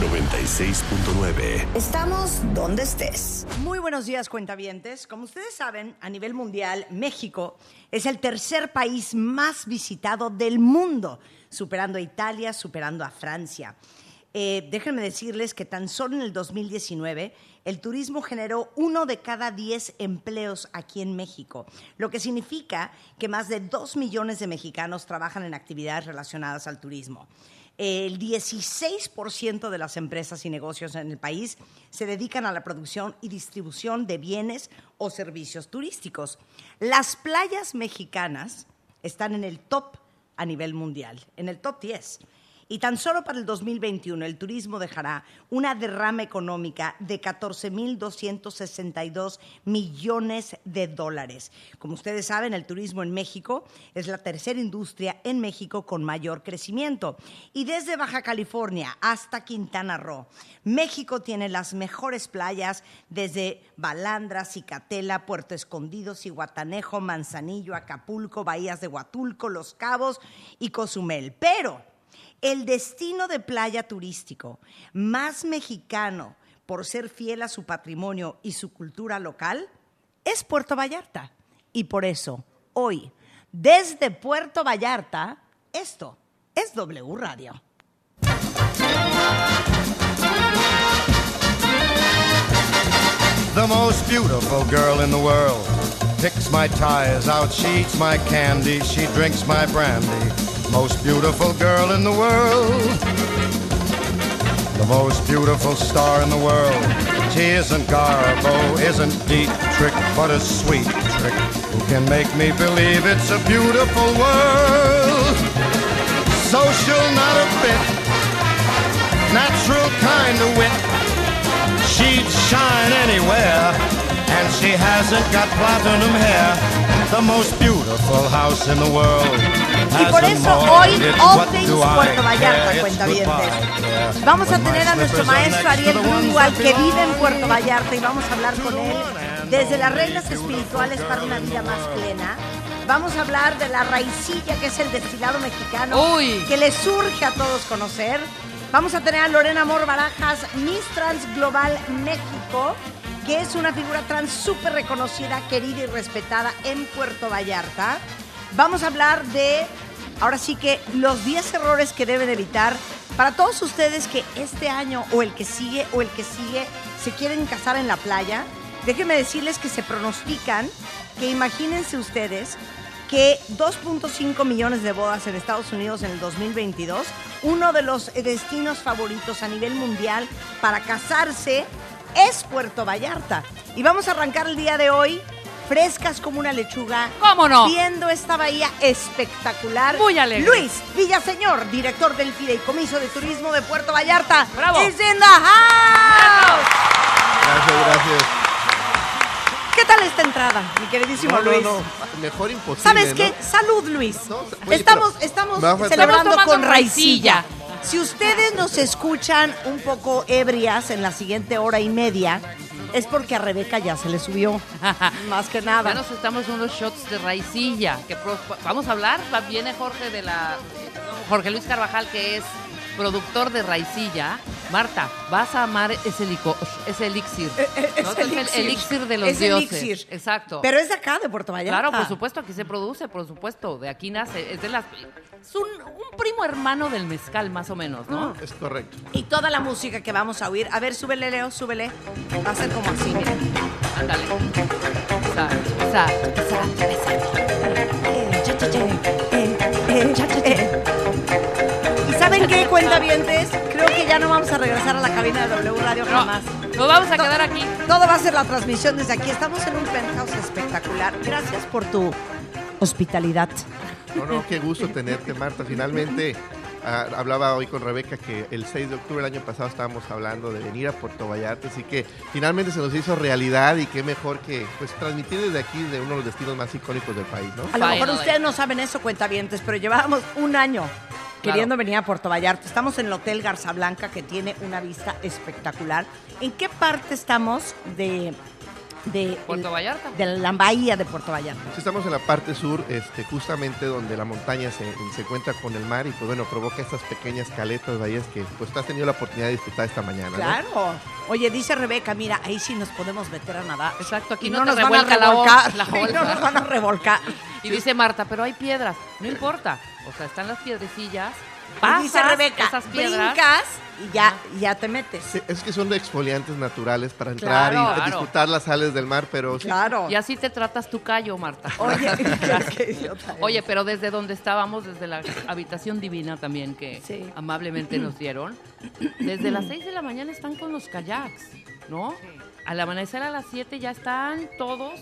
96.9. Estamos donde estés. Muy buenos días, cuentavientes. Como ustedes saben, a nivel mundial, México es el tercer país más visitado del mundo, superando a Italia, superando a Francia. Eh, déjenme decirles que tan solo en el 2019 el turismo generó uno de cada diez empleos aquí en México, lo que significa que más de dos millones de mexicanos trabajan en actividades relacionadas al turismo. El 16% de las empresas y negocios en el país se dedican a la producción y distribución de bienes o servicios turísticos. Las playas mexicanas están en el top a nivel mundial, en el top 10. Y tan solo para el 2021 el turismo dejará una derrama económica de 14.262 millones de dólares. Como ustedes saben, el turismo en México es la tercera industria en México con mayor crecimiento. Y desde Baja California hasta Quintana Roo, México tiene las mejores playas desde Balandra, Cicatela, Puerto Escondido, Cihuatanejo, Manzanillo, Acapulco, Bahías de Huatulco, Los Cabos y Cozumel. Pero el destino de playa turístico más mexicano por ser fiel a su patrimonio y su cultura local es Puerto Vallarta. Y por eso, hoy, desde Puerto Vallarta, esto es W Radio. The most beautiful girl in the world candy. Brandy. Most beautiful girl in the world. The most beautiful star in the world. She isn't Garbo, isn't deep trick, but a sweet trick who can make me believe it's a beautiful world. Social, not a bit. Natural kind of wit. She'd shine anywhere, and she hasn't got platinum hair. The most beautiful house in the world. Y por eso hoy, Things Puerto Vallarta, cuentavientes. Vamos a tener a nuestro maestro Ariel Grunwald, que vive en Puerto Vallarta, y vamos a hablar con él desde las reglas espirituales para una vida más plena. Vamos a hablar de la raicilla, que es el destilado mexicano, Uy. que le surge a todos conocer. Vamos a tener a Lorena Mor Barajas, Miss Trans Global México, que es una figura trans súper reconocida, querida y respetada en Puerto Vallarta. Vamos a hablar de, ahora sí que, los 10 errores que deben evitar para todos ustedes que este año o el que sigue o el que sigue se quieren casar en la playa. Déjenme decirles que se pronostican que imagínense ustedes que 2.5 millones de bodas en Estados Unidos en el 2022, uno de los destinos favoritos a nivel mundial para casarse es Puerto Vallarta. Y vamos a arrancar el día de hoy frescas como una lechuga. ¿Cómo no? Viendo esta bahía espectacular. Muy alegre. Luis Villaseñor, director del Fideicomiso de Turismo de Puerto Vallarta. Bravo. is in the house. Gracias, gracias. ¿Qué tal esta entrada, mi queridísimo No, no, Luis? no, mejor imposible. ¿Sabes ¿no? qué? Salud, Luis. No, oye, estamos estamos celebrando con raicilla. Si ustedes nos escuchan un poco ebrias en la siguiente hora y media, es porque a Rebeca ya se le subió. Más que Ya nada. nos estamos unos shots de raicilla. Que pro- vamos a hablar. Viene Jorge de la. Jorge Luis Carvajal, que es productor de raicilla. Marta, vas a amar ese, lico, ese elixir. Es ¿no? Es el elixir de los Es dioses. elixir. Exacto. Pero es de acá, de Puerto Vallarta. Claro, por supuesto, aquí se produce, por supuesto. De aquí nace. Es de las. Es un, un primo hermano del mezcal, más o menos, ¿no? Es correcto. Y toda la música que vamos a oír. A ver, súbele, Leo, súbele. Va a ser como así, mira. Ándale. Exacto, exacto, exacto, qué, cuentavientes? Creo que ya no vamos a regresar a la cabina de W Radio No, jamás. nos vamos a quedar aquí. Todo va a ser la transmisión desde aquí. Estamos en un penthouse espectacular. Gracias por tu hospitalidad. No, no, qué gusto tenerte, Marta. Finalmente ah, hablaba hoy con Rebeca que el 6 de octubre del año pasado estábamos hablando de venir a Puerto Vallarta, así que finalmente se nos hizo realidad y qué mejor que pues transmitir desde aquí de uno de los destinos más icónicos del país, ¿no? A lo mejor ustedes no saben eso, cuentavientes, pero llevábamos un año queriendo venir a Puerto Vallarta. Estamos en el Hotel Garza Blanca, que tiene una vista espectacular. ¿En qué parte estamos de... de Puerto el- Vallarta. De la bahía de Puerto Vallarta. Sí, Estamos en la parte sur, este, justamente donde la montaña se, se encuentra con el mar y pues bueno, provoca estas pequeñas caletas, bahías que pues has tenido la oportunidad de disfrutar esta mañana. ¿no? Claro. Oye, dice Rebeca, mira, ahí sí nos podemos meter a nadar. Exacto, aquí Y no, nos van a la revolcar. la Y no bolsa. nos van a revolcar. Y dice Marta, pero hay piedras. No importa. O sea, están las piedrecillas. Y dice pasas Rebeca, esas piedras. brincas y ya, ya te metes. Sí, es que son de exfoliantes naturales para entrar Claro. y Claro. disfrutar las sales del mar, pero sí, Claro. Y así te tratas tu callo, Marta. Oye, pero desde donde estábamos, desde la habitación divina también que Sí. amablemente nos dieron, desde las 6 de la mañana están con los kayaks, ¿no? Al amanecer a las 7 ya están todos.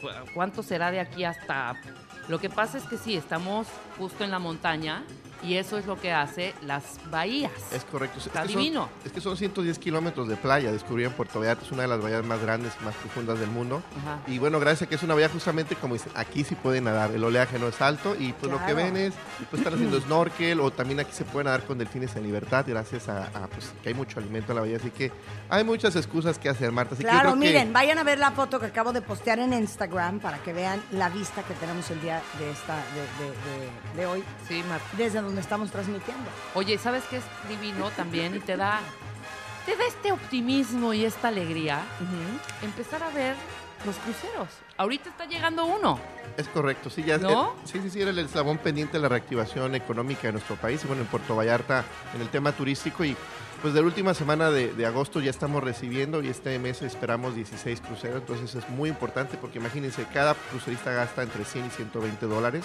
pues, ¿Cuánto será de aquí hasta...? Lo que pasa es que sí, estamos justo en la montaña y eso es lo que hace las bahías. Es correcto. Es que son- divino. es que son 110 kilómetros de playa. Descubrí en Puerto Vallarta, es una de las bahías más grandes y más profundas del mundo. Ajá. Y bueno, gracias a que es una bahía justamente como dicen, aquí sí pueden nadar. El oleaje no es alto y pues lo que ven es, pues están haciendo snorkel o también aquí se puede nadar con delfines en libertad gracias a, a, pues, que hay mucho alimento en la bahía. Así que hay muchas excusas que hacer, Marta. Así que yo Claro, que- miren, vayan a ver la foto que acabo de postear en Instagram para que vean la vista que tenemos el día de esta de, de- de- de hoy, Sí, Marta. desde donde estamos transmitiendo. Oye, ¿sabes qué es divino también? Y te da, te da este optimismo y esta alegría. Empezar a ver los cruceros. Ahorita está llegando uno. Es correcto, sí, ya ¿No? eh, sí, sí, sí, era el eslabón pendiente de la reactivación económica de nuestro país. Y bueno, en Puerto Vallarta, en el tema turístico, y pues de la última semana de, de agosto ya estamos recibiendo y este mes esperamos 16 cruceros. Entonces es muy importante porque imagínense, cada crucerista gasta entre 100 y 120 dólares.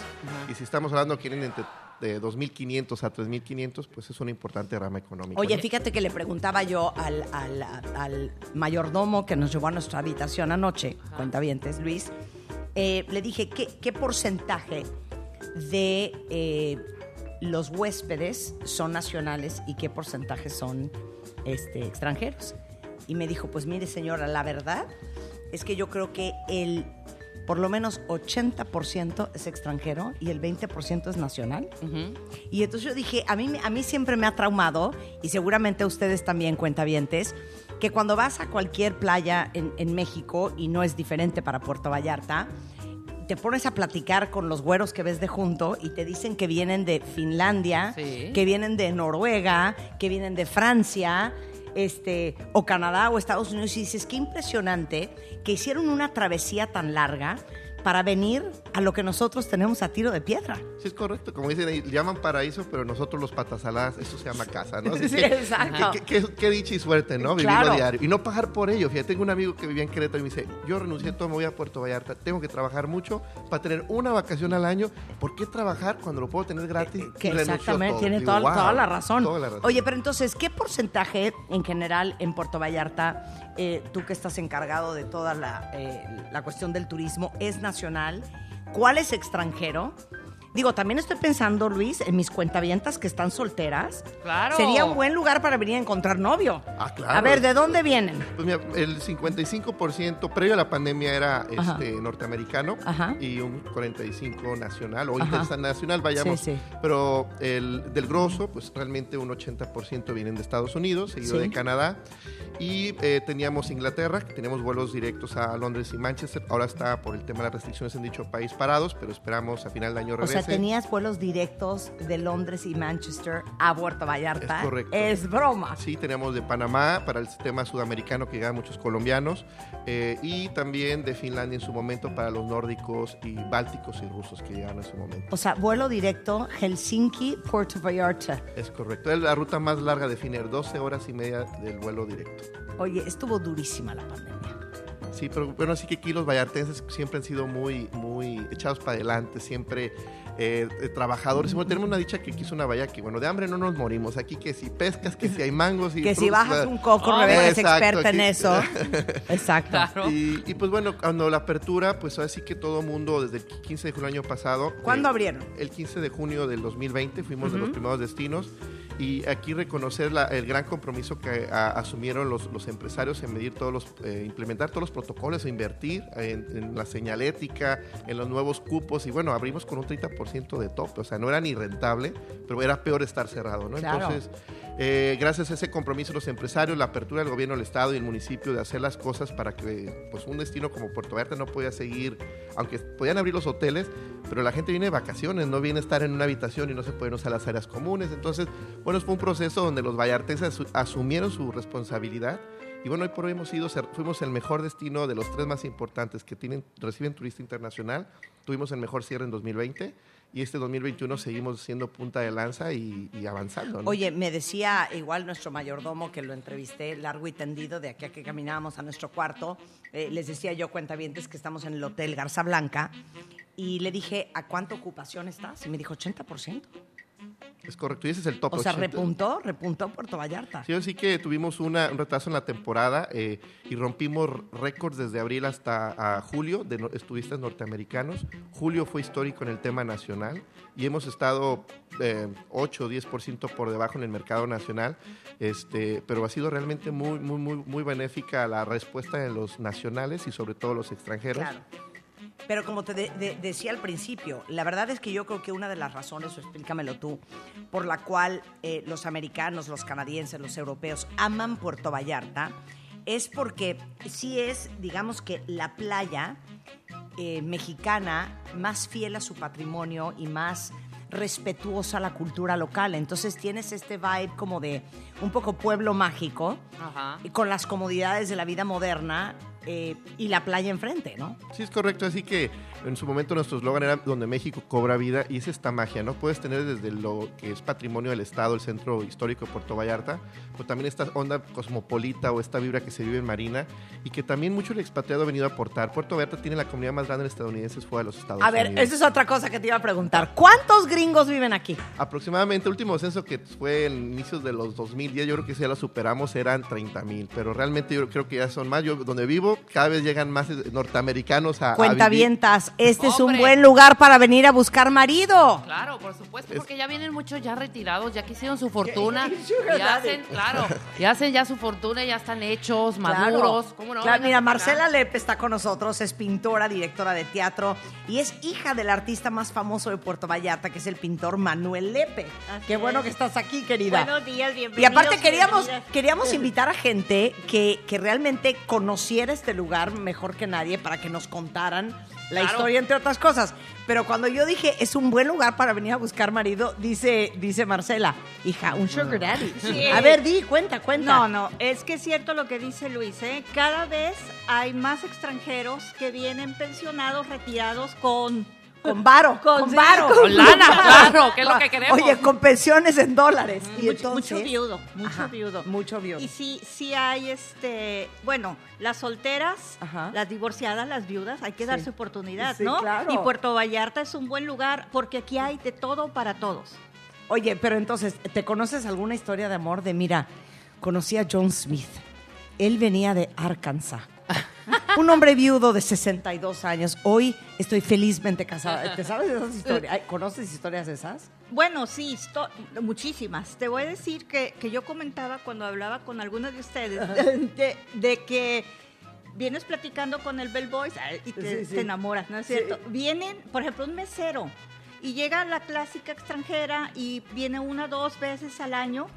Y si estamos hablando que vienen entre de 2.500 a 3.500, pues es una importante rama económica. Oye, fíjate que le preguntaba yo al, al- al mayordomo que nos llevó a nuestra habitación anoche, cuentavientes, Luis, eh, le dije, ¿qué, qué porcentaje de eh, los huéspedes son nacionales y qué porcentaje son este, extranjeros? Y me dijo, pues mire señora, la verdad es que yo creo que el por lo menos 80% es extranjero y el 20% es nacional. Y entonces yo dije, a mí, me- a mí siempre me ha traumado, y seguramente a ustedes también, cuentavientes, que cuando vas a cualquier playa en, en México, y no es diferente para Puerto Vallarta, te pones a platicar con los güeros que ves de junto y te dicen que vienen de Finlandia, Sí. que vienen de Noruega, que vienen de Francia, este, o Canadá o Estados Unidos, y dices, qué impresionante que hicieron una travesía tan larga para venir a lo que nosotros tenemos a tiro de piedra. Sí, es correcto. Como dicen ahí, llaman paraíso, pero nosotros los patasaladas, eso se llama casa, ¿no? Así Sí, que- exacto. que- que- que- Qué dicha y suerte, ¿no? Vivirlo Claro. a diario. Y no pagar por ello. Fíjate, tengo un amigo que vivía en Querétaro y me dice, yo renuncié todo, me voy a Puerto Vallarta, tengo que trabajar mucho para tener una vacación al año. ¿Por qué trabajar cuando lo puedo tener gratis? Que renunció a exactamente, todo. tiene Digo, toda, "Wow, toda la razón. toda la razón. Oye, pero entonces, ¿qué porcentaje en general en Puerto Vallarta, eh, tú que estás encargado de toda la, eh, la cuestión del turismo, es nacional? ¿Cuál es extranjero? Digo, también estoy pensando, Luis, en mis cuentavientas que están solteras. Claro. Sería un buen lugar para venir a encontrar novio. Ah, claro. A ver, ¿de dónde vienen? Pues mira, el 55% previo a la pandemia era Ajá. este, norteamericano Ajá. y un 45% nacional o Ajá. internacional, vayamos. Sí, sí. Pero el, del grosso, pues realmente un 80% vienen de Estados Unidos, seguido Sí. de Canadá. Y eh, teníamos Inglaterra, que teníamos vuelos directos a Londres y Manchester. Ahora está por el tema de las restricciones en dicho país parados, pero esperamos a final de año O regrese. Tenías vuelos directos de Londres y Manchester a Puerto Vallarta. Es correcto. Es broma. Sí, tenemos de Panamá para el sistema sudamericano que llegan muchos colombianos eh, y también de Finlandia en su momento para los nórdicos y bálticos y rusos que llegaron en su momento. O sea, vuelo directo Helsinki, Puerto Vallarta. Es correcto. Es la ruta más larga de Finnair, 12 horas y media del vuelo directo. Oye, estuvo durísima la pandemia. Sí, pero bueno, así que aquí los vallartenses siempre han sido muy, muy echados para adelante, siempre eh, trabajadores. Bueno, tenemos una dicha que es una bahía que, bueno, de hambre no nos morimos. Aquí que si pescas, que si hay mangos y Que si bajas un coco, Oh, Rebeca es experta en eso. Exacto. Claro. Y, y, pues bueno, cuando la apertura, pues así que todo mundo, desde el 15 de junio del año pasado. ¿Cuándo eh, abrieron? El 15 de junio del 2020 fuimos de los primeros destinos y aquí reconocer la- el gran compromiso que a- asumieron los, los empresarios en medir todos los, eh, implementar todos los protocolos, e invertir en, en la señalética, en los nuevos cupos y bueno, abrimos con un 30% de tope, o sea, no era ni rentable, pero era peor estar cerrado, ¿no? Claro. Entonces, eh, gracias a ese compromiso de los empresarios, la apertura del gobierno del Estado y el municipio de hacer las cosas para que pues, un destino como Puerto Vallarta no podía seguir, aunque podían abrir los hoteles, pero la gente viene de vacaciones, no viene a estar en una habitación y no se pueden usar las áreas comunes. Entonces, bueno, fue un proceso donde los vallartenses asu- asumieron su responsabilidad. Y bueno, hoy por hoy hemos ser- fuimos el mejor destino de los tres más importantes que tienen, reciben turista internacional. Tuvimos el mejor cierre en 2020 y este 2021 seguimos siendo punta de lanza y, y avanzando. ¿no? Oye, me decía igual nuestro mayordomo que lo entrevisté largo y tendido de aquí a que caminábamos a nuestro cuarto. eh, les decía yo, cuentavientes, que estamos en el Hotel Garza Blanca. Y le dije, ¿a cuánta ocupación estás? Y me dijo, 80%. Es correcto, y ese es el top. O sea, 80. repuntó, repuntó Puerto Vallarta. Sí, así que tuvimos una- un retraso en la temporada eh, y rompimos récords desde abril hasta a julio de no- norteamericanos. Julio fue histórico en el tema nacional y hemos estado eh, 8 o 10% por debajo en el mercado nacional, este, pero ha sido realmente muy, muy, muy, muy benéfica la respuesta de los nacionales y sobre todo los extranjeros. Claro. Pero como te de- de- decía al principio, la verdad es que yo creo que una de las razones, o explícamelo tú, por la cual eh, los americanos, los canadienses, los europeos aman Puerto Vallarta, es porque sí es, digamos que la playa eh, mexicana más fiel a su patrimonio y más respetuosa a la cultura local. Entonces tienes este vibe como de un poco pueblo mágico Ajá. y con las comodidades de la vida moderna eh, y la playa enfrente, ¿no? Sí, es correcto. Así que en su momento nuestro eslogan era donde México cobra vida y es esta magia, ¿no? Puedes tener desde lo que es patrimonio del Estado, el centro histórico de Puerto Vallarta, pero también esta onda cosmopolita o esta vibra que se vive en Marina y que también mucho el expatriado ha venido a aportar. Puerto Vallarta tiene la comunidad más grande de estadounidenses fuera de los Estados A ver, Unidos. esa es otra cosa que te iba a preguntar. ¿Cuántos gringos viven aquí? Aproximadamente, el último censo que fue en inicios de los 2010, yo creo que si ya lo superamos, eran 30 mil, pero realmente yo creo que ya son más. Yo, donde vivo, cada vez llegan más norteamericanos a, a este es un buen lugar para venir a buscar marido. Claro, por supuesto, Es- porque ya vienen muchos ya retirados, ya que hicieron su fortuna, y hacen, claro, y hacen ya su fortuna, ya están hechos, Claro. maduros, ¿cómo no? Claro, mira. Marcela Lepe está con nosotros, es pintora, directora de teatro y es hija del artista más famoso de Puerto Vallarta, que es el pintor Manuel Lepe. Así Qué bueno es. que estás aquí, querida. Buenos días, bienvenidos. Y aparte queríamos, bienvenidas. queríamos invitar a gente que, que realmente conociera este lugar mejor que nadie para que nos contaran la Claro. historia, entre otras cosas. Pero cuando yo dije, es un buen lugar para venir a buscar marido, dice, dice Marcela, hija, un sugar daddy. Sí. A ver, di, cuenta, cuenta. No, no, es que es cierto lo que dice Luis, ¿eh? Cada vez hay más extranjeros que vienen pensionados, retirados con... Con varo, con, Con- varo. Con lana, claro, que es lo que queremos. Oye, con pensiones en dólares. y mucho, entonces, mucho viudo, mucho Ajá, viudo. Mucho viudo. Y sí, sí hay, este, bueno, las solteras, Ajá. las divorciadas, las viudas, hay que darse Sí. oportunidad, Sí, ¿no? claro. Y Puerto Vallarta es un buen lugar porque aquí hay de todo para todos. Oye, pero entonces, ¿te conoces alguna historia de amor de, mira, conocí a John Smith. Él venía de Arkansas. Un hombre viudo de 62 años. Hoy estoy felizmente casada. ¿Te sabes esas historias? ¿Conoces historias de esas? Bueno, sí, muchísimas. Te voy a decir que, que yo comentaba cuando hablaba con algunos de ustedes de, de que vienes platicando con el bellboy ay, y te, Sí, sí. te enamoras, ¿no es Sí. cierto? Vienen, por ejemplo, un mesero y llega la clásica extranjera y viene una dos veces al año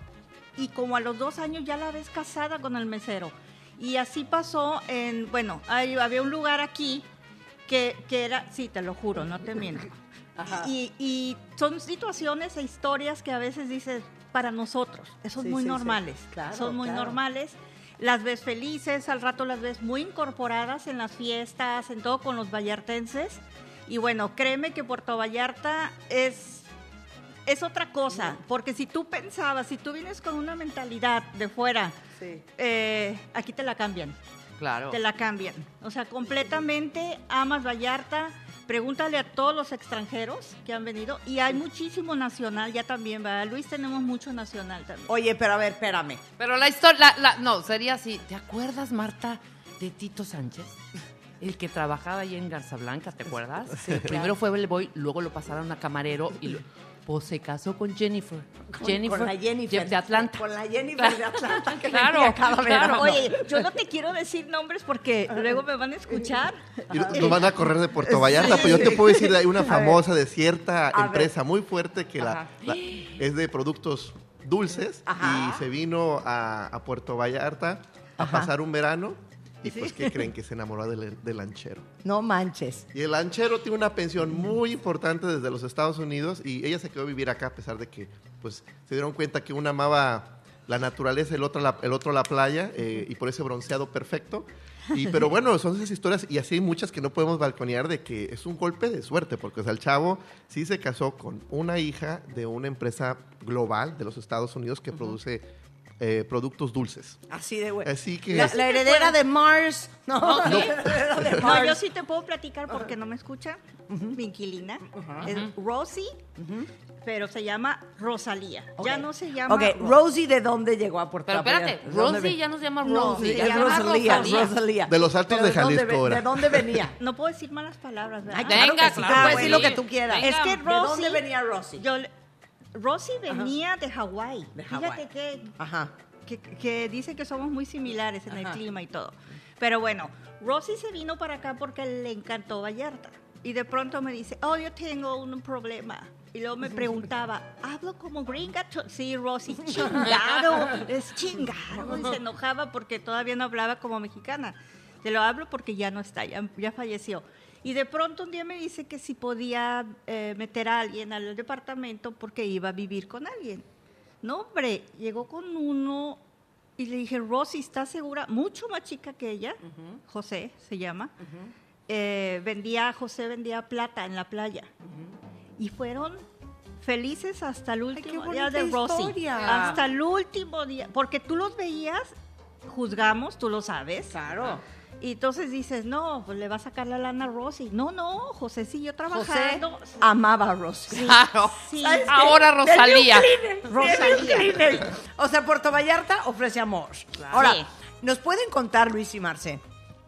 y como a los dos años ya la ves casada con el mesero. Y así pasó en, bueno, hay- había un lugar aquí que, que era, sí, te lo juro, no te miento. Y, y son situaciones e historias que a veces dices, para nosotros, son Sí, muy sí, sí. normales. Claro, son muy claro. normales. Las ves felices, al rato las ves muy incorporadas en las fiestas, en todo con los vallartenses. Y bueno, créeme que Puerto Vallarta es, es otra cosa, porque si tú pensabas, si tú vienes con una mentalidad de fuera, Sí. eh, aquí te la cambian Claro. te la cambian. O sea, completamente amas Vallarta, Pregúntale a todos los extranjeros que han venido y hay muchísimo nacional ya también, ¿verdad? Luis, tenemos mucho nacional también. Oye, pero a ver, espérame. Pero la historia, la- la- no, sería así. ¿Te acuerdas, Marta, de Tito Sánchez? El que trabajaba ahí en Garza Blanca, ¿te acuerdas? Primero fue Bellboy, luego lo pasaron a camarero y lo- pues se casó con Jennifer. Con- Jennifer, con la Jennifer. de Atlanta. Con la Jennifer de Atlanta que Claro, cada claro. Oye, yo no te quiero decir nombres porque luego me van a escuchar. Y no- nos van a correr de Puerto Vallarta, pero yo te puedo decir, hay una famosa de cierta A ver. empresa muy fuerte que la, es de productos dulces Ajá. y se vino a, a Puerto Vallarta a pasar un verano y pues ¿qué creen? Que se enamoró del, del lanchero. No manches. Y el lanchero tiene una pensión muy importante desde los Estados Unidos y ella se quedó a vivir acá a pesar de que pues se dieron cuenta que una amaba la naturaleza, el otro la, el otro la playa eh, y por ese bronceado perfecto. Y, pero bueno, son esas historias y así hay muchas que no podemos balconear de que es un golpe de suerte, porque o sea, el chavo sí se casó con una hija de una empresa global de los Estados Unidos que produce eh, productos dulces. Así de güey. Así que... La, la heredera de Mars. No, de No, Mars. yo sí te puedo platicar porque no me escucha. Mi inquilina es Rosie, pero se llama Rosalía. Ya no se llama. Ok, Ro- Rosie, ¿de dónde llegó a Puerto Pero espérate? ¿De Rosie ya no se llama No, Rosie, se llama Rosalía, Rosalía. Rosalía. De los Altos Pero de Jalisco. ¿De dónde venía? No puedo decir malas palabras, ¿verdad? Ay, claro Venga, que sí, claro, puedes decir lo que tú quieras. Venga. Es que ¿De Rosie. dónde venía Rosie? Yo, Rosie venía de Hawái. De Fíjate que, Ajá. que, que dicen que somos muy similares en Ajá. el clima y todo. Pero bueno, Rosie se vino para acá porque le encantó Vallarta. Y de pronto me dice, oh, yo tengo un problema. Y luego me preguntaba, ¿hablo como gringa? Sí, Rosie, chingado, es chingado. Y se enojaba porque todavía no hablaba como mexicana. Te lo hablo porque ya no está, ya, ya falleció. Y de pronto un día me dice que si podía eh, meter a alguien al departamento porque iba a vivir con alguien. No, hombre, llegó con uno y le dije, Rosy, ¿estás segura? Mucho más chica que ella, José se llama. Eh, vendía, José vendía plata en la playa. Y fueron felices hasta el último día de Rosy. historia. Hasta el último día. Porque tú los veías, juzgamos, tú lo sabes. Claro. Y entonces dices, no, pues le va a sacar la lana a Rosy. No, no, José siguió trabajando. amaba a Rosie. Claro. Sí. ¿Sabes qué? Ahora Rosalía. Rosalía. O sea, Puerto Vallarta ofrece amor. Ahora, Sí. ¿nos pueden contar, Luis y Marce,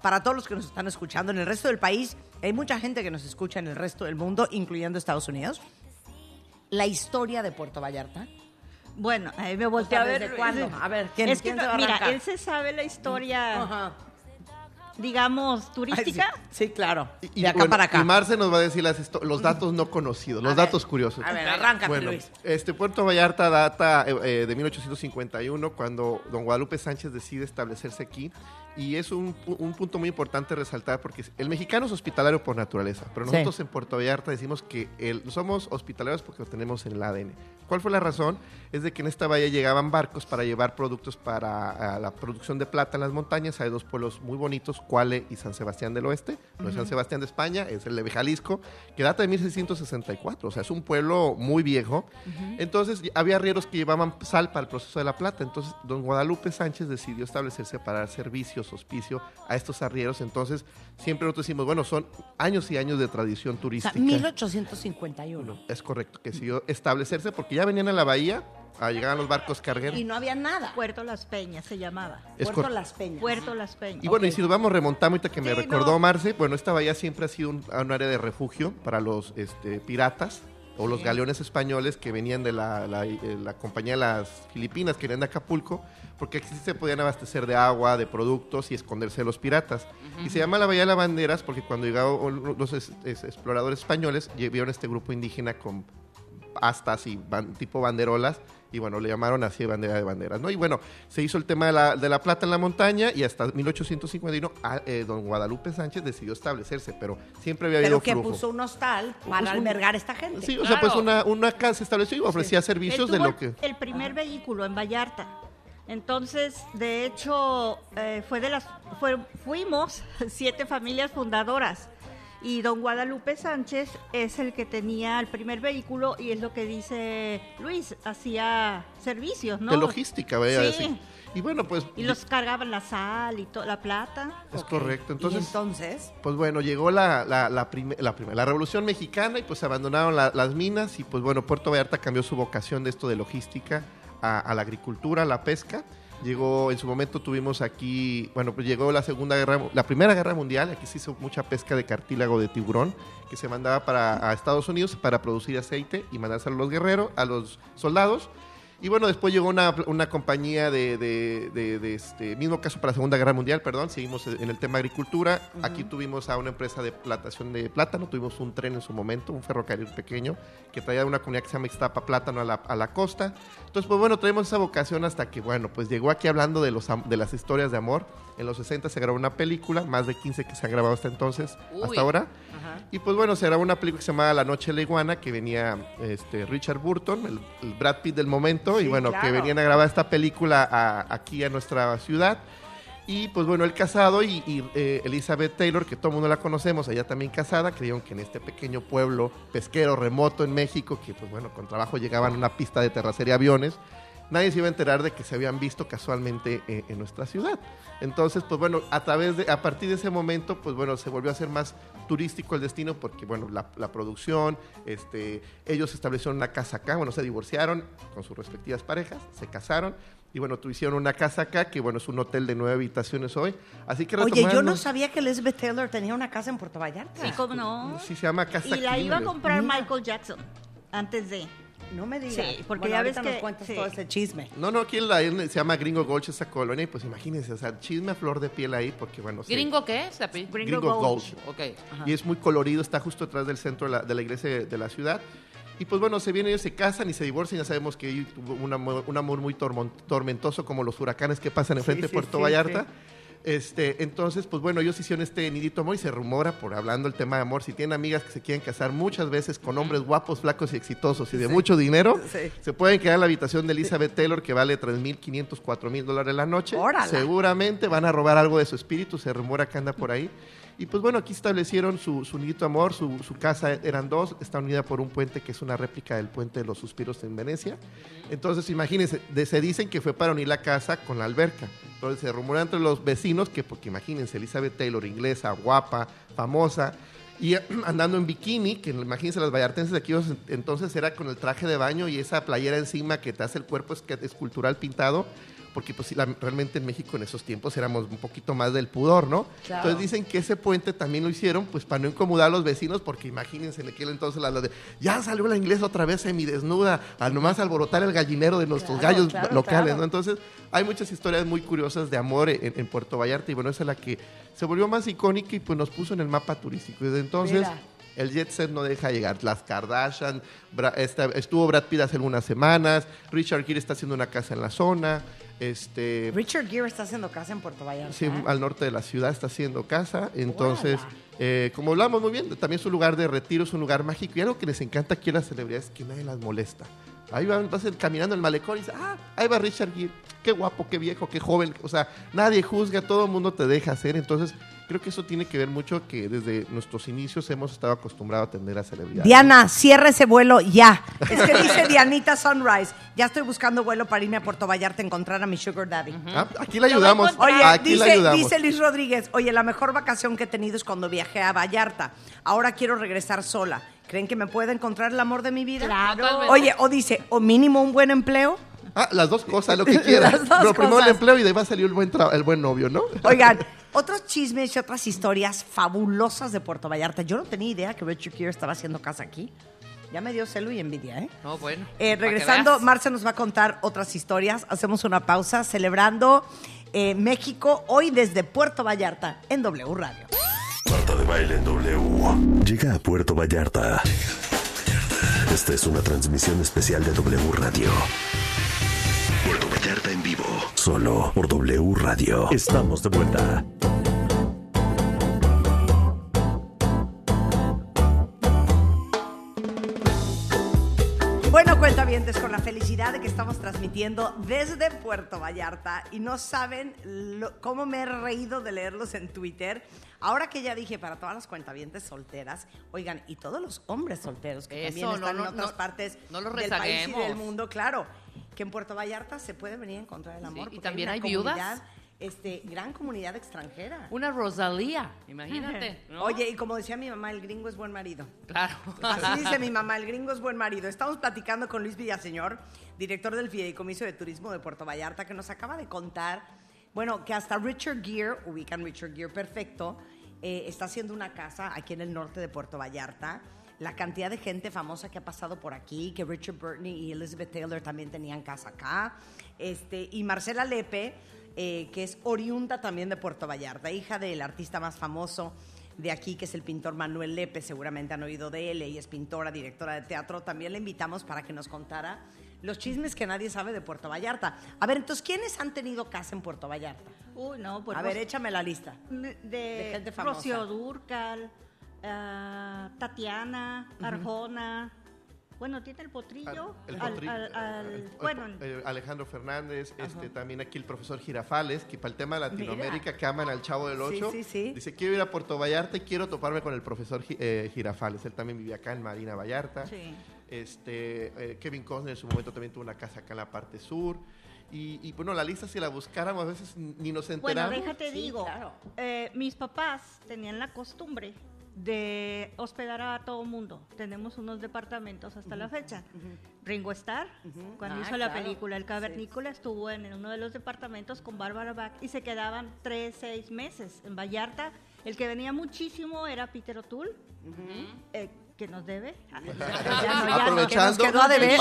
para todos los que nos están escuchando en el resto del país, hay mucha gente que nos escucha en el resto del mundo, incluyendo Estados Unidos, la historia de Puerto Vallarta? Bueno, ahí me volteé a ver. ¿Desde cuándo? A ver, ¿quién, es que, quién se va a mira, él se sabe la historia, Ajá. Digamos, Ay, sí. turística. Sí, claro. Y, de acá bueno, para acá. y Marce nos va a decir las los datos no conocidos, los A ver, datos curiosos. A ver, arráncate, Bueno, Luis. este Puerto Vallarta data eh, eh, de 1851 cuando don Guadalupe Sánchez decide establecerse aquí y es un, un punto muy importante resaltar porque el mexicano es hospitalario por naturaleza, pero Sí. nosotros en Puerto Vallarta decimos que el- somos hospitalarios porque lo tenemos en el ADN. ¿Cuál fue la razón? Es de que en esta bahía llegaban barcos para llevar productos para la producción de plata en las montañas. Hay dos pueblos muy bonitos, Cuale y San Sebastián del Oeste. No es San Sebastián de España, es el de Jalisco, que data de 1664. O sea, es un pueblo muy viejo. Entonces, había arrieros que llevaban sal para el proceso de la plata. Entonces, don Guadalupe Sánchez decidió establecerse para dar servicios, hospicio a estos arrieros. Entonces, siempre nosotros decimos, bueno, son años y años de tradición O sea, turística. 1851. Es correcto, que decidió establecerse porque ya venían a la bahía, a llegar a los barcos cargueros. Y no había nada. Puerto Las Peñas se llamaba. Es Puerto Las Peñas. Puerto Las Peñas. Y bueno, y si nos vamos remontando ahorita que me Sí, recordó no. Marce, bueno, esta bahía siempre ha sido un, un área de refugio para los este, piratas o los galeones españoles que venían de la, la- eh, la compañía de las Filipinas, que eran de Acapulco, porque aquí se podían abastecer de agua, de productos y esconderse de los piratas. Y se llama la Bahía de las Banderas porque cuando llegaron los es- es- exploradores españoles, vieron este grupo indígena con astas y ban- tipo banderolas y bueno, le llamaron así bandera de banderas, ¿no? Y bueno, se hizo el tema de la, de la plata en la montaña y hasta 1851 a- eh, don Guadalupe Sánchez decidió establecerse, pero siempre había habido Pero que flujo. puso un hostal para Puso un- albergar a esta gente. Sí, o sea, pues una, una casa se estableció y ofrecía servicios de lo que... El primer vehículo en Vallarta. Entonces, de hecho, eh, fue de las, fue- fuimos siete familias fundadoras. Y don Guadalupe Sánchez es el que tenía el primer vehículo y es lo que dice Luis, hacía servicios, ¿no? De logística, vaya a Sí. decir. Y bueno, pues Y los cargaban la sal y la plata. es correcto. y Entonces, entonces, Pues bueno, llegó la, la, la, la, Revolución Mexicana y pues se abandonaron la- las minas y pues bueno, Puerto Vallarta cambió su vocación de esto de logística a, a la agricultura, a la pesca. Llegó, en su momento tuvimos aquí, bueno, pues llegó la segunda guerra, la primera guerra mundial, aquí se hizo mucha pesca de cartílago de tiburón que se mandaba para a Estados Unidos para producir aceite y mandárselo a los guerreros, a los soldados. Y bueno, después llegó una, una compañía de, de- de- de este mismo caso para la Segunda Guerra Mundial, perdón, seguimos en el tema agricultura. Aquí tuvimos a una empresa de plantación de plátano, tuvimos un tren en su momento, un ferrocarril pequeño que traía una comunidad que se llama Ixtapa Plátano a la, a la costa. Entonces, pues bueno, traemos esa vocación hasta que, bueno, pues llegó aquí hablando de, los, de las historias de amor. En los 60 se grabó una película, más de 15 que se han grabado hasta entonces, Uy. hasta ahora. Y pues bueno, se grabó una película que se llamaba La Noche de la Iguana, que venía este, Richard Burton, el, el Brad Pitt del momento, y Sí, bueno, que claro. venían a grabar esta película a- aquí a nuestra ciudad. Y pues bueno, él casado y, y, eh, Elizabeth Taylor, que todo el mundo la conocemos, ella también casada, creyeron que en este pequeño pueblo pesquero remoto en México, que pues bueno, con trabajo llegaban a una pista de terracería aviones, nadie se iba a enterar de que se habían visto casualmente eh, en nuestra ciudad. Entonces, pues bueno, a través de, a partir de ese momento, pues bueno, se volvió a ser más turístico el destino porque, bueno, la, la producción, este, ellos establecieron una casa acá, bueno, se divorciaron con sus respectivas parejas, se casaron y bueno, tuvieron una casa acá que, bueno, es un hotel de nueve habitaciones hoy. Así que oye, yo no sabía que Elizabeth Taylor tenía una casa en Puerto Vallarta. Sí, cómo no. Sí, se llama Casa Y la iba a comprar. Michael Jackson antes de. No me digas. Sí, porque Bueno, ya ves ahorita nos que- cuentas sí. todo ese chisme. No, no, aquí en la, se llama Gringo Gulch esa colonia y pues imagínense, o sea, chisme a flor de piel ahí porque, bueno, sí. ¿Gringo qué? ¿Se apellida? Gringo Gringo Gulch. Gulch. Ok. y es muy colorido, está justo atrás del centro de la, de la iglesia de, de la ciudad. Y pues bueno, se vienen, ellos se casan y se divorcian, ya sabemos que tuvo un amor, un amor muy tormentoso como los huracanes que pasan enfrente de sí, Puerto sí, Vallarta. Este, entonces, pues bueno, ellos hicieron este nidito amor y se rumora, por hablando el tema de amor, si tienen amigas que se quieren casar muchas veces con hombres guapos, flacos y exitosos y de mucho dinero, Sí. se pueden quedar en la habitación de Elizabeth Taylor que vale 3.500, 4.000 dólares la noche. Seguramente van a robar algo de su espíritu, se rumora que anda por ahí. Y pues bueno, aquí establecieron su, su nidito amor, su, su casa eran dos, está unida por un puente que es una réplica del puente de los suspiros en Venecia. Entonces imagínense, se dicen que fue para unir la casa con la alberca. Entonces se rumora entre los vecinos que, porque imagínense, Elizabeth Taylor, inglesa, guapa, famosa, y andando en bikini, que imagínense las vallartenses de aquí entonces era con el traje de baño y esa playera encima que te hace el cuerpo escultural pintado, porque pues la- realmente en México en esos tiempos éramos un poquito más del pudor, ¿no? Claro. Entonces dicen que ese puente también lo hicieron pues para no incomodar a los vecinos, porque imagínense en aquel entonces la, de, ya salió la inglesa otra vez semidesnuda, a nomás alborotar el gallinero de nuestros Claro, gallos claro, locales. ¿no? Entonces hay muchas historias muy curiosas de amor en, en Puerto Vallarta y bueno, esa es la que se volvió más icónica y pues nos puso en el mapa turístico. Y desde entonces... Mira. El jet set no deja llegar. Las Kardashian, Bra- esta- estuvo Brad Pitt hace algunas semanas, Richard Gere está haciendo una casa en la zona, este, Richard Gere está haciendo casa en Puerto Vallarta. sí, ¿eh? al norte de la ciudad está haciendo casa. Entonces, eh, como hablamos muy bien, también es un lugar de retiro, es un lugar mágico. Y algo que les encanta aquí a las celebridades es que nadie las molesta. Ahí van, vas caminando el malecón y dices, ah, ahí va Richard Gere, qué guapo, qué viejo, qué joven. O sea, nadie juzga, todo el mundo te deja hacer. Entonces, creo que eso tiene que ver mucho que desde nuestros inicios hemos estado acostumbrados a atender a celebridades. Diana, cierra ese vuelo ya. Es que dice Dianita Sunrise. Ya estoy buscando vuelo para irme a Puerto Vallarta a encontrar a mi Sugar Daddy. Ah, aquí le ayudamos. Oye, aquí le dice, ayudamos. dice Luis Rodríguez, oye, la mejor vacación que he tenido es cuando viajé a Vallarta. Ahora quiero regresar sola. ¿Creen que me pueda encontrar el amor de mi vida? Claro. Oye, o dice, o mínimo un buen empleo. Ah, las dos cosas, lo que quieras. Las dos Pero primero cosas. el empleo y de ahí va a salir el buen, tra- el buen novio, ¿no? Oigan, otros chismes y otras historias fabulosas de Puerto Vallarta. Yo no tenía idea que Richard Gere estaba haciendo casa aquí. Ya me dio celo y envidia, ¿eh? No, bueno. Eh, que regresando, veas. Marcia nos va a contar otras historias. Hacemos una pausa celebrando eh, México hoy desde Puerto Vallarta en W Radio. Marta de baile en W. Llega a Puerto Vallarta. Esta es una transmisión especial de W Radio. Puerto Vallarta en vivo. Solo por W Radio. Estamos de vuelta. Bueno, cuentavientes, con la felicidad de que estamos transmitiendo desde Puerto Vallarta y no saben lo- cómo me he reído de leerlos en Twitter. Ahora que ya dije para todas las cuentavientes solteras, oigan, y todos los hombres solteros que también están no, en otras no, partes del país y del mundo, claro, que en Puerto Vallarta se puede venir a encontrar el amor. y porque también una hay viudas. Este, gran comunidad extranjera. Una Rosalía, imagínate. ¿no? Oye, y como decía mi mamá, el gringo es buen marido. Claro. Así dice mi mamá, el gringo es buen marido. Estamos platicando con Luis Villaseñor, director del Fideicomiso de Turismo de Puerto Vallarta, que nos acaba de contar, bueno, que hasta Richard Gere, ubican Richard Gere perfecto, eh, está haciendo una casa aquí en el norte de Puerto Vallarta. La cantidad de gente famosa que ha pasado por aquí, que Richard Burton y Elizabeth Taylor también tenían casa acá. Este, y Marcela Lepe, eh, que es oriunda también de Puerto Vallarta, hija del artista más famoso de aquí, que es el pintor Manuel Lepe, seguramente han oído de él, ella es pintora, directora de teatro, también la invitamos para que nos contara los chismes que nadie sabe de Puerto Vallarta. A ver, entonces, ¿quiénes han tenido casa en Puerto Vallarta? Uy, no, pues A ver, échame la lista. de, de gente famosa. Rocío Durcal, ah, Tatiana, Arjona. Bueno, tiene el potrillo. El al- potrillo, al- al- el- el- bueno, eh, Alejandro Fernández, este, también aquí el profesor Girafales, que para el tema de Latinoamérica, que aman al Chavo del Sí, Ocho, sí, sí. dice, quiero ir a Puerto Vallarta y quiero toparme con el profesor Gi- eh, Girafales. Él también vivía acá en Marina Vallarta. sí. Este, eh, Kevin Costner en su momento también tuvo una casa acá en la parte sur. Y, y, bueno, la lista si la buscáramos a veces ni nos Bueno, enteramos. déjate Sí, digo, claro. eh, mis papás tenían la costumbre de hospedar a todo mundo. Tenemos unos departamentos hasta la fecha. Ringo Starr, cuando Ah, hizo la película El Sí. Cavernícola, estuvo en uno de los departamentos con Bárbara Bach y se quedaban tres, seis meses en Vallarta. El que venía muchísimo era Peter O'Toole, eh, que nos debe. Ya no, ya no, Aprovechando, que nos quedó a deber.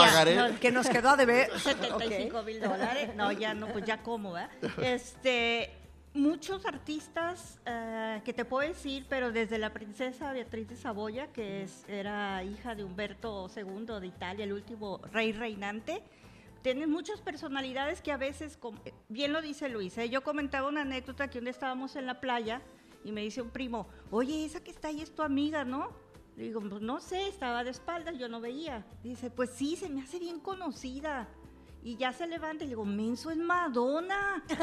No, Que nos quedó a deber. 75 mil dólares. No, ya no, pues ya cómo, ¿verdad? Este, muchos artistas eh, que te puedo decir, pero desde la princesa Beatriz de Saboya, que es, era hija de Humberto II de Italia, el último rey reinante. Tienen muchas personalidades que a veces, eh, bien lo dice Luis, ¿eh? yo comentaba una anécdota que un día estábamos en la playa y me dice un primo, oye, esa que está ahí es tu amiga, ¿no? Le digo, pues no sé, estaba de espaldas, yo no veía. Dice, pues sí, se me hace bien conocida. Y ya se levanta y le digo, menso es Madonna.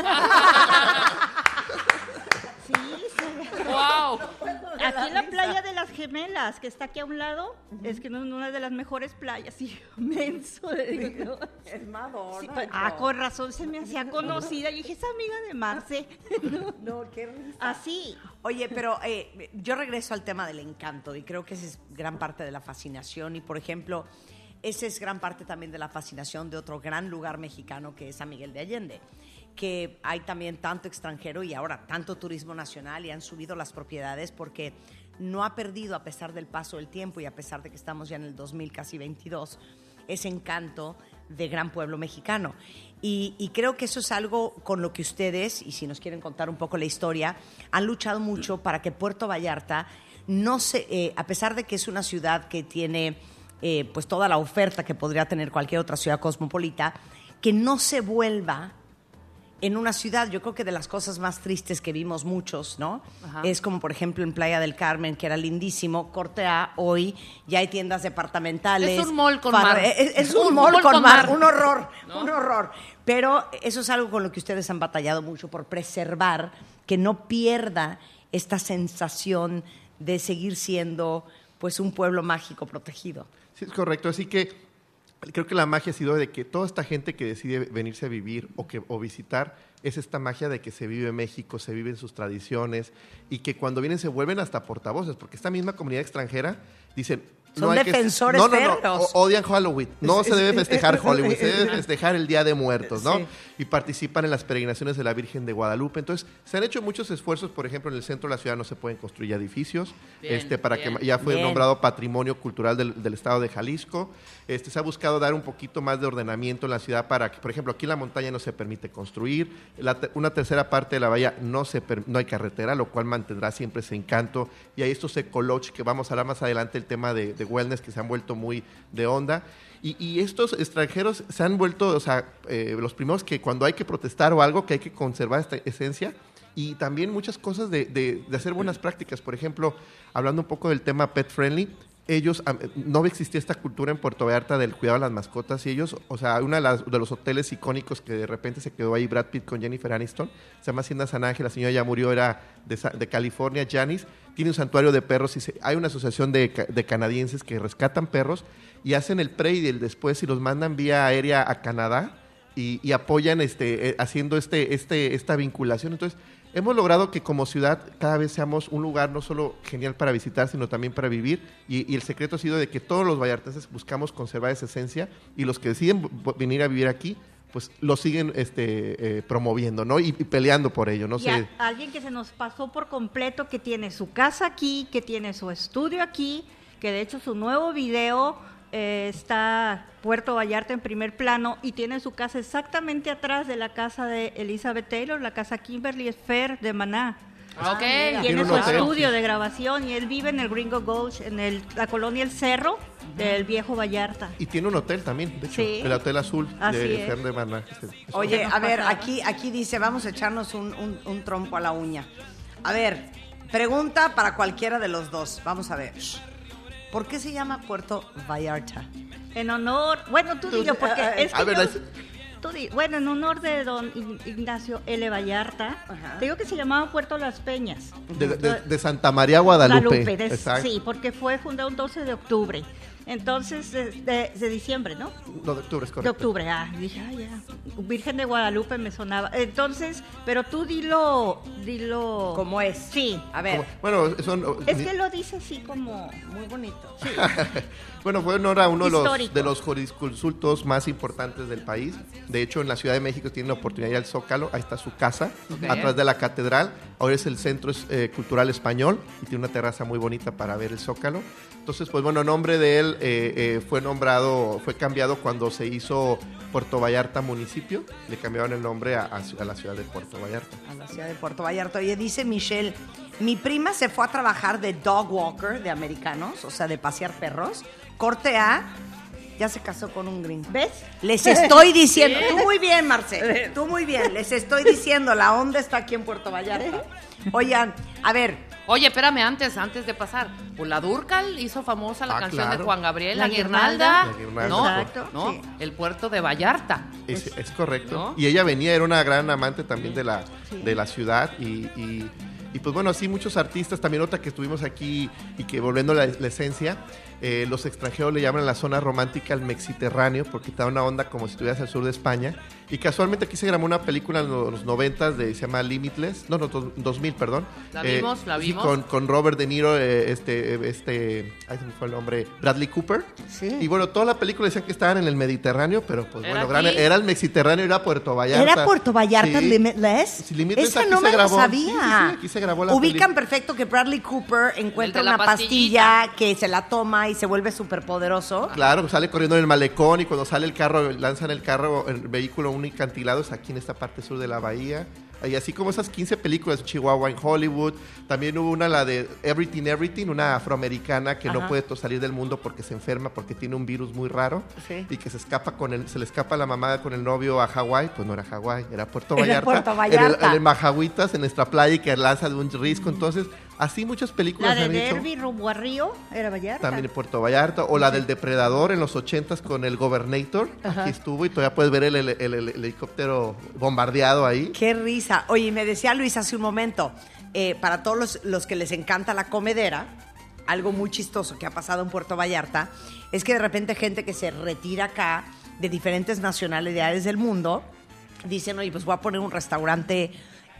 sí, se- ¡Wow! Aquí en la playa de las gemelas, que está aquí a un lado, es que no es una de las mejores playas. Y yo, menso, le digo. Es Madonna. Sí, pues, ah, con razón se me hacía conocida. Yo dije, es amiga de Marce. No, No, qué risa. Así. Oye, pero eh, yo regreso al tema del encanto y creo que esa es gran parte de la fascinación y, por ejemplo, esa es gran parte también de la fascinación de otro gran lugar mexicano que es San Miguel de Allende, que hay también tanto extranjero y ahora tanto turismo nacional y han subido las propiedades porque no ha perdido a pesar del paso del tiempo y a pesar de que estamos ya en el 2000 casi 22 ese encanto de gran pueblo mexicano. Y, y creo que eso es algo con lo que ustedes, y si nos quieren contar un poco la historia, han luchado mucho para que Puerto Vallarta no se, eh, a pesar de que es una ciudad que tiene eh, pues toda la oferta que podría tener cualquier otra ciudad cosmopolita, que no se vuelva en una ciudad, yo creo que de las cosas más tristes que vimos muchos, ¿no? Ajá. Es como, por ejemplo, en Playa del Carmen, que era lindísimo, Corte A, hoy ya hay tiendas departamentales. Es un mall con mar. Es, es un, mall, con, mar, un horror, ¿No? un horror. Pero eso es algo con lo que ustedes han batallado mucho por preservar, que no pierda esta sensación de seguir siendo pues un pueblo mágico protegido. Sí, es correcto. Así que creo que la magia ha sido de que toda esta gente que decide venirse a vivir o, que, o visitar es esta magia de que se vive en México, se viven sus tradiciones y que cuando vienen se vuelven hasta portavoces, porque esta misma comunidad extranjera dicen... Son hay que- defensores no, no, no, odian Halloween. No se debe festejar Halloween, se debe festejar el Día de Muertos, ¿no? Sí. Y participan en las peregrinaciones de la Virgen de Guadalupe. Entonces, se han hecho muchos esfuerzos, por ejemplo, en el centro de la ciudad no se pueden construir edificios, Bien, este, para bien. que ya fue Bien. nombrado Patrimonio Cultural del, del Estado de Jalisco. Este, se ha buscado dar un poquito más de ordenamiento en la ciudad para que, por ejemplo, aquí en la montaña no se permite construir, La una tercera parte de la bahía no, se no hay carretera, lo cual mantendrá siempre ese encanto. Y hay estos ecoloch que vamos a hablar más adelante, el tema de, de wellness que se han vuelto muy de onda. Y, y estos extranjeros se han vuelto, o sea, eh, los primeros que cuando hay que protestar o algo, que hay que conservar esta esencia, y también muchas cosas de, de- de hacer buenas prácticas. Por ejemplo, hablando un poco del tema pet friendly, ellos, no existía esta cultura en Puerto Vallarta del cuidado de las mascotas y ellos, o sea, uno de, de los hoteles icónicos que de repente se quedó ahí Brad Pitt con Jennifer Aniston, se llama Hacienda San Ángel, la señora ya murió, era de, de California, Janice, tiene un santuario de perros y se- hay una asociación de canadienses que rescatan perros y hacen el pre y el después y los mandan vía aérea a Canadá y, y apoyan este, eh, haciendo este, este, esta vinculación. Entonces, hemos logrado que como ciudad cada vez seamos un lugar no solo genial para visitar, sino también para vivir. Y, y el secreto ha sido de que todos los vallartenses buscamos conservar esa esencia y los que deciden venir a vivir aquí, pues lo siguen este, eh, promoviendo, ¿no? Y, y peleando por ello, no Y sé. a- alguien que se nos pasó por completo, que tiene su casa aquí, que tiene su estudio aquí, que de hecho su nuevo video eh, está Puerto Vallarta en primer plano y tiene su casa exactamente atrás de la casa de Elizabeth Taylor, la casa Kimberly Fair de Maná. Ah, ok. Tiene su estudio de grabación y él vive en el Gringo Gulch, en el- la colonia El Cerro del viejo Vallarta. Y tiene un hotel también, de hecho, Sí. el Hotel Azul Así de es. Fern de Maná. Este, Oye, nos a ver, aquí, aquí dice, vamos a echarnos un, un- un trompo a la uña. A ver, pregunta para cualquiera de los dos. Vamos a ver. ¿Por qué se llama Puerto Vallarta? En honor, bueno, tú Tú- dilo porque es que a ver, yo- es- tú di- bueno, en honor de don Ign- Ignacio L. Vallarta, Ajá. te digo que se llamaba Puerto Las Peñas. de, de- de Santa María Guadalupe. Guadalupe, de- sí, porque fue fundado un 12 de octubre. Entonces, de, de- de diciembre, ¿no? No, de octubre, es De correcto. octubre, ah, dije, ah, ya. Virgen de Guadalupe me sonaba. Entonces, pero tú dilo, dilo. ¿Cómo es? Sí. A ver, Bueno, son... Es que lo dice así como. muy bonito. Bueno, fue honor a uno de los, de los jurisconsultos más importantes del país. De hecho, en la Ciudad de México tiene la oportunidad de ir al Zócalo. Ahí está su casa, Ok. atrás de la catedral. Ahora es el Centro eh, Cultural Español y tiene una terraza muy bonita para ver el Zócalo. Entonces, pues bueno, nombre de él eh, eh, fue nombrado, fue cambiado cuando se hizo Puerto Vallarta municipio. Le cambiaron el nombre a, a- a la ciudad de Puerto Vallarta. A la ciudad de Puerto Vallarta. Oye, dice Michelle, mi prima se fue a trabajar de dog walker de americanos, o sea, de pasear perros. Corte A, ya se casó con un gringo. ¿Ves? Les estoy diciendo, tú muy bien, Marcel, tú muy bien, les estoy diciendo, la onda está aquí en Puerto Vallarta. Oigan, a ver, Oye, espérame, antes, antes de pasar. Pues la Durcal hizo famosa la Ah, canción de. Juan Gabriel, La La, Guirnalda. Guirnalda. La Guirnalda. No, Exacto, no, sí. el puerto de Vallarta. Es, es correcto. ¿No? Y ella venía, era una gran amante también de la, de la ciudad. Y, y- y, pues bueno, así muchos artistas, también otra que estuvimos aquí y que volviendo a la, la esencia, eh, los extranjeros le llaman la zona romántica el Mexiterráneo porque da una onda como si estuvieras al sur de España. Y casualmente aquí se grabó una película en los noventas de se llama Limitless, no, no, dos- 2000, perdón. La Eh, vimos, la sí, vimos. con, con Robert De Niro, eh, este, eh, este, ay, se me fue el nombre, Bradley Cooper. Sí. Y bueno, toda la película decían que estaban en el Mediterráneo, pero pues ¿Era bueno, gran- era el Mexiterráneo, era Puerto Vallarta. ¿era Puerto Vallarta Sí. Limitless? Sí, Limitless Esa aquí no se me grabó. lo Sí, sí, sabía. sí, aquí se grabó la Ubican perfecto que Bradley Cooper encuentra la una pastilla que se la toma y se vuelve súper poderoso. Claro, sale corriendo en el malecón y cuando sale el carro, lanzan el carro, el vehículo un acantilado, es aquí en esta parte sur de la bahía. Y así como esas 15 películas, Chihuahua en Hollywood, también hubo una, la de Everything Everything, una afroamericana que no Ajá. puede to- salir del mundo porque se enferma, porque tiene un virus muy raro Sí. y que se escapa con el, se le escapa la mamá con el novio a Hawái, pues no era Hawái, era Puerto Era Vallarta. Puerto En Vallarta. el, en el Majahuitas, en nuestra playa y que lanza de un risco. Entonces, así muchas películas La de hecho. Derby rumbo a Río era Vallarta. También en Puerto Vallarta, o la del Depredador en los ochentas con el Gobernator, aquí estuvo y todavía puedes ver el, el- el- el helicóptero bombardeado ahí. Qué risa. Oye, me decía Luis hace un momento, eh, para todos los, los que les encanta la comedera, algo muy chistoso que ha pasado en Puerto Vallarta es que de repente gente que se retira acá de diferentes nacionalidades del mundo dicen, oye, pues voy a poner un restaurante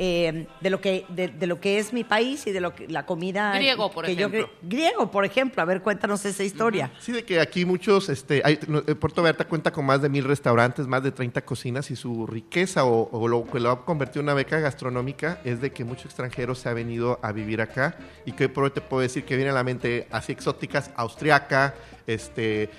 eh, de lo que de, de lo que es mi país y de lo que la comida Griego, por que ejemplo. griego, por ejemplo. A ver, cuéntanos esa historia. Sí, de que aquí muchos, este, hay- eh, Puerto Vallarta cuenta con más de mil restaurantes, más de 30 cocinas y su riqueza o, o lo que lo ha convertido en una beca gastronómica es de que muchos extranjeros se han venido a vivir acá y que hoy por hoy te puedo decir que viene a la mente así exóticas, austriaca, este,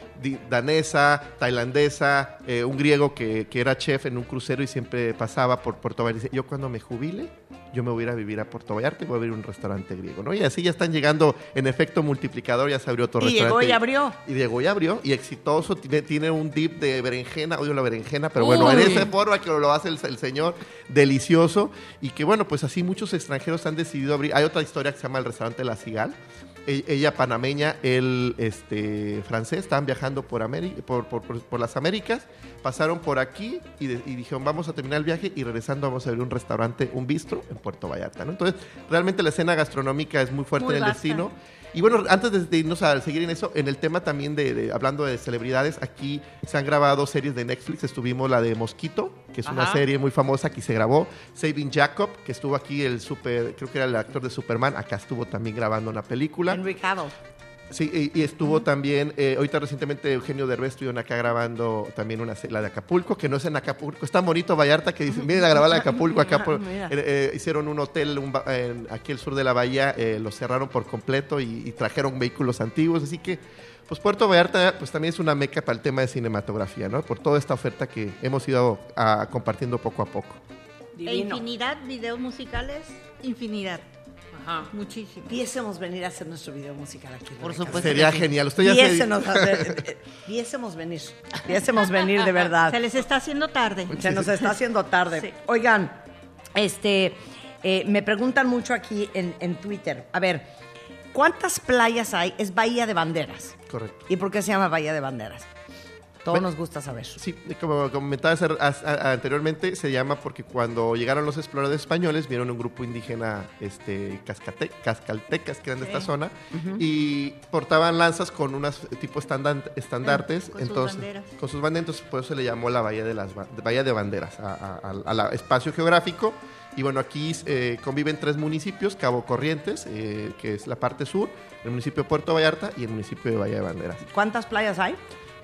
danesa, tailandesa, eh, un griego que, que era chef en un crucero y siempre pasaba por Puerto Vallarta. y dice, Yo cuando me jubile yo me voy a ir a vivir a Puerto Vallarta y voy a abrir un restaurante griego, ¿no? Y así ya están llegando en efecto multiplicador, ya se abrió otro Y restaurante. llegó y abrió. Y llegó y abrió, y exitoso, tiene, tiene un dip de berenjena, odio la berenjena, pero bueno, en Uy. esa forma que lo hace el, el señor, delicioso, y que bueno, pues así muchos extranjeros han decidido abrir. Hay otra historia que se llama el restaurante La Cigal, ella panameña, él este, francés, estaban viajando por, Ameri- por, por- por- por las Américas, pasaron por aquí y, de- y dijeron vamos a terminar el viaje y regresando vamos a abrir un restaurante, un bistro en Puerto Vallarta. ¿no? Entonces, realmente la escena gastronómica es muy fuerte Muy en el vasta. destino. Y bueno, antes de- de irnos a seguir en eso, en el tema también de, de- hablando de celebridades, aquí se han grabado series de Netflix. Estuvimos la de Mosquito, que es una serie muy famosa que se grabó. Saving Jacob, que estuvo aquí el super, creo que era el actor de Superman, acá estuvo también grabando una película. Henry Cavill. Sí, y, y estuvo también, eh, ahorita recientemente Eugenio Derbez estuvieron acá grabando también una la de Acapulco, que no es en Acapulco, es tan bonito Vallarta que dicen, miren a grabar la de Acapulco, acá por- Mira. eh, eh, hicieron un hotel un en- aquí al sur de la bahía, eh, lo cerraron por completo y, y trajeron vehículos antiguos, así que pues Puerto Vallarta pues también es una meca para el tema de cinematografía, ¿no? Por toda esta oferta que hemos ido ah, compartiendo poco a poco. E Divino. infinidad, videos musicales, infinidad. Ajá. Muchísimo. Viésemos venir a hacer nuestro video musical aquí. Por supuesto. Sería genial. Usted ya a ver, viésemos venir. Viésemos venir de verdad. Se les está haciendo tarde. Se nos está haciendo tarde. Sí. Oigan, este, eh, me preguntan mucho aquí en, en Twitter. A ver, ¿cuántas playas hay? Es Bahía de Banderas. Correcto. ¿Y por qué se llama Bahía de Banderas? Bueno, nos gusta saber. Sí, como comentabas ar- as- a- anteriormente, se llama porque cuando llegaron los exploradores españoles, vieron un grupo indígena este, cascate- cascaltecas que eran de esta zona y portaban lanzas con unas tipo estandan- estandartes. Con sus entonces, banderas. Con sus banderas, entonces por eso se le llamó la Bahía de, las, ba- Bahía de Banderas, al espacio geográfico. Y bueno, aquí eh, conviven tres municipios, Cabo Corrientes, eh, que es la parte sur, el municipio de Puerto Vallarta y el municipio de Bahía de Banderas. ¿Cuántas playas hay?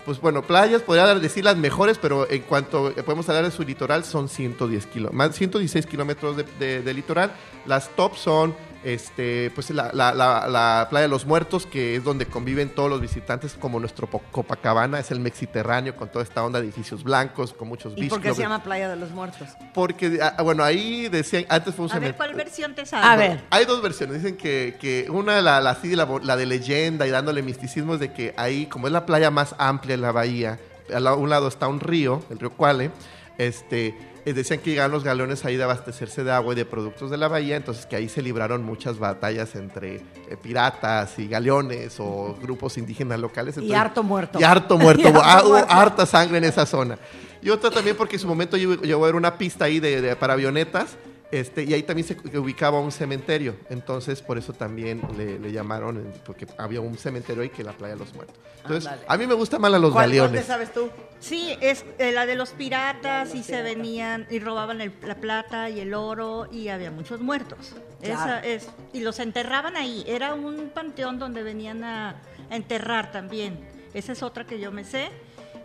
Pues bueno, playas, podría decir las mejores, pero en cuanto eh, podemos hablar de su litoral, son 110 kilo, más 116 kilómetros de, de- de litoral. Las top son este, pues la, la- la- la playa de los muertos, que es donde conviven todos los visitantes, como nuestro Copacabana, es el Mediterráneo, con toda esta onda de edificios blancos, con muchos ¿Y beach por qué se llama Playa de los Muertos? Porque, ah, bueno, ahí decían, antes fue un A ver. ¿cuál versión te sale? A ver. Hay dos versiones. Dicen que, que una, la, la, así, la, de leyenda y dándole misticismo, es de que ahí, como es la playa más amplia en la bahía, a un lado está un río, el río Cuale, este, decían que llegaban los galeones ahí de abastecerse de agua y de productos de la bahía, entonces que ahí se libraron muchas batallas entre eh, piratas y galeones o grupos indígenas locales. Y harto muerto. Y harto muerto. Y harto Ah, hubo muerto. harta sangre en esa zona. Y otra también porque en su momento llegó a haber una pista ahí de, de- para avionetas. Este, y ahí también se ubicaba un cementerio. Entonces, por eso también le, le llamaron, porque había un cementerio ahí que la playa de los muertos. Entonces, a mí me gusta más la de los ¿Cuál, cuál te galeones. sabes tú? Sí, es eh, la de los piratas y se venían y robaban el- la plata y el oro y había muchos muertos. Claro. Esa es y los enterraban ahí. Era un panteón donde venían a, a enterrar también. Esa es otra que yo me sé.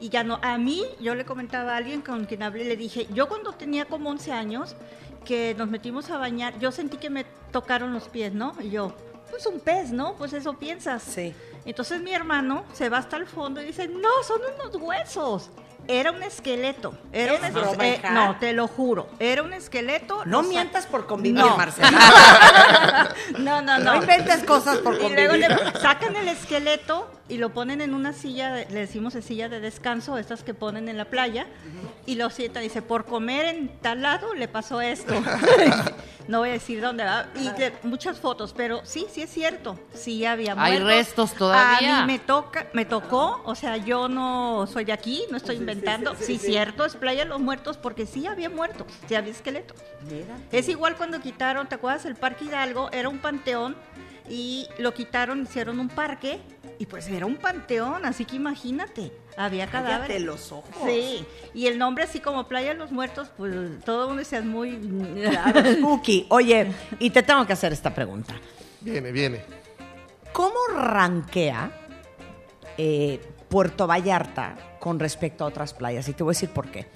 Y ya no, a mí, yo le comentaba a alguien con quien hablé, le dije, yo cuando tenía como 11 años, que nos metimos a bañar, yo sentí que me tocaron los pies, ¿no? Y yo, pues un pez, ¿no? Pues eso piensas. Sí. Entonces mi hermano se va hasta el fondo y dice, no, son unos huesos. Era un esqueleto. Era un es- broma, eh, no, te lo juro. Era un esqueleto. No mientas por convivir, No. Marcela. No, no, No no. inventes cosas por Y luego convivir. le sacan el esqueleto y lo ponen en una silla, de- le decimos de silla de descanso, estas que ponen en la playa, y lo sientan. Dice, por comer en tal lado le pasó esto. no voy a decir dónde va. Y de- muchas fotos, pero sí, sí es cierto. Sí había Hay muertos. restos todavía. A mí me toca, me tocó, o sea, yo no soy de aquí, no estoy inventando. Sí, cierto, es Playa de los Muertos porque sí había muertos, sí había esqueletos. Es igual cuando quitaron, ¿te acuerdas? El Parque Hidalgo era un panteón y lo quitaron, hicieron un parque y pues era un panteón, así que imagínate, había cadáveres. los ojos. Sí, y el nombre así como Playa de los Muertos, pues todo uno decía muy... Claro, spooky. Oye, y te tengo que hacer esta pregunta. Viene, viene. ¿Cómo rankea eh, Puerto Vallarta con respecto a otras playas? Y te voy a decir por qué.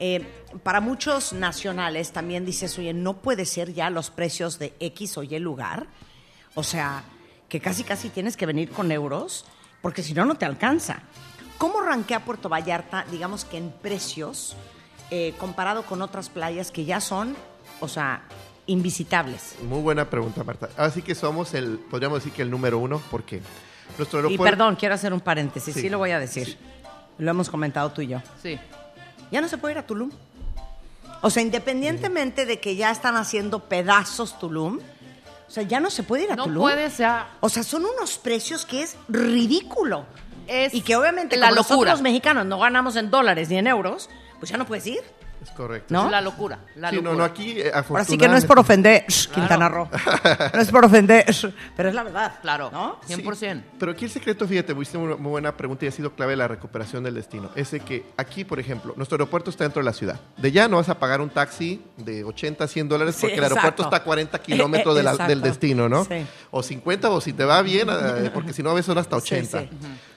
Eh, para muchos nacionales también dices, oye, no puede ser ya los precios de X o Y lugar. O sea, que casi casi tienes que venir con euros, porque si no, no te alcanza. ¿Cómo rankea Puerto Vallarta, digamos que en precios, eh, comparado con otras playas que ya son, o sea, invisitables? Muy buena pregunta, Marta. Así que somos el, podríamos decir que el número uno, porque nuestro Y aeropuerto... perdón, quiero hacer un paréntesis, sí, Sí. lo voy a decir. Lo hemos comentado tú y yo. Sí. Ya no se puede ir a Tulum. O sea, independientemente de que ya están haciendo pedazos Tulum, o sea, ya no se puede ir a No Tulum. puede ser. O sea, son unos precios que es ridículo. Es y que obviamente la como nosotros locura. los mexicanos no ganamos en dólares ni en euros, pues ya no puedes ir. Es correcto. ¿No? Es la locura. La Sí, no, locura. no, aquí eh, Ahora sí que no es por ofender, Quintana Roo. No es por ofender, pero es la verdad. Claro. ¿No? 100%. Pero aquí el secreto, fíjate, hiciste una muy buena pregunta y ha sido clave la recuperación del destino. Es de que aquí, por ejemplo, nuestro aeropuerto está dentro de la ciudad. De ya no vas a pagar un taxi de 80, 100 dólares Sí, porque el aeropuerto está a 40 kilómetros de la- Exacto. del destino, ¿no? Sí. O 50 o si te va bien, eh, porque si no a veces son hasta 80. sí.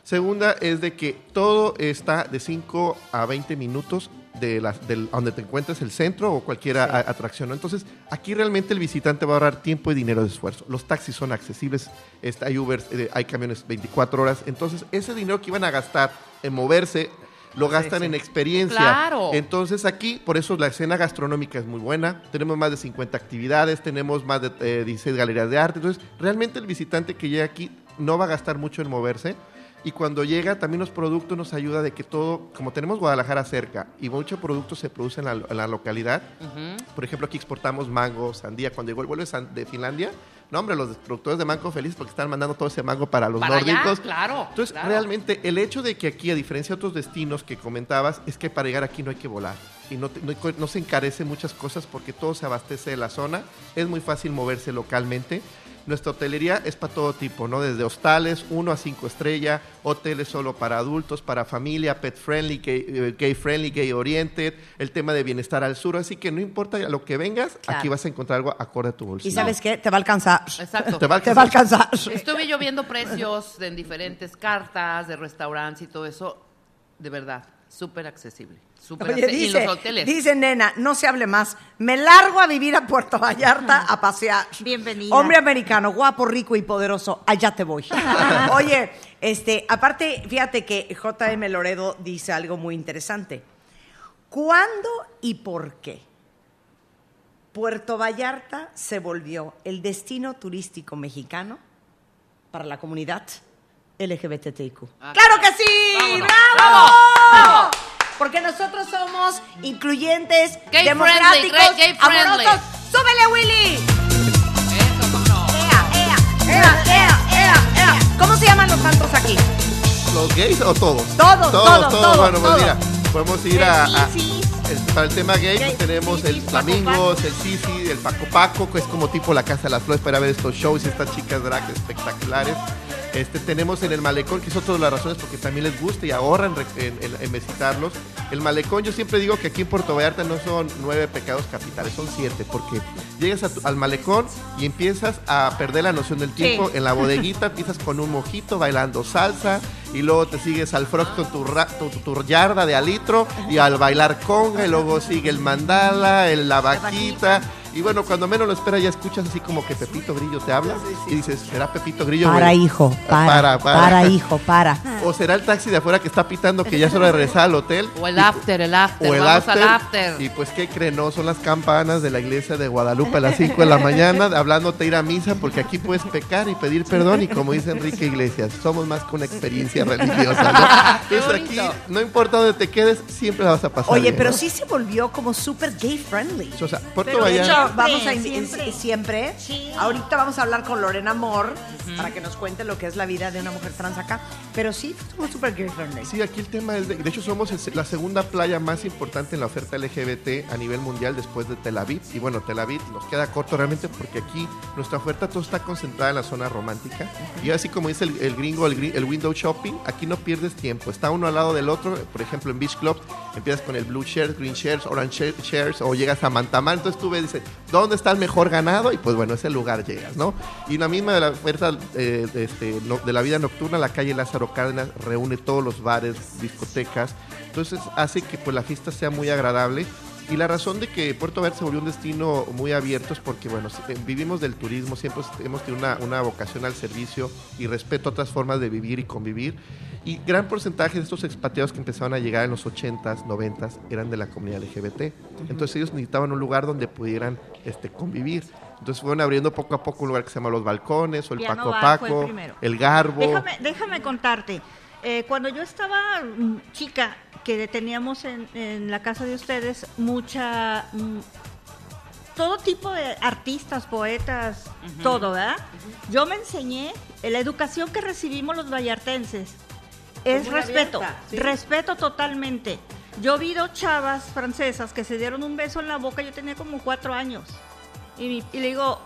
Segunda es de que todo está de 5 a 20 minutos de la, del, donde te encuentres el centro o cualquier atracción. ¿no? Entonces, aquí realmente el visitante va a ahorrar tiempo y dinero de esfuerzo. Los taxis son accesibles, este, hay Uber, hay camiones 24 horas. Entonces, ese dinero que iban a gastar en moverse, lo gastan en experiencia. Claro. Entonces, aquí, por eso la escena gastronómica es muy buena. Tenemos más de 50 actividades, tenemos más de eh, 16 galerías de arte. Entonces, realmente el visitante que llega aquí no va a gastar mucho en moverse. Y cuando llega, también los productos nos ayuda de que todo, como tenemos Guadalajara cerca y muchos productos se producen en la, en la localidad, por ejemplo, aquí exportamos mango, sandía. Cuando llegó el vuelo de, Finlandia, no, hombre, los productores de mango felices porque están mandando todo ese mango para los Para allá, nórdicos. claro, Entonces, claro. realmente, el hecho de que aquí, a diferencia de otros destinos que comentabas, es que para llegar aquí no hay que volar. Y no, no se encarece muchas cosas porque todo se abastece de la zona. Es muy fácil moverse localmente. Nuestra hotelería es para todo tipo, ¿no? Desde hostales, 1 a 5 estrellas, hoteles solo para adultos, para familia, pet friendly, gay, eh, gay friendly, gay oriented, el tema de bienestar al sur. Así que no importa a lo que vengas, Claro. aquí vas a encontrar algo acorde a tu bolsillo. Y sabes qué, te va a alcanzar. Exacto. Te va a Te va a alcanzar. alcanzar. Estuve yo viendo precios de en diferentes cartas, de restaurantes y todo eso. De verdad, súper accesible. Oye. Y dice, los hoteles. dice nena, no se hable más. Me largo a vivir a Puerto Vallarta a pasear. Bienvenida. Hombre americano, guapo, rico y poderoso, allá te voy. Oye, este, aparte, fíjate que JM Loredo dice algo muy interesante. ¿Cuándo y por qué Puerto Vallarta se volvió el destino turístico mexicano para la comunidad LGBTIQ? Ah, ¡Claro que sí! Vámonos, ¡Bravo! bravo, bravo. Porque nosotros somos incluyentes, Gay democráticos, friendly, amorosos. ¡Súbele, Willy! Eso, cómo no. ¡Ea, ea, ea, ea, ea, ea! ¿Cómo se llaman los santos aquí? ¿Los gays o todos? Todos, todos, todos, Bueno, pues todos. mira, podemos ir a, a- para el tema gay, pues tenemos el Flamingos, el Sisi, el Paco Paco, que es como tipo la Casa de las Flores para ver estos shows y estas chicas drag espectaculares. Este, tenemos en el Malecón, que es otra de las razones porque también les gusta y ahorran en, en- en visitarlos. El Malecón, yo siempre digo que aquí en Puerto Vallarta no son nueve pecados capitales, son siete, porque llegas a tu- al Malecón y empiezas a perder la noción del tiempo. Sí. En la bodeguita empiezas con un mojito bailando salsa y luego te sigues al frog con tu, ra- tu yarda de alitro y al bailar conga y luego sigue el mandala, el, la vaquita. Y bueno, cuando menos lo esperas ya escuchas así como que Pepito Grillo te habla y dices, ¿será Pepito Grillo? Para, güey?" hijo, Ah, para, para, hijo, para. O será el taxi de afuera que está pitando que ya es hora de regresar al hotel. O el after, el after. o el Vamos after, al after. Y pues, ¿qué creen? No, son las campanas de la iglesia de Guadalupe a las 5 de la mañana, hablándote ir a misa, porque aquí puedes pecar y pedir perdón. Y como dice Enrique Iglesias, somos más que una experiencia religiosa. ¿no? Entonces, aquí, no importa dónde te quedes, siempre la vas a pasar. Oye, bien, pero ¿no? sí se volvió como súper gay friendly. O sea, Puerto Vallarta. Vamos a Siempre, siempre. Sí. Ahorita vamos a hablar con Lorena Moore para que nos cuente lo que es la vida de una mujer trans acá. Pero sí, somos súper gay friendly. Sí, aquí el tema es, de, de hecho somos el- la segunda playa más importante en la oferta LGBT a nivel mundial después de Tel Aviv. Y bueno, Tel Aviv nos queda corto realmente porque aquí nuestra oferta todo está concentrada en la zona romántica. Y así como dice el, el gringo, el, el window shopping, aquí no pierdes tiempo. Está uno al lado del otro. Por ejemplo, en Beach Club empiezas con el blue shares, green shares, orange shares o llegas a Mantamar. Entonces tú ves, dices, ¿dónde está el mejor ganado? Y pues bueno, ese lugar llegas, ¿no? Y la misma de la oferta eh, este, de la vida nocturna, la calle Lázaro Cárdenas reúne todos los bares, discotecas. Entonces hace que pues la fiesta sea muy agradable. Y la razón de que Puerto Vallarta se volvió un destino muy abierto es porque, bueno, eh, vivimos del turismo, siempre hemos tenido una, una vocación al servicio y respeto a otras formas de vivir y convivir. Y gran porcentaje de estos expatriados que empezaron a llegar en los 80s, 90s, eran de la comunidad LGBT. Entonces ellos necesitaban un lugar donde pudieran este, convivir. Entonces fueron abriendo poco a poco un lugar que se llama Los Balcones, o el Piano Paco Bar el Paco, primero. el Garbo. Déjame, déjame contarte. Eh, cuando yo estaba mm, chica, que teníamos en, en la casa de ustedes mucha. mm, todo tipo de artistas, poetas, todo, ¿verdad? Yo me enseñé, la educación que recibimos los vallartenses es muy respeto, abierta, sí. respeto totalmente. Yo vi dos chavas francesas que se dieron un beso en la boca, yo tenía como cuatro años. Y, mi- y le digo,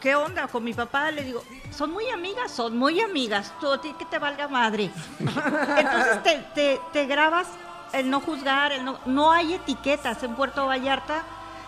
¿qué onda con mi papá? Le digo, son muy amigas, son muy amigas, tú a ti que te valga madre. Entonces te, te- te grabas el no juzgar, el no, no hay etiquetas en Puerto Vallarta.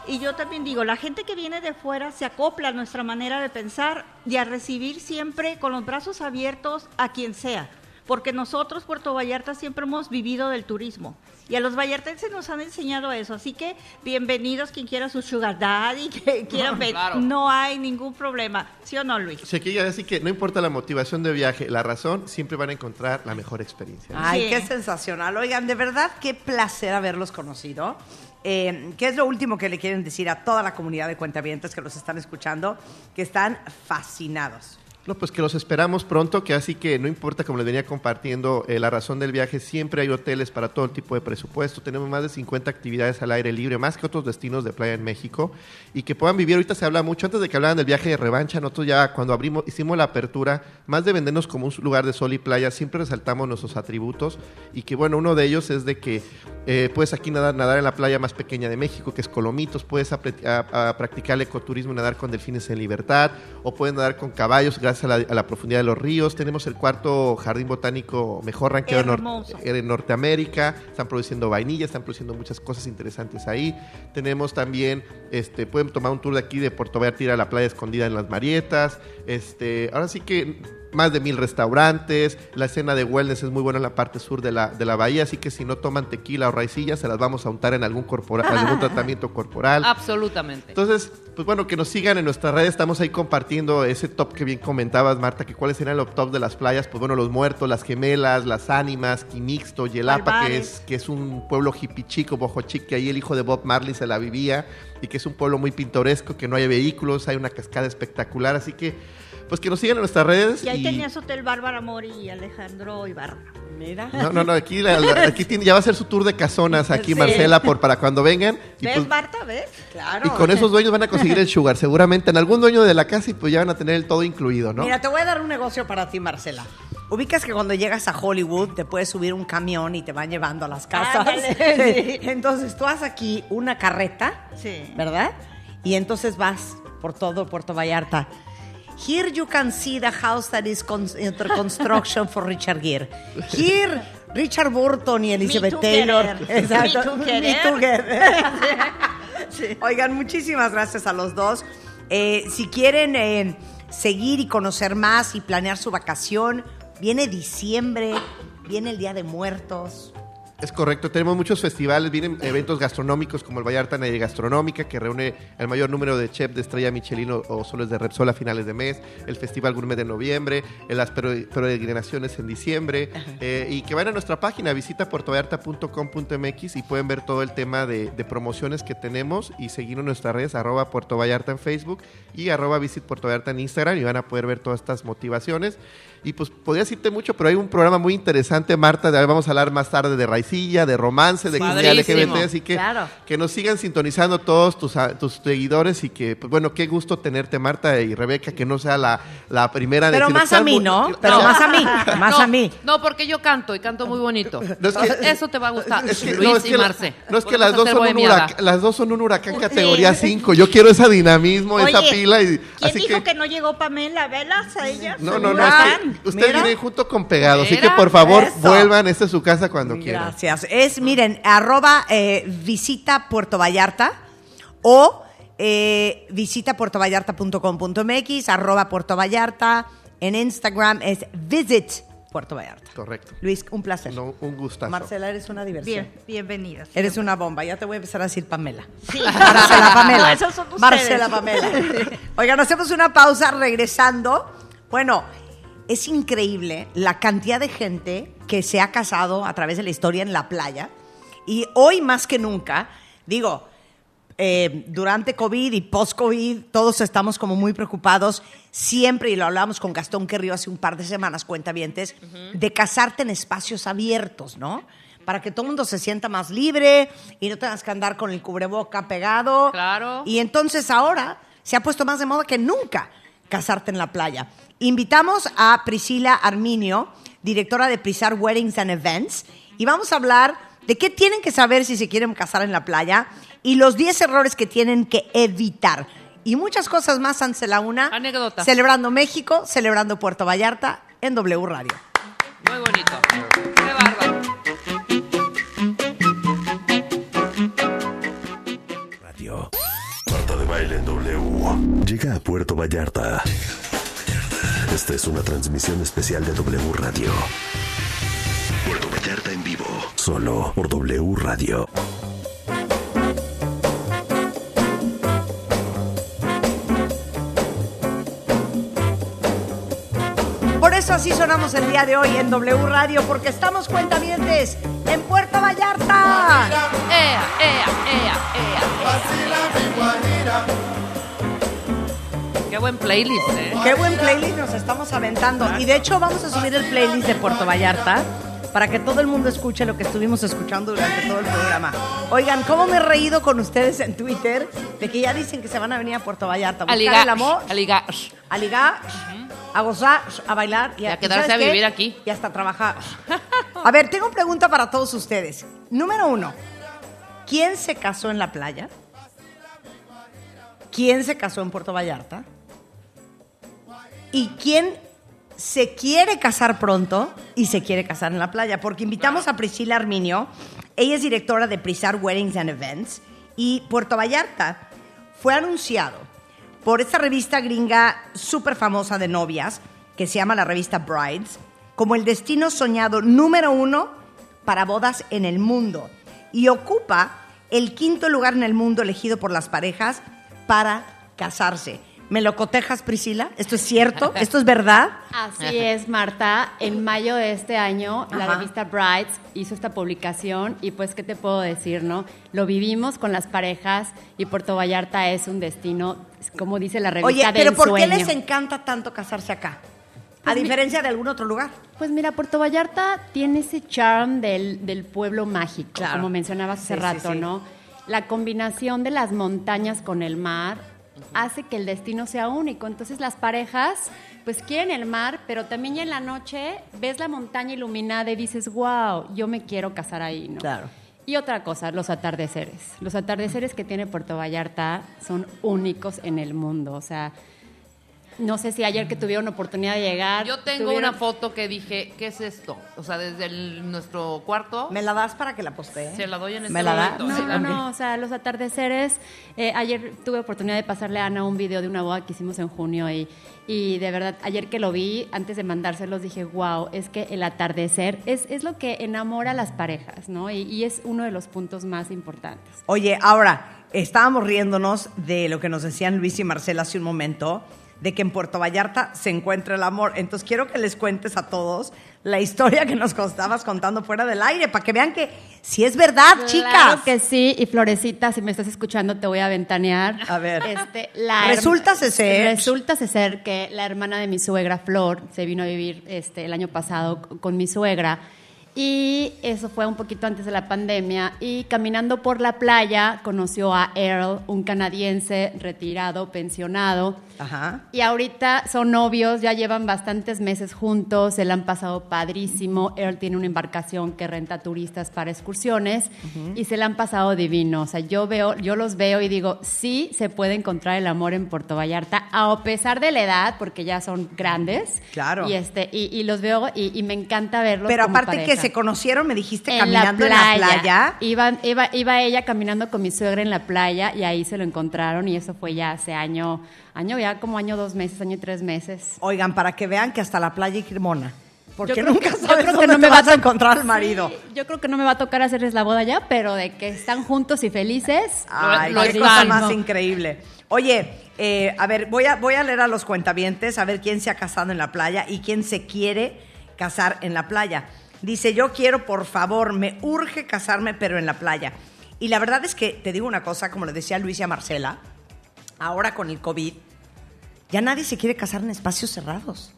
Y yo también digo, la gente que viene de fuera se acopla a nuestra manera de pensar y a recibir siempre con los brazos abiertos a quien sea. Porque nosotros, Puerto Vallarta, siempre hemos vivido del turismo. Y a los vallartenses nos han enseñado eso. Así que bienvenidos quien quiera su sugar daddy, que quieran ver. Claro. No hay ningún problema. ¿Sí o no, Luis? Que ya así que no importa la motivación de viaje, la razón, siempre van a encontrar la mejor experiencia. Ay, Sí. qué sensacional. Oigan, de verdad, qué placer haberlos conocido. Eh, ¿Qué es lo último que le quieren decir a toda la comunidad de cuentavientes que los están escuchando? Que están fascinados. No, pues que los esperamos pronto, que así que no importa, como les venía compartiendo, eh, la razón del viaje, siempre hay hoteles para todo tipo de presupuesto. Tenemos más de 50 actividades al aire libre, más que otros destinos de playa en México, y que puedan vivir. Ahorita se habla mucho, antes de que hablaran del viaje de revancha, nosotros ya cuando abrimos, hicimos la apertura, más de vendernos como un lugar de sol y playa, siempre resaltamos nuestros atributos, y que bueno, uno de ellos es de que eh, puedes aquí nadar, nadar en la playa más pequeña de México, que es Colomitos, puedes practicar el ecoturismo y nadar con delfines en libertad, o puedes nadar con caballos gracias a la, a la profundidad de los ríos. Tenemos el cuarto jardín botánico mejor rankeado en, en Norteamérica, están produciendo vainilla, están produciendo muchas cosas interesantes ahí. Tenemos también, este, pueden tomar un tour de aquí de Puerto Vallarta, a la playa escondida en las Marietas. Este, ahora sí que más de mil restaurantes, la escena de wellness es muy buena en la parte sur de la, de la bahía, así que si no toman tequila o raicilla, se las vamos a untar en algún, corpora- algún tratamiento corporal. Absolutamente. Entonces, pues bueno, que nos sigan en nuestras redes. Estamos ahí compartiendo ese top que bien comentabas, Marta, que cuáles eran los top de las playas. Pues bueno, los muertos, las gemelas, las ánimas, Quimixto, Yelapa, que es, que es un pueblo hippie chico, bojo chic, que ahí el hijo de Bob Marley se la vivía y que es un pueblo muy pintoresco, que no hay vehículos, hay una cascada espectacular. Así que, pues que nos sigan en nuestras redes. Y ahí y- tenías Hotel Bárbara Mori y Alejandro Ibarra. Mira. No, no, no, aquí, la- la- aquí tiene- ya va a ser su tour de casonas aquí, Sí. Marcela, por, para cuando vengan. Y ¿Ves, pues, Marta? ¿Ves? Claro. Y con esos dueños van a conseguir el sugar, seguramente en algún dueño de la casa y pues ya van a tener el todo incluido, ¿no? Mira, te voy a dar un negocio para ti, Marcela. Ubicas que cuando llegas a Hollywood te puedes subir un camión y te van llevando a las casas. Sí. Entonces tú haces aquí una carreta, Sí. ¿verdad? Y entonces vas por todo Puerto Vallarta. Here you can see the house that is con- under construction for Richard Gere. Here Richard Burton y Elizabeth Taylor. querer. Exacto. Me too, querer. Oigan, muchísimas gracias a los dos. Eh, si quieren eh, seguir y conocer más y planear su vacación, viene diciembre, viene el Día de Muertos. Es correcto, tenemos muchos festivales, vienen eventos gastronómicos como el Vallarta Naye Gastronómica, que reúne el mayor número de chefs de estrella Michelin o, o soles de Repsol a finales de mes, el Festival Gourmet de noviembre, las pere- peregrinaciones en diciembre, eh, y que van a nuestra página, visita puertovallarta.com.mx y pueden ver todo el tema de, de promociones que tenemos y seguirnos en nuestras redes, arroba Puerto Vallarta en Facebook y arroba Visit Puerto Vallarta en Instagram y van a poder ver todas estas motivaciones. Y pues podría decirte mucho, pero hay un programa muy interesante, Marta, de, vamos a hablar más tarde de raicilla, de romance, de comunidad. LGBT, así que Claro. que nos sigan sintonizando todos tus, a- tus seguidores y que, pues bueno, qué gusto tenerte, Marta y Rebeca, que no sea la, la primera de Pero más a mí, muy- ¿no? Pero No, más a mí, más no, a mí. No, porque yo canto y canto muy bonito. No, es que- Eso te va a gustar, es que- Luis no, es y Marce. no es que las dos, son un huracán, las dos son un huracán categoría 5. Yo quiero ese dinamismo, esa pila. Y, ¿Quién así dijo que... que, no llegó Pamela? ¿Velas a ella? No, no, no. Huracán. es que ustedes Mira. vienen junto con pegado. Así que por favor, eso. vuelvan. Esta es su casa cuando quieran. Gracias. Es, miren, arroba eh, visita Puerto Vallarta o eh, visita puertovallarta.com.mx, arroba Puerto Vallarta. En Instagram es visit Puerto Vallarta. Correcto. Luis, un placer. No, un gustazo. Marcela, eres una diversión. Bien, bienvenidas. Eres una bomba. Ya te voy a empezar a decir Pamela. Sí. Marcela Pamela. No, esos son. Marcela Pamela. Oigan, hacemos una pausa regresando. Bueno, es increíble la cantidad de gente que se ha casado a través de la historia en la playa. Y hoy más que nunca, digo, eh, durante COVID y post-COVID, todos estamos como muy preocupados siempre, y lo hablábamos con Gastón Querrío hace un par de semanas, cuentavientes, de casarte en espacios abiertos, ¿no? Para que todo el mundo se sienta más libre y no tengas que andar con el cubreboca pegado. Claro. Y entonces ahora se ha puesto más de moda que nunca casarte en la playa. Invitamos a Priscila Arminio, directora de Prisar Weddings and Events, y vamos a hablar de qué tienen que saber si se quieren casar en la playa y los 10 errores que tienen que evitar. Y muchas cosas más antes de la una. Anécdotas. Celebrando México, celebrando Puerto Vallarta en W Radio. Muy bonito. Llega a Puerto Vallarta. Esta es una transmisión especial de W Radio. Puerto Vallarta en vivo. Solo por W Radio. Por eso así sonamos el día de hoy en W Radio, porque estamos cuentavientes en Puerto Vallarta. Ea, ea, ea, ea. Qué buen playlist, ¿eh? Qué buen playlist nos estamos aventando. Y de hecho vamos a subir el playlist de Puerto Vallarta para que todo el mundo escuche lo que estuvimos escuchando durante todo el programa. Oigan, ¿cómo me he reído con ustedes en Twitter de que ya dicen que se van a venir a Puerto Vallarta a buscar ligar. el amor, A ligar. a ligar, a gozar, a bailar y Y a ¿y quedarse a qué? vivir aquí. Y hasta trabajar. A ver, tengo una pregunta para todos ustedes. Número uno, ¿quién se casó en la playa? ¿Quién se casó en Puerto Vallarta? ¿Y quién se quiere casar pronto y se quiere casar en la playa? Porque invitamos a Priscila Arminio. Ella es directora de Prisar Weddings and Events. Y Puerto Vallarta fue anunciado por esta revista gringa súper famosa de novias, que se llama la revista Brides, como el destino soñado número uno para bodas en el mundo. Y ocupa el quinto lugar en el mundo elegido por las parejas para casarse. ¿Me lo cotejas, Priscila? ¿Esto es cierto? ¿Esto es verdad? Así es, Marta. En mayo de este año, la revista Brides hizo esta publicación y pues, ¿qué te puedo decir, no? Lo vivimos con las parejas y Puerto Vallarta es un destino, como dice la revista Oye, pero ¿por qué les encanta tanto casarse acá? A Pues mi- diferencia de algún otro lugar. Pues mira, Puerto Vallarta tiene ese charm del, del pueblo mágico, Claro. como mencionabas hace Sí, sí, rato, sí. ¿no? La combinación de las montañas con el mar hace que el destino sea único. Entonces las parejas pues quieren el mar, pero también ya en la noche ves la montaña iluminada y dices, wow, yo me quiero casar ahí, ¿no? Claro. Y otra cosa, los atardeceres. Los atardeceres que tiene Puerto Vallarta son únicos en el mundo. O sea, no sé si ayer que tuvieron oportunidad de llegar. Yo tengo tuvieron- una foto que dije, ¿qué es esto? O sea, desde el- nuestro cuarto. ¿Me la das para que la postee? Se la doy en este ¿Me la das? momento. No, no, no, o sea, los atardeceres. eh, ayer tuve oportunidad de pasarle a Ana un video de una boda que hicimos en junio y, y de verdad, ayer que lo vi, antes de mandárselos, dije, wow, es que el atardecer es, es lo que enamora a las parejas, ¿no? Y, y es uno de los puntos más importantes. Oye, ahora, estábamos riéndonos de lo que nos decían Luis y Marcela hace un momento, de que en Puerto Vallarta se encuentra el amor. Entonces quiero que les cuentes a todos la historia que nos estabas contando fuera del aire, para que vean que si es verdad, chicas. Claro que sí, y Florecita, si me estás escuchando, te voy a ventanear. A ver. Este, la Resulta ser- Resulta ser que la hermana de mi suegra, Flor, se vino a vivir este, el año pasado con mi suegra. Y eso fue un poquito antes de la pandemia. Y caminando por la playa, conoció a Earl, un canadiense retirado, pensionado. Ajá. Y ahorita son novios, ya llevan bastantes meses juntos, se la han pasado padrísimo. Earl tiene una embarcación que renta turistas para excursiones y se la han pasado divino. O sea, yo veo, yo los veo y digo, sí se puede encontrar el amor en Puerto Vallarta, a pesar de la edad, porque ya son grandes. Claro. Y este, y, y los veo y, y me encanta verlos. Pero como aparte que se conocieron, me dijiste, En caminando en la playa. Iba, iba, iba ella caminando con mi suegra en la playa y ahí se lo encontraron y eso fue ya hace año, año ya como año dos meses, año y tres meses. Oigan, para que vean que hasta la playa y Cremona. Porque Yo creo nunca que- yo sabes creo que dónde no me te va vas a encontrar al marido. Sí, yo creo que no me va a tocar hacerles la boda ya, pero de que están juntos y felices. Ay, lo qué están. cosa más increíble. Oye, eh, a ver, voy a, voy a leer a los cuentavientes, a ver quién se ha casado en la playa y quién se quiere casar en la playa. Dice, yo quiero, por favor, me urge casarme, pero en la playa. Y la verdad es que, te digo una cosa, como le decía Luis y a Marcela, ahora con el COVID, ya nadie se quiere casar en espacios cerrados.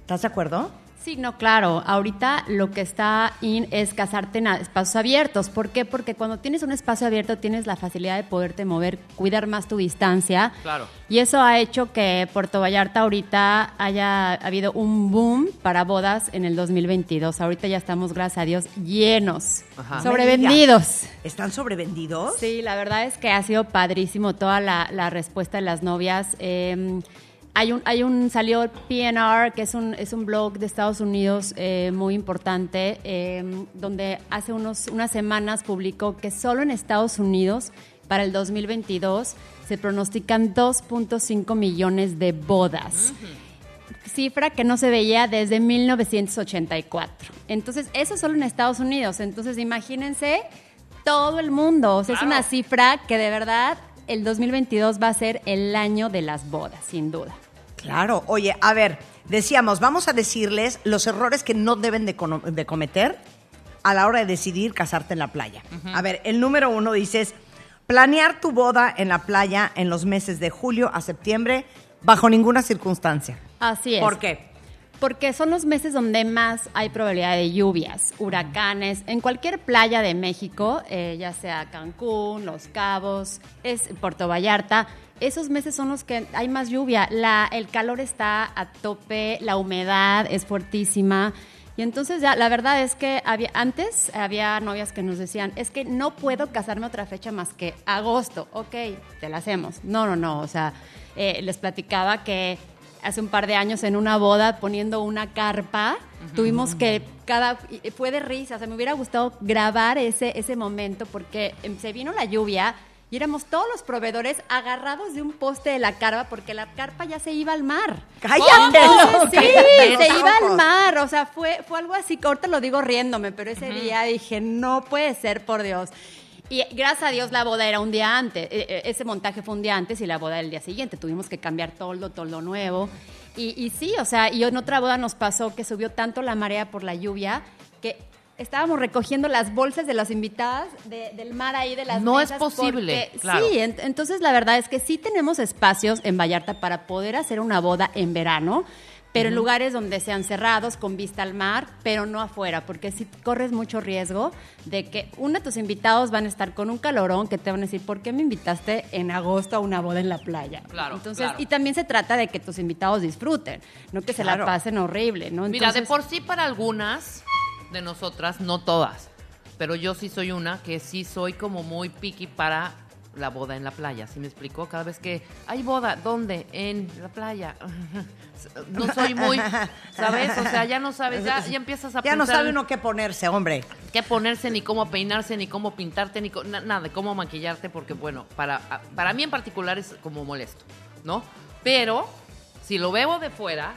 ¿Estás de acuerdo? Sí, no, claro. Ahorita lo que está in es casarte en espacios abiertos. ¿Por qué? Porque cuando tienes un espacio abierto tienes la facilidad de poderte mover, cuidar más tu distancia. Claro. Y eso ha hecho que Puerto Vallarta ahorita haya habido un boom para bodas en el 2022. Ahorita ya estamos, gracias a Dios, llenos, Ajá. sobrevendidos. ¿Están sobrevendidos? Sí, la verdad es que ha sido padrísimo toda la, la respuesta de las novias. Eh, hay un, hay un, salió PNR, que es un, es un blog de Estados Unidos eh, muy importante, eh, donde hace unos, unas semanas publicó que solo en Estados Unidos, para el 2022, se pronostican 2.5 millones de bodas cifra que no se veía desde 1984. Entonces, eso solo en Estados Unidos. Entonces, imagínense todo el mundo. O sea, es una cifra que de verdad el 2022 va a ser el año de las bodas, sin duda. Claro, oye, a ver, decíamos, vamos a decirles los errores que no deben de, cometer a la hora de decidir casarte en la playa. A ver, el número uno dices, planear tu boda en la playa en los meses de julio a septiembre bajo ninguna circunstancia. Así es. ¿Por qué? Porque son los meses donde más hay probabilidad de lluvias, huracanes. En cualquier playa de México, eh, ya sea Cancún, Los Cabos, es Puerto Vallarta, esos meses son los que hay más lluvia. La, el calor está a tope, la humedad es fuertísima. Y entonces ya, la verdad es que había, antes había novias que nos decían, es que no puedo casarme otra fecha más que agosto. Ok, te la hacemos. No, no, no. O sea, eh, les platicaba que hace un par de años en una boda poniendo una carpa. Tuvimos que cada fue de risa, o sea, me hubiera gustado grabar ese ese momento porque em, se vino la lluvia y éramos todos los proveedores agarrados de un poste de la carpa porque la carpa ya se iba al mar. ¡Cállate! Sí, Cállate se iba al mar, o sea, fue fue algo así, ahorita lo digo riéndome, pero ese día dije, no puede ser, por Dios. Y gracias a Dios la boda era un día antes, eh, eh, ese montaje fue un día antes y la boda el día siguiente. Tuvimos que cambiar todo, todo lo nuevo. Y, y sí, o sea, y en otra boda nos pasó que subió tanto la marea por la lluvia que estábamos recogiendo las bolsas de las invitadas de- del mar ahí de las No es posible, porque- claro. Sí, ent- entonces la verdad es que sí tenemos espacios en Vallarta para poder hacer una boda en verano, pero en lugares donde sean cerrados, con vista al mar, pero no afuera, porque sí corres mucho riesgo de que uno de tus invitados van a estar con un calorón que te van a decir, ¿por qué me invitaste en agosto a una boda en la playa? Claro, Entonces, claro. y también se trata de que tus invitados disfruten, no que se la pasen horrible, ¿no? Mira, de por sí para algunas de nosotras, no todas, pero yo sí soy una que sí soy como muy picky para la boda en la playa, ¿sí me explicó? Cada vez que hay boda, ¿dónde? En la playa. No soy muy, ¿sabes? O sea, ya no sabes, ya, ya empiezas a Ya no sabe uno qué ponerse, hombre. qué ponerse, ni cómo peinarse, ni cómo pintarte, ni na- nada, de cómo maquillarte, porque bueno, para, para mí en particular es como molesto, ¿no? Pero si lo veo de fuera,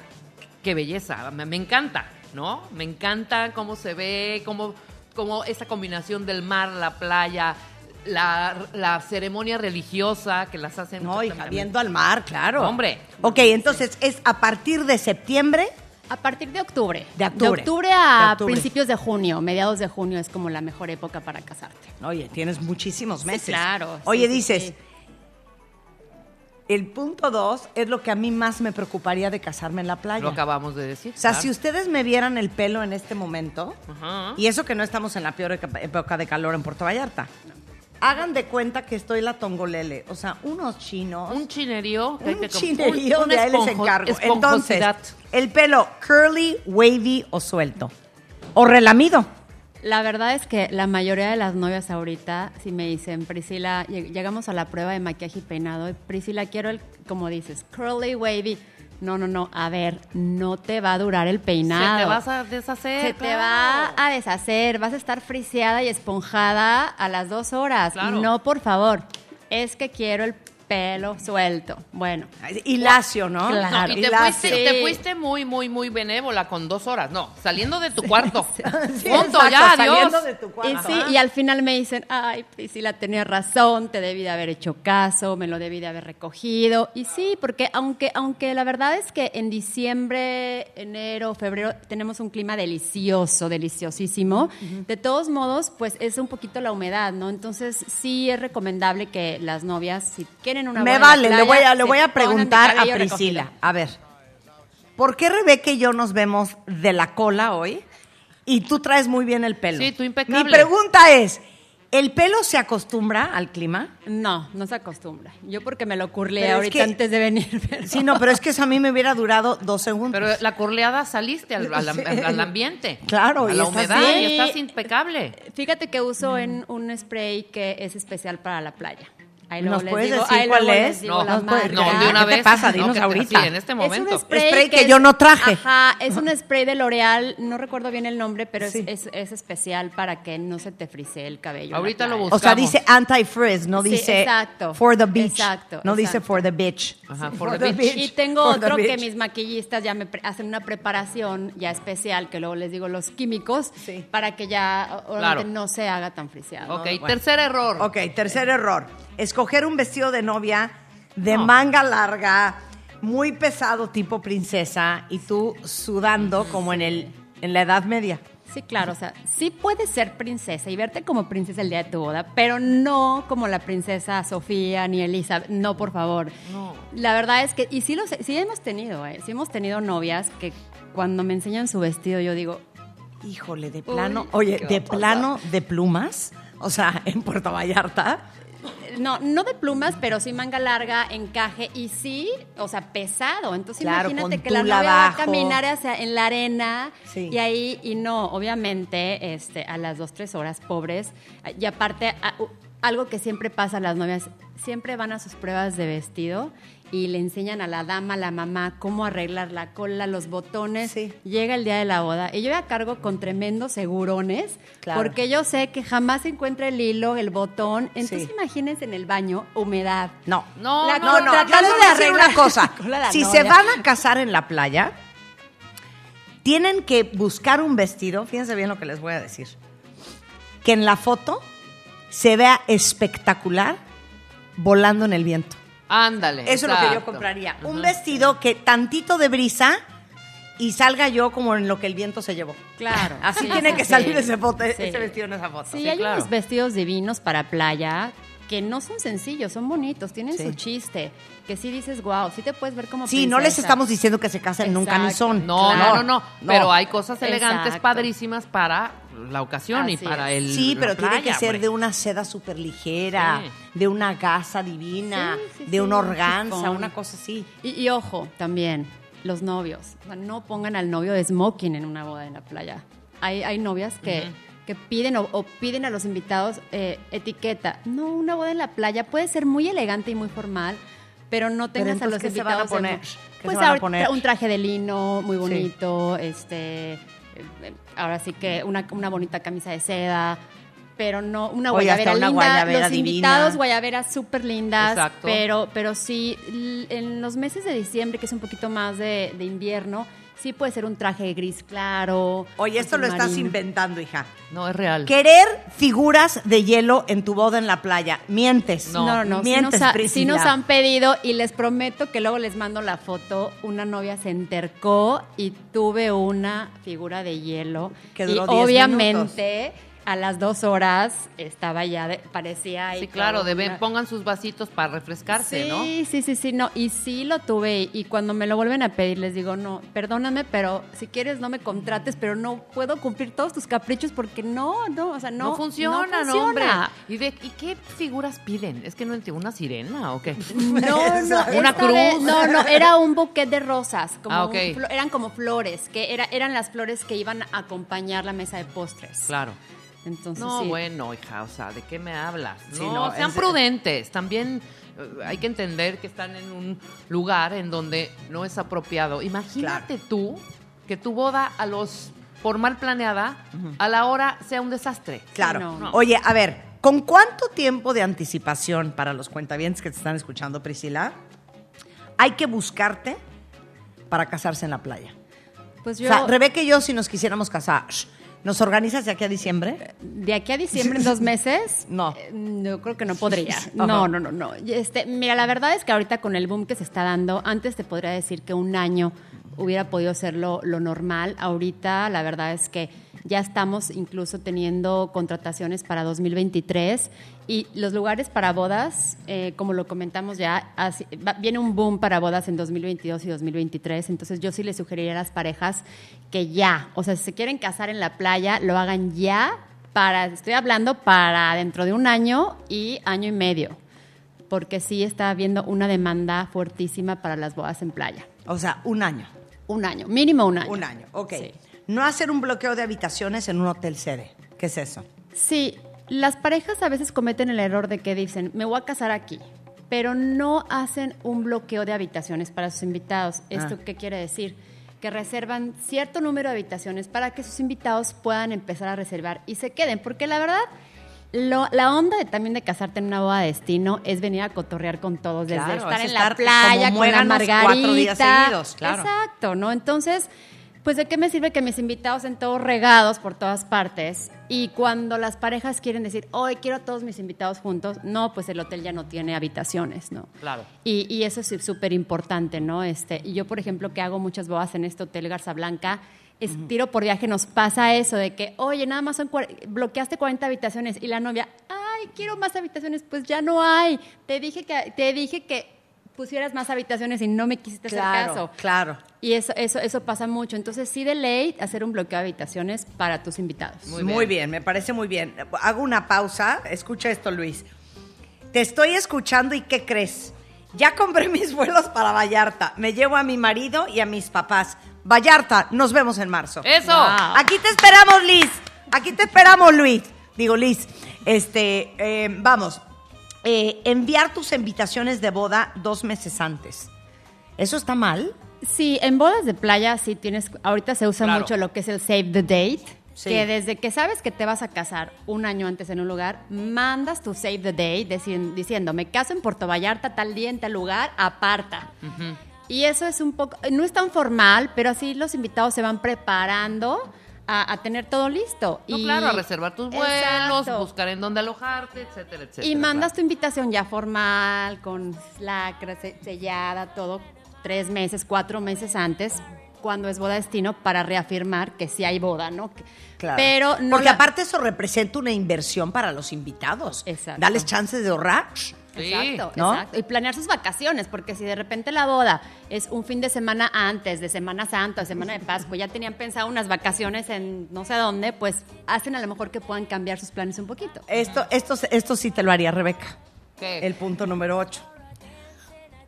qué belleza, me, me encanta, ¿no? Me encanta cómo se ve, cómo, cómo esa combinación del mar, la playa, la, la ceremonia religiosa que las hacen. No, hija, viendo al mar, claro. Hombre. Ok, entonces es a partir de septiembre. A partir de octubre. De octubre. a De octubre. principios de junio, mediados de junio es como la mejor época para casarte. Oye, tienes muchísimos Sí, meses. claro, Oye, sí, sí, dices, sí. El punto dos es lo que a mí más me preocuparía de casarme en la playa. Lo acabamos de decir. O sea, claro. si ustedes me vieran el pelo en este momento, Ajá. y eso que no estamos en la peor época de calor en Puerto Vallarta, hagan de cuenta que estoy la tongolele. O sea, unos chinos. Un chinerío. que un que chinerío un- de ahí les encargo. Entonces, el pelo curly, wavy o suelto. O relamido. La verdad es que la mayoría de las novias ahorita, si me dicen, Priscila, lleg- llegamos a la prueba de maquillaje y peinado, y Priscila, quiero el, como dices, curly, wavy. No, no, no, a ver, no te va a durar el peinado. Se te vas a deshacer. Se te va a deshacer, vas a estar friseada y esponjada a las dos horas. Claro. No, por favor, es que quiero el pelo suelto. Bueno. Y lacio, ¿no? Claro. No, y Y te fuiste, Sí. te fuiste muy, muy, muy benévola con dos horas. No, saliendo de tu cuarto. Sí, Punto, exacto, ya, saliendo adiós. de tu Y cuarto. sí, y al final me dicen, ay, Priscila, tenía razón, te debí de haber hecho caso, me lo debí de haber recogido. Y sí, porque aunque, aunque la verdad es que en diciembre, enero, febrero tenemos un clima delicioso, deliciosísimo, de todos modos, pues es un poquito la humedad, ¿no? Entonces sí es recomendable que las novias, si quieren una Me vale, le voy a, le voy a preguntar a Priscila. recogido. A ver, ¿por qué Rebeca y yo nos vemos de la cola hoy? Y tú traes muy bien el pelo. Sí, tú impecable. Mi pregunta es, ¿el pelo se acostumbra al clima? No, no se acostumbra. Yo porque me lo curlé Pero es ahorita que- antes de venir. pero- Sí, no, pero es que eso a mí me hubiera durado dos segundos. Pero la corleada saliste al, al- al- al ambiente. Claro, a y la estás humedad bien. y estás impecable. Fíjate que uso en un spray que es especial para la playa. Ahí ¿Nos les puedes digo- decir ahí cuál es? No, marca. No, de una ¿Qué te vez. pasa? no, Dinos que- ahorita. Sí, en este Es momento. un spray, Spray que es- yo no traje. Ajá, es un spray de L'Oreal, no recuerdo bien el nombre, pero es- Sí. es, es especial para que no se te frisee el cabello. Ahorita lo busco. O sea, buscamos. dice anti-frizz, no Sí, dice exacto. for the beach. Exacto, no dice for the bitch. Ajá, for the beach. Y tengo For the otro que beach. mis maquillistas ya me pre- hacen una preparación ya especial, que luego les digo los químicos, Sí. para que ya Claro. no se haga tan friseado. Ok, tercer error. Ok, tercer error. Escoger un vestido de novia de No. manga larga, muy pesado, tipo princesa, y tú sudando como en, el, en la Edad Media. Sí, claro, o sea, sí puedes ser princesa y verte como princesa el día de tu boda, pero no como la princesa Sofía ni Elizabeth, no, por favor. No. La verdad es que, y sí, los, sí hemos tenido, ¿eh? sí hemos tenido novias que cuando me enseñan su vestido yo digo, Híjole, de plano. Uy, oye, ¿qué va de plano de plumas. O sea, en Puerto Vallarta. No, no de plumas, pero sí manga larga, encaje y sí, o sea, pesado. Entonces Claro, imagínate que la novia va a caminar hacia, en la arena Sí. y ahí, y no, obviamente, este, a las dos, tres horas, pobres. Y aparte, a- algo que siempre pasa a las novias, siempre van a sus pruebas de vestido y le enseñan a la dama, a la mamá, cómo arreglar la cola, los botones. Sí. Llega el día de la boda y yo me cargo con tremendos segurones Claro. porque yo sé que jamás se encuentra el hilo, el botón. Entonces Sí. imagínense en el baño, humedad. No. No, La- No, no, Tratando yo voy de arreglar una cosa. la Si novia. se van a casar en la playa, tienen que buscar un vestido, fíjense bien lo que les voy a decir, que en la foto se vea espectacular volando en el viento. Ándale. Eso es lo que yo exacto. compraría. Un vestido que tantito de brisa y salga yo como en lo que el viento se llevó. Claro. Así sí, tiene que sí. salir ese, foto, Sí. ese vestido en esa foto. Sí, Sí, hay claro. unos vestidos divinos para playa que no son sencillos, son bonitos, tienen Sí. su chiste. Que sí dices, wow, sí te puedes ver como Sí, no les princesa". estamos diciendo que se casen en un Exacto. camisón. No, Claro. no, no, no, Pero hay cosas elegantes, Exacto. padrísimas para la ocasión y para es. el. Sí, pero tiene que ser de una seda súper ligera, Sí. de una gasa divina, Sí, sí, de sí, una un organza, una cosa así. Y, y ojo, también, los novios. O sea, no pongan al novio de smoking en una boda en la playa. Hay, hay novias que, que piden o, o piden a los invitados eh, etiqueta. No, una boda en la playa puede ser muy elegante y muy formal, pero no Pero tengas a los ¿qué se van a invitados en- poner? ¿Qué Pues se van a poner? un traje de lino muy Sí. bonito, este, ahora sí que una, una bonita camisa de seda. Pero no, una Oye, guayabera una linda. guayabera los divina. invitados, guayaberas súper lindas. Exacto. Pero, pero sí, en los meses de diciembre, que es un poquito más de, de invierno, sí puede ser un traje gris claro. Oye, esto lo estás inventando, hija. No, es real. Querer figuras de hielo en tu boda en la playa. Mientes. No. No, no, sí Mientes, nos, ha- sí Priscila. nos han pedido y les prometo que luego les mando la foto. Una novia se entercó y tuve una figura de hielo. Que y duró 10 obviamente a las dos horas estaba ya, de- parecía ahí. Sí, claro, deben, pongan sus vasitos para refrescarse, sí, ¿no? Sí, sí, sí, no. Y sí lo tuve. Y cuando me lo vuelven a pedir, les digo, no, perdóname, pero si quieres no me contrates, pero no puedo cumplir todos tus caprichos porque no, no, o sea, no. No, funcionan, no funciona. hombre. ¿Y, de, ¿Y qué figuras piden? Es que no entiendo, ¿una sirena o qué? No, no, Una cruz. vez- no, no, era un buquet de rosas. Como Ah, un ok. flo- eran como flores, que era, eran las flores que iban a acompañar la mesa de postres. Claro. Entonces, No, sí. bueno, hija, o sea, ¿de qué me hablas? Sí, no, no, sean es- prudentes. También eh, hay que entender que están en un lugar en donde no es apropiado. Imagínate tú que tu boda a los por mal planeada, a la hora sea un desastre. Claro. No, no. Oye, a ver, ¿Con cuánto tiempo de anticipación para los cuentavientes que te están escuchando, Priscila, hay que buscarte para casarse en la playa? Pues O yo, sea, Rebeca y yo, si nos quisiéramos casar, ¿nos organizas de aquí a diciembre? de aquí a diciembre, en dos meses, No. eh, yo creo que no podría. No, no, no, no. Este, mira, la verdad es que ahorita con el boom que se está dando, antes te podría decir que un año hubiera podido ser lo, lo normal. Ahorita, la verdad es que ya estamos incluso teniendo contrataciones para 2023 y los lugares para bodas, eh, como lo comentamos ya, así- va- viene un boom para bodas en 2022 y 2023. Entonces, yo sí les sugeriría a las parejas que ya, o sea, si se quieren casar en la playa, lo hagan ya para, estoy hablando para dentro de un año y año y medio, porque sí está habiendo una demanda fuertísima para las bodas en playa. O sea, un año. Un año, mínimo un año. Un año, ok. Sí. No hacer un bloqueo de habitaciones en un hotel sede. ¿Qué es eso? Sí, las parejas a veces cometen el error de que dicen, me voy a casar aquí, pero no hacen un bloqueo de habitaciones para sus invitados. ¿Esto Ah. qué quiere decir? Que reservan cierto número de habitaciones para que sus invitados puedan empezar a reservar y se queden, porque la verdad... lo- la onda de, también de casarte en una boda de destino es venir a cotorrear con todos, desde Claro, estar es en estar la playa con la margarita. cuatro días seguidos, claro. Exacto, ¿no? Entonces, pues de qué me sirve que mis invitados estén todos regados por todas partes y cuando las parejas quieren decir, hoy quiero a todos mis invitados juntos, no, pues el hotel ya no tiene habitaciones, ¿no? Claro. Y, y eso es súper importante, ¿no? Este, y yo, por ejemplo, que hago muchas bodas en este hotel Garza Blanca, es tiro por viaje, nos pasa eso de que, oye, nada más son bloqueaste 40 habitaciones y la novia, ay, quiero más habitaciones, pues ya no hay. Te dije que, te dije que pusieras más habitaciones y no me quisiste hacer caso. claro. Y eso, eso, eso pasa mucho. Entonces, sí de ley hacer un bloqueo de habitaciones para tus invitados. Muy, bien. me parece muy bien. Hago una pausa. Escucha esto, Luis. Te estoy escuchando y ¿qué crees? Ya compré mis vuelos para Vallarta. Me llevo a mi marido y a mis papás. Vallarta, nos vemos en marzo. ¡Eso! Aquí te esperamos, Liz. Aquí te esperamos, Luis. Digo, Liz. Este, eh, vamos. Eh, enviar tus invitaciones de boda dos meses antes. ¿Eso está mal? Sí, en bodas de playa sí tienes, ahorita se usa Claro. mucho lo que es el save the date, Sí. que desde que sabes que te vas a casar un año antes en un lugar, mandas tu save the date diciendo, me caso en Puerto Vallarta tal día en tal lugar, aparta. Y eso es un poco, no es tan formal, pero así los invitados se van preparando a, a tener todo listo. No, y, claro, a reservar tus vuelos, Exacto. buscar en dónde alojarte, etcétera, etcétera. Y mandas claro. tu invitación ya formal, con lacra se- sellada, todo, tres meses, cuatro meses antes, cuando es boda destino, para reafirmar que sí hay boda, ¿no? Que- Claro. Pero no Porque la- aparte eso representa una inversión para los invitados. Exacto. Darles chances de ahorrar. Sí. Exacto, ¿no? exacto. Y planear sus vacaciones, porque si de repente la boda es un fin de semana antes, de Semana Santa, de Semana de Pascua, ya tenían pensado unas vacaciones en no sé dónde, pues hacen a lo mejor que puedan cambiar sus planes un poquito. Esto, esto, esto sí te lo haría Rebeca. ¿Qué? El punto número 8.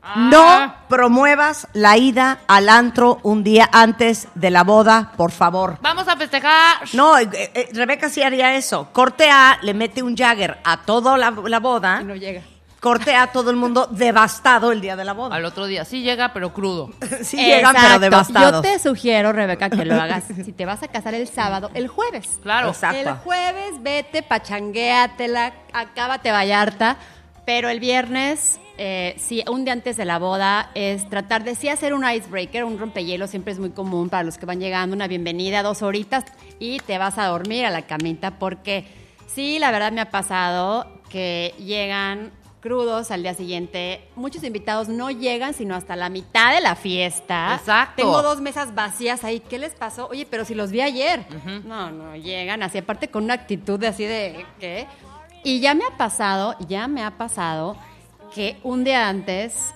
Ah, No promuevas la ida al antro un día antes de la boda, por favor. Vamos a festejar. No, eh, eh, Rebeca sí haría eso. Corte A, le mete un Jagger a toda la, la boda. Y no llega. Corte A, todo el mundo devastado el día de la boda. Al otro día sí llega, pero crudo. Sí llegan, pero Exacto. devastados. Yo te sugiero, Rebeca, que lo hagas si te vas a casar el sábado, el jueves. Claro. Exacto. El jueves vete, pachanguéatela, acábate Vallarta, pero el viernes, eh, sí, un día antes de la boda, es tratar de sí hacer un icebreaker, un rompehielo, siempre es muy común para los que van llegando, una bienvenida, dos horitas, y te vas a dormir a la camita, porque sí, la verdad me ha pasado que llegan crudos al día siguiente. Muchos invitados no llegan sino hasta la mitad de la fiesta. Exacto. Tengo dos mesas vacías ahí. ¿Qué les pasó? Oye, pero si los vi ayer. No, no, llegan así, aparte con una actitud de así de ¿qué? Y ya me ha pasado, ya me ha pasado que un día antes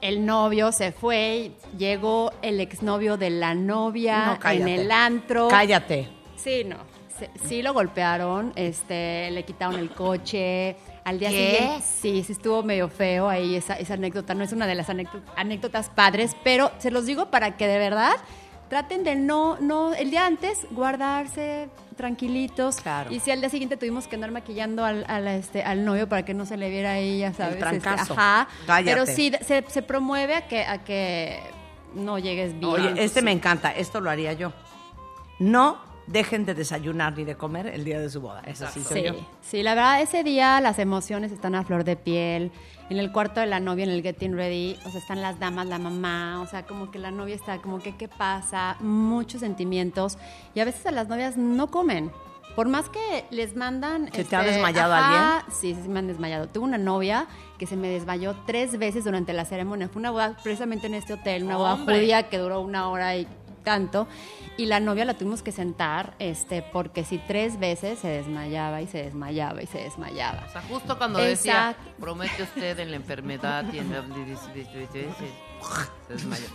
el novio se fue, y llegó el exnovio de la novia No, en el antro. Cállate. Sí, no. Sí, sí lo golpearon, este, le quitaron el coche. Al día ¿Qué? siguiente, sí, sí estuvo medio feo ahí esa, esa anécdota. No es una de las anécdotas, padres, pero se los digo para que de verdad traten de no, no, el día antes guardarse tranquilitos. Claro. Y si al día siguiente tuvimos que andar maquillando al, al, este, al novio para que no se le viera ahí, ya sabes. este, trancazo. ajá. Cállate. Pero sí, se, se promueve a que, a que no llegues bien. Oye, este me encanta. Esto lo haría yo. No dejen de desayunar ni de comer el día de su boda. Eso sí, soy Sí, yo. sí, la verdad, ese día las emociones están a flor de piel. En el cuarto de la novia, en el getting ready, o sea, están las damas, la mamá, o sea, como que la novia está como que, ¿qué pasa? Muchos sentimientos. Y a veces a las novias no comen. Por más que les mandan... este, ¿Se te ha desmayado ajá, Sí, sí, sí me han desmayado. Tuve una novia que se me desmayó tres veces durante la ceremonia. Fue una boda precisamente en este hotel, una boda judía que duró una hora y tanto. Y la novia la tuvimos que sentar, este, porque si tres veces se desmayaba y se desmayaba y se desmayaba. O sea, justo cuando decía, promete usted en la enfermedad y en la... Se desmayó.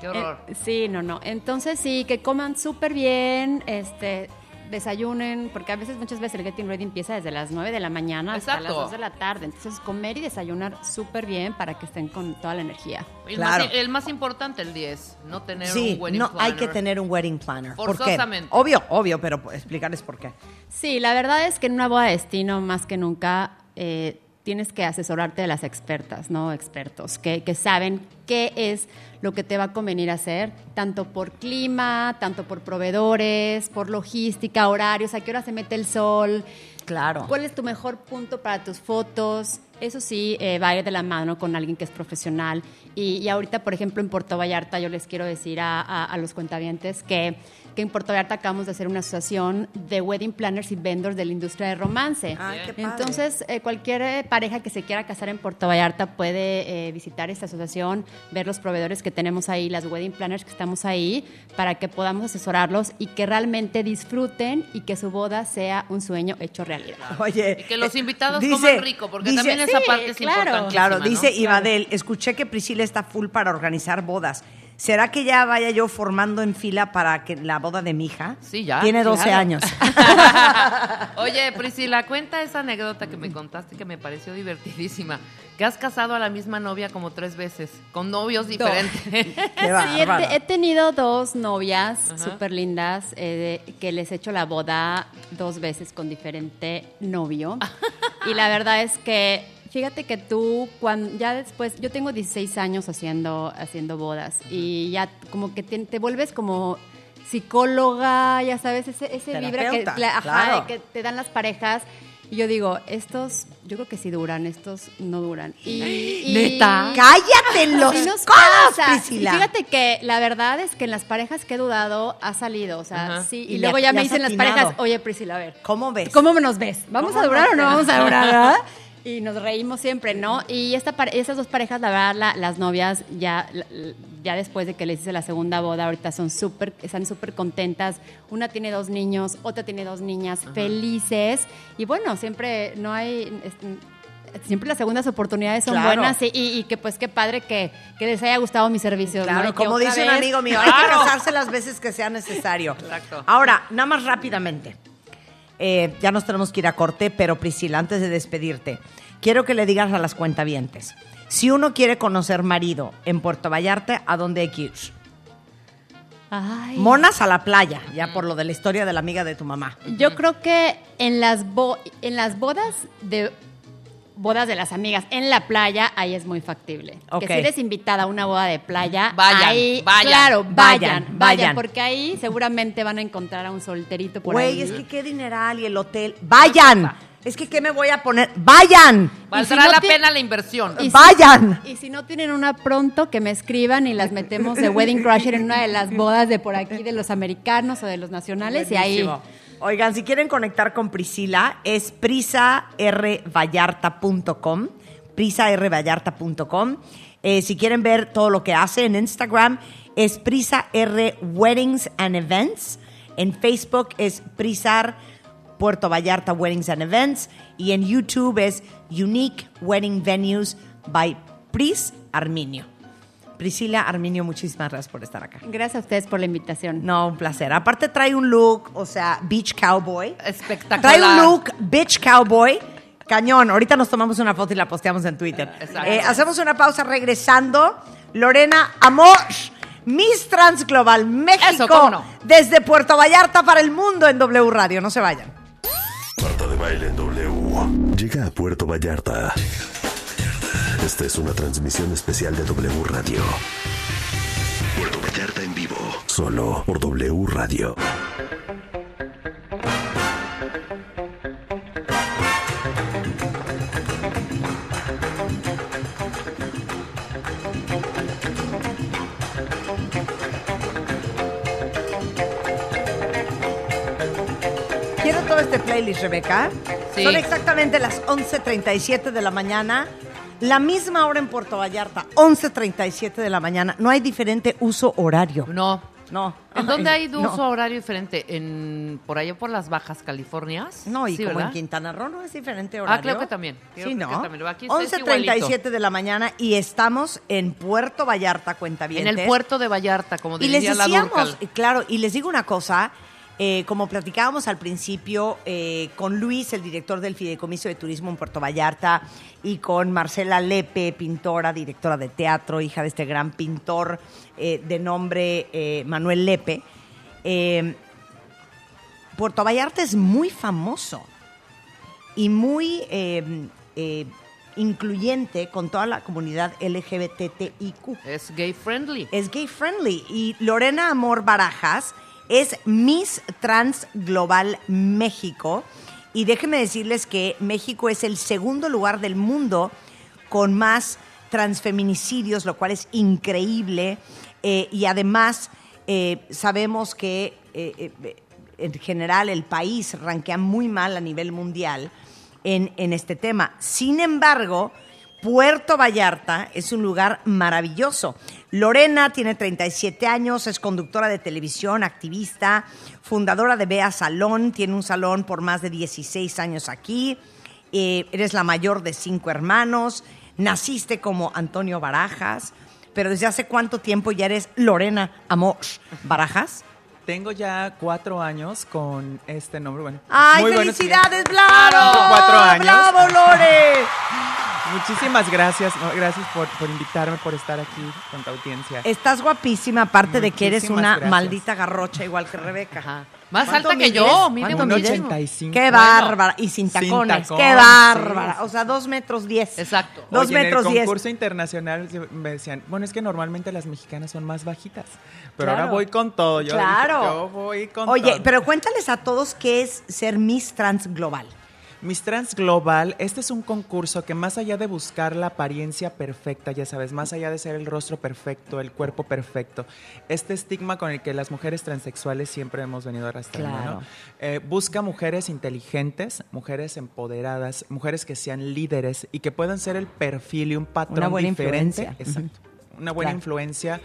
Qué horror. Eh, sí, no, no. Entonces sí, que coman súper bien, este, desayunen, porque a veces, muchas veces el getting ready empieza desde las 9 de la mañana hasta las Exacto. 2 de la tarde. Entonces comer y desayunar súper bien para que estén con toda la energía. El, Claro. más, el más importante, el 10, no tener Sí, un wedding no hay planner. que tener un wedding planner. ¿Por qué? Forzosamente. Obvio, obvio, pero explicarles por qué. Sí, la verdad es que en una boda de destino, más que nunca, eh, tienes que asesorarte de las expertas, ¿no? Expertos, que, que saben qué es lo que te va a convenir hacer, tanto por clima, tanto por proveedores, por logística, horarios, a qué hora se mete el sol, Claro. ¿Cuál es tu mejor punto para tus fotos? Eso sí, eh, va a ir de la mano con alguien que es profesional. Y, y ahorita, por ejemplo, en Puerto Vallarta, yo les quiero decir a, a- a los cuentavientes que, que en Puerto Vallarta acabamos de hacer una asociación de wedding planners y vendors de la industria de romance. Qué padre. Entonces, eh, cualquier eh, pareja que se quiera casar en Puerto Vallarta puede eh, visitar esta asociación, ver los proveedores que tenemos ahí, las wedding planners que estamos ahí, para que podamos asesorarlos y que realmente disfruten y que su boda sea un sueño hecho realidad. Oye, Y que los eh, invitados dice- coman rico, porque dice- también esa Sí, parte es claro. importantísima, Claro, ¿no? dice Ibadel, escuché que Priscila está full para organizar bodas. ¿Será que ya vaya yo formando en fila para que la boda de mi hija? Sí, ya, Tiene 12 claro. años. Oye, Priscila, cuenta esa anécdota que me contaste que me pareció divertidísima. Que has casado a la misma novia como tres veces, con novios diferentes. Sí, he, he tenido dos novias súper lindas eh, que les he hecho la boda dos veces con diferente novio. y la verdad es que, fíjate que tú, cuando, ya después, yo tengo 16 años haciendo, haciendo bodas y ya como que te, te vuelves como psicóloga, ya sabes, ese, ese vibra que, Terapeuta, la- ajá, claro. que te dan las parejas. Y yo digo, estos, yo creo que sí duran, estos no duran. Y, y- ¿Neta? ¡Cállate los nos codos, pasa. Priscila! Y fíjate que la verdad es que en las parejas que he dudado ha salido, o sea, Ajá. sí. Y luego ya me dicen las parejas, oye Priscila, a ver, ¿Cómo ves? ¿cómo nos ves? ¿Vamos ¿Cómo a durar o no vamos a durar? Y nos reímos siempre, ¿no? Y esta esas dos parejas, la verdad, la- las novias ya, ya después de que les hice la segunda boda, ahorita son súper, están súper contentas. Una tiene dos niños, otra tiene dos niñas felices. Y bueno, siempre no hay... es- Siempre las segundas oportunidades son Claro. buenas y, y- y que pues qué padre que, que les haya gustado mi servicio. Claro, como dice un amigo mío, hay que casarse las veces que sea necesario. Exacto. Ahora, nada más rápidamente. Eh, ya nos tenemos que ir a corte, pero Priscila, antes de despedirte, quiero que le digas a las cuentavientes. Si uno quiere conocer marido en Puerto Vallarta, ¿a dónde hay que ir? Ay. Monas a la playa, ya por lo de la historia de la amiga de tu mamá. Yo creo que en las, bo- en las bodas de bodas de las amigas en la playa, ahí es muy factible. Que si eres invitada a una boda de playa, Vayan, ahí, vayan, claro, vayan, vayan, vayan, vayan. porque ahí seguramente van a encontrar a un solterito por Güey, ahí. es que qué dineral y el hotel. ¡Vayan! Es que ¿qué me voy a poner? ¡Vayan! Valdrá si no la pena la inversión. Y si- ¡Vayan! Y si no tienen una pronto, que me escriban y las metemos de Wedding Crusher en una de las bodas de por aquí, de los americanos o de los nacionales, y ahí... Oigan, si quieren conectar con Priscila, es prisarvallarta.com, prisarvallarta.com. Eh, si quieren ver todo lo que hace en Instagram, es Prisa Weddings and Events. En Facebook es Prisar Puerto Vallarta Weddings and Events. Y en YouTube es Unique Wedding Venues by Pris Arminio. Priscila Arminio, muchísimas gracias por estar acá. Gracias a ustedes por la invitación. No, un placer. Aparte trae un look, o sea, beach cowboy. Espectacular. Trae un look beach cowboy. Cañón. Ahorita nos tomamos una foto y la posteamos en Twitter. Exacto. Eh, hacemos una pausa regresando. Lorena Amor, Miss Trans Global México. Eso, cómo no. Desde Puerto Vallarta para el mundo en W Radio. No se vayan. Marta de Baile en W. Llega a Puerto Vallarta. Esta es una transmisión especial de W Radio. Puerto Vallarta en vivo. Solo por W Radio. Quiero todo este playlist, Rebeca. Sí. Son exactamente las 11.37 de la mañana. La misma hora en Puerto Vallarta, 11.37 de la mañana. No hay diferente uso horario. No. No. ¿En dónde hay no. uso horario diferente? ¿En, ¿Por allá por las Bajas Californias? No, y Sí, como ¿verdad? en Quintana Roo no es diferente horario. Ah, creo que también. Creo sí, ¿no? también. Aquí está- es 11.37 de la mañana y estamos en Puerto Vallarta, cuenta bien. En el puerto de Vallarta, como Y les diría la decíamos, Durcal. claro, y les digo una cosa, eh, como platicábamos al principio eh, con Luis, el director del Fideicomiso de Turismo en Puerto Vallarta, y con Marcela Lepe, pintora, directora de teatro, hija de este gran pintor eh, de nombre Manuel Lepe. Puerto Vallarta es muy famoso y muy incluyente con toda la comunidad LGBTIQ Es gay friendly. es gay friendly. Y Lorena Amor Barajas es Miss Trans Global México. Y déjenme decirles que México es el segundo lugar del mundo con más transfeminicidios, lo cual es increíble. Eh, y además eh, sabemos que eh, en general el país rankea muy mal a nivel mundial en, en este tema. Sin embargo, Puerto Vallarta es un lugar maravilloso. Lorena tiene 37 años, es conductora de televisión, activista, fundadora de Bea Salón, tiene un salón por más de 16 años aquí. Eh, eres la mayor de cinco hermanos, naciste como Antonio Barajas, pero desde hace cuánto tiempo ya eres Lorena Amor Barajas? Tengo ya cuatro años con este nombre. Bueno, ¡Ay, muy felicidades. Blaro! Cuatro años. ¡Bravo, Lore! Muchísimas gracias. no, gracias por, por invitarme, por estar aquí con tu audiencia. Estás guapísima, aparte de que eres Muchísimas una gracias. maldita garrocha igual que Rebeca. Ajá. Más ¿Cuánto alta que mides? yo, mide ¿Cuánto un mides? 85. ¡Qué bárbara! Y sin sin tacones, tacón, ¡qué sí. bárbara! O sea, dos metros diez. Exacto. Dos Oye, metros en el diez. concurso internacional se- me decían, bueno, es que normalmente las mexicanas son más bajitas, pero Claro. ahora voy con todo. Yo, Claro. dije, yo voy con Oye, todo. pero cuéntales a todos qué es ser Miss Trans Global. Miss Trans Global, este es un concurso que más allá de buscar la apariencia perfecta, ya sabes, más allá de ser el rostro perfecto, el cuerpo perfecto, este estigma con el que las mujeres transexuales siempre hemos venido arrastrando, Claro. ¿no? Eh, busca mujeres inteligentes, mujeres empoderadas, mujeres que sean líderes y que puedan ser el perfil y un patrón Una buena diferente. influencia. Exacto. Una buena Claro. influencia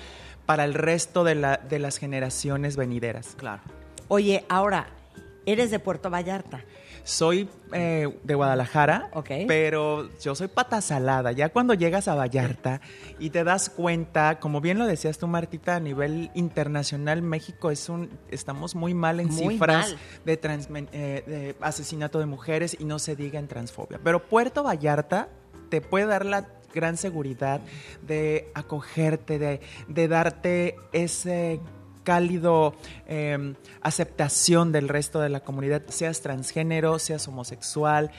para el resto de, la, de las generaciones venideras. Claro. Oye, ahora, eres de Puerto Vallarta. Soy eh, de Guadalajara, pero yo soy pata salada. Ya cuando llegas a Vallarta y te das cuenta, como bien lo decías tú, Martita, a nivel internacional, México es un, estamos muy mal en Muy cifras mal. de, eh, de asesinato de mujeres y no se diga en transfobia. Pero Puerto Vallarta te puede dar la gran seguridad de acogerte, de, de darte ese cálido eh, aceptación del resto de la comunidad, seas transgénero, seas homosexual.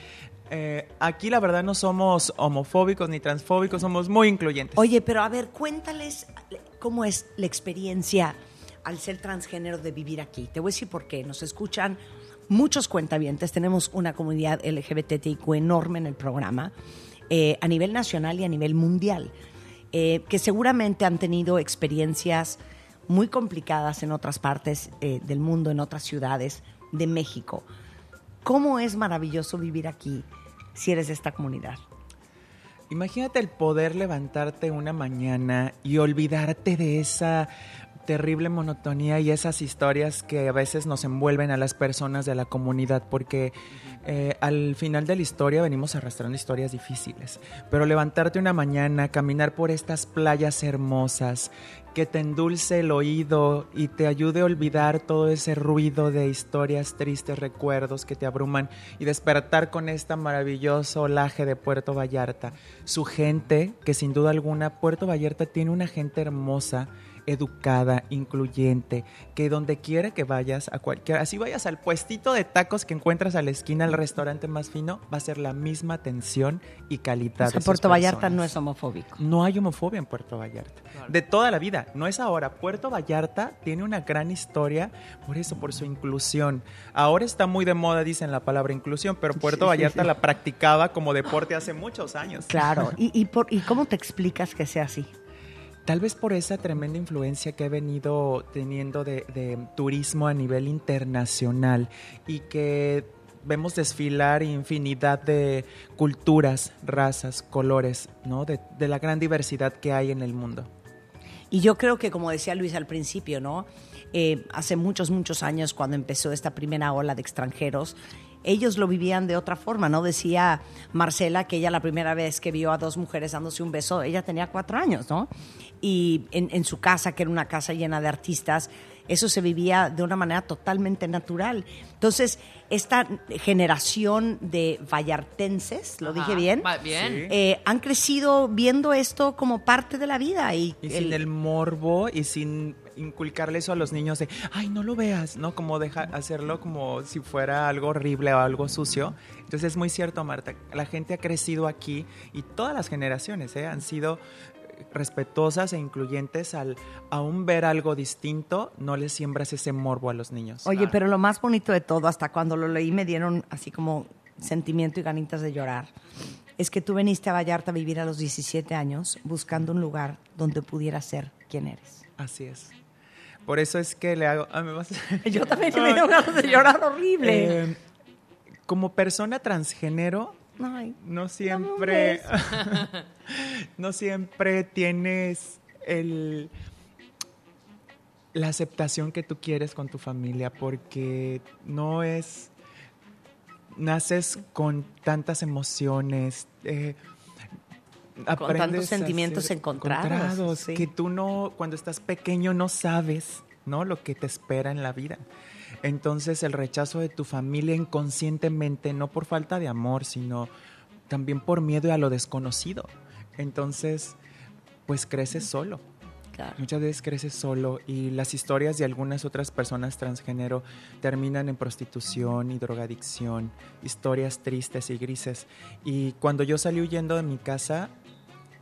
Eh, aquí la verdad no somos homofóbicos ni transfóbicos, somos muy incluyentes. Oye, pero a ver, cuéntales cómo es la experiencia al ser transgénero de vivir aquí. Te voy a decir por qué. Nos escuchan muchos cuentavientes, tenemos una comunidad LGBTIQ enorme en el programa, eh, a nivel nacional y a nivel mundial, eh, que seguramente han tenido experiencias muy complicadas en otras partes eh, del mundo, en otras ciudades de México. ¿Cómo es maravilloso vivir aquí si eres de esta comunidad? Imagínate el poder levantarte una mañana y olvidarte de esa terrible monotonía y esas historias que a veces nos envuelven a las personas de la comunidad, porque eh, al final de la historia venimos arrastrando historias difíciles. Pero levantarte una mañana, caminar por estas playas hermosas, que te endulce el oído y te ayude a olvidar todo ese ruido de historias tristes, recuerdos que te abruman y despertar con esta maravilloso olaje de Puerto Vallarta. Su gente, que sin duda alguna Puerto Vallarta tiene una gente hermosa, educada, incluyente, que donde quiera que vayas, a cualquier, así vayas al puestito de tacos que encuentras a la esquina, al restaurante más fino, va a ser la misma atención y calidad. O sea, de Puerto Vallarta no es homofóbico. No hay homofobia en Puerto Vallarta. De toda la vida. No es ahora. Puerto Vallarta tiene una gran historia por eso, por su inclusión. Ahora está muy de moda, dicen la palabra inclusión, pero Puerto Vallarta la practicaba como deporte hace muchos años. Claro. ¿Y, y, por, ¿Y cómo te explicas que sea así? Tal vez por esa tremenda influencia que he venido teniendo de, turismo a nivel internacional y que vemos desfilar infinidad de culturas, razas, colores, ¿no? De, de, la gran diversidad que hay en el mundo. Y yo creo que, como decía Luis al principio, ¿no? Eh, hace muchos, muchos años, cuando empezó esta primera ola de extranjeros, ellos lo vivían de otra forma, ¿no? Decía Marcela que ella la primera vez que vio a dos mujeres dándose un beso, ella tenía cuatro años, ¿no? Y en, en su casa, que era una casa llena de artistas, eso se vivía de una manera totalmente natural. Entonces, esta generación de vallartenses, ¿lo Ajá, dije bien? va bien. Sí. Eh, han crecido viendo esto como parte de la vida. Y, Y sin el morbo y sin inculcarle eso a los niños de, ay, no lo veas, ¿no? Como deja, hacerlo como si fuera algo horrible o algo sucio. Entonces es muy cierto, Marta, la gente ha crecido aquí y todas las generaciones ¿eh? han sido respetuosas e incluyentes al aún ver algo distinto, no les siembras ese morbo a los niños. Oye, pero lo más bonito de todo, hasta cuando lo leí me dieron así como sentimiento y ganitas de llorar, es que tú veniste a Vallarta a vivir a los 17 años buscando un lugar donde pudieras ser quien eres. Así es. Por eso es que le hago... ah, ¿me vas a- Yo también me dio ganas de llorar horrible. Eh, como persona transgénero, Ay, no siempre, no siempre tienes el la aceptación que tú quieres con tu familia porque no es naces con tantas emociones eh, aprendes tantos sentimientos encontrados, sí. que tú no cuando estás pequeño no sabes no lo que te espera en la vida entonces el rechazo de tu familia inconscientemente, no por falta de amor, sino también por miedo a lo desconocido. Entonces, pues creces solo. Claro. Muchas veces creces solo y las historias de algunas otras personas transgénero terminan en prostitución y drogadicción, historias tristes y grises. Y cuando yo salí huyendo de mi casa,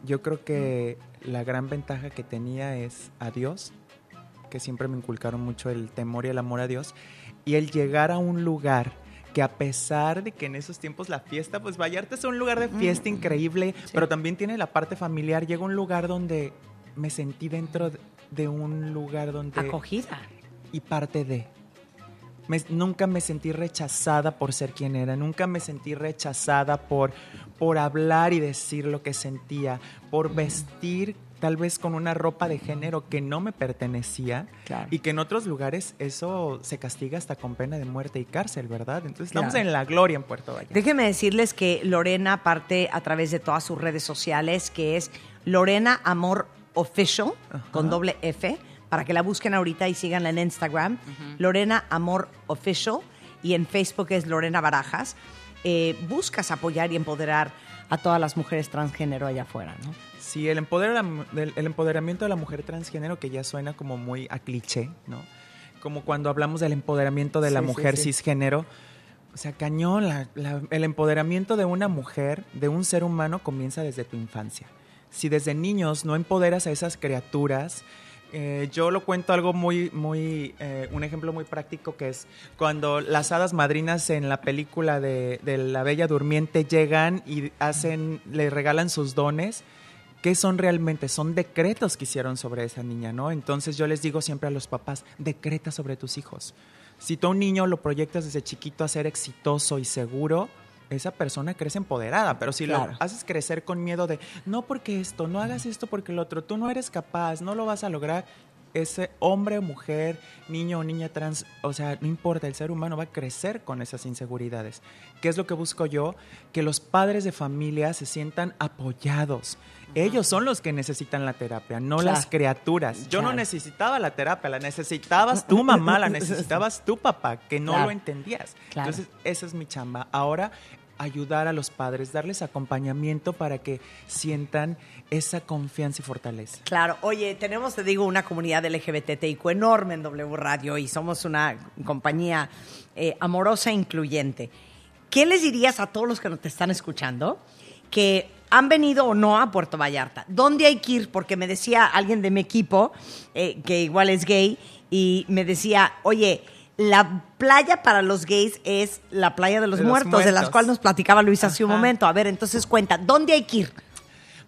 yo creo que la gran ventaja que tenía es a Dios, que siempre me inculcaron mucho el temor y el amor a Dios, y el llegar a un lugar que a pesar de que en esos tiempos la fiesta, pues Vallarta es un lugar de fiesta increíble, pero también tiene la parte familiar, llega a un lugar donde me sentí dentro de- de un lugar donde... Acogida. Y parte de... Me- nunca me sentí rechazada por ser quien era, nunca me sentí rechazada por, por hablar y decir lo que sentía, por vestir tal vez con una ropa de género que no me pertenecía Claro. y que en otros lugares eso se castiga hasta con pena de muerte y cárcel, ¿verdad? Entonces estamos en la gloria en Puerto Vallarta. Déjenme decirles que Lorena parte a través de todas sus redes sociales, que es Lorena Amor Official, con doble F, para que la busquen ahorita y síganla en Instagram. Lorena Amor Official y en Facebook es Lorena Barajas. Eh, buscas apoyar y empoderar a todas las mujeres transgénero allá afuera, ¿no? Sí, el, empoderamiento de la mujer transgénero, que ya suena como muy a cliché, ¿no? Como cuando hablamos del empoderamiento de la Sí, sí, mujer sí. cisgénero. O sea, cañón, la- la- el empoderamiento de una mujer, de un ser humano, comienza desde tu infancia. Si desde niños no empoderas a esas criaturas, eh, yo lo cuento algo muy, muy, eh, un ejemplo muy práctico que es cuando las hadas madrinas en la película de, de La Bella Durmiente llegan y hacen, le regalan sus dones. ¿Qué son realmente? Son decretos que hicieron sobre esa niña, ¿no? Entonces yo les digo siempre a los papás, decreta sobre tus hijos. Si tú a un niño lo proyectas desde chiquito a ser exitoso y seguro, esa persona crece empoderada, pero si Claro. lo haces crecer con miedo de, no porque esto, no hagas esto porque el otro, tú no eres capaz, no lo vas a lograr, ese hombre o mujer, niño o niña trans, o sea, no importa, el ser humano va a crecer con esas inseguridades. ¿Qué es lo que busco yo? Que los padres de familia se sientan apoyados. Ellos son los que necesitan la terapia, no Claro. las criaturas. Yo no necesitaba la terapia, la necesitabas tu mamá, la necesitabas tu papá, que no Claro. lo entendías. Entonces, esa es mi chamba. Ahora, ayudar a los padres, darles acompañamiento para que sientan esa confianza y fortaleza. Claro, oye, tenemos, te digo, una comunidad LGBTIQ enorme en W Radio y somos una compañía eh, amorosa e incluyente. ¿Qué les dirías a todos los que nos te están escuchando? Que ¿han venido o no a Puerto Vallarta? ¿Dónde hay que ir? Porque me decía alguien de mi equipo, eh, que igual es gay, y me decía, oye, la playa para los gays es la playa de los, De los muertos, de las cuales nos platicaba Luis hace un momento. A ver, entonces cuenta, ¿dónde hay que ir?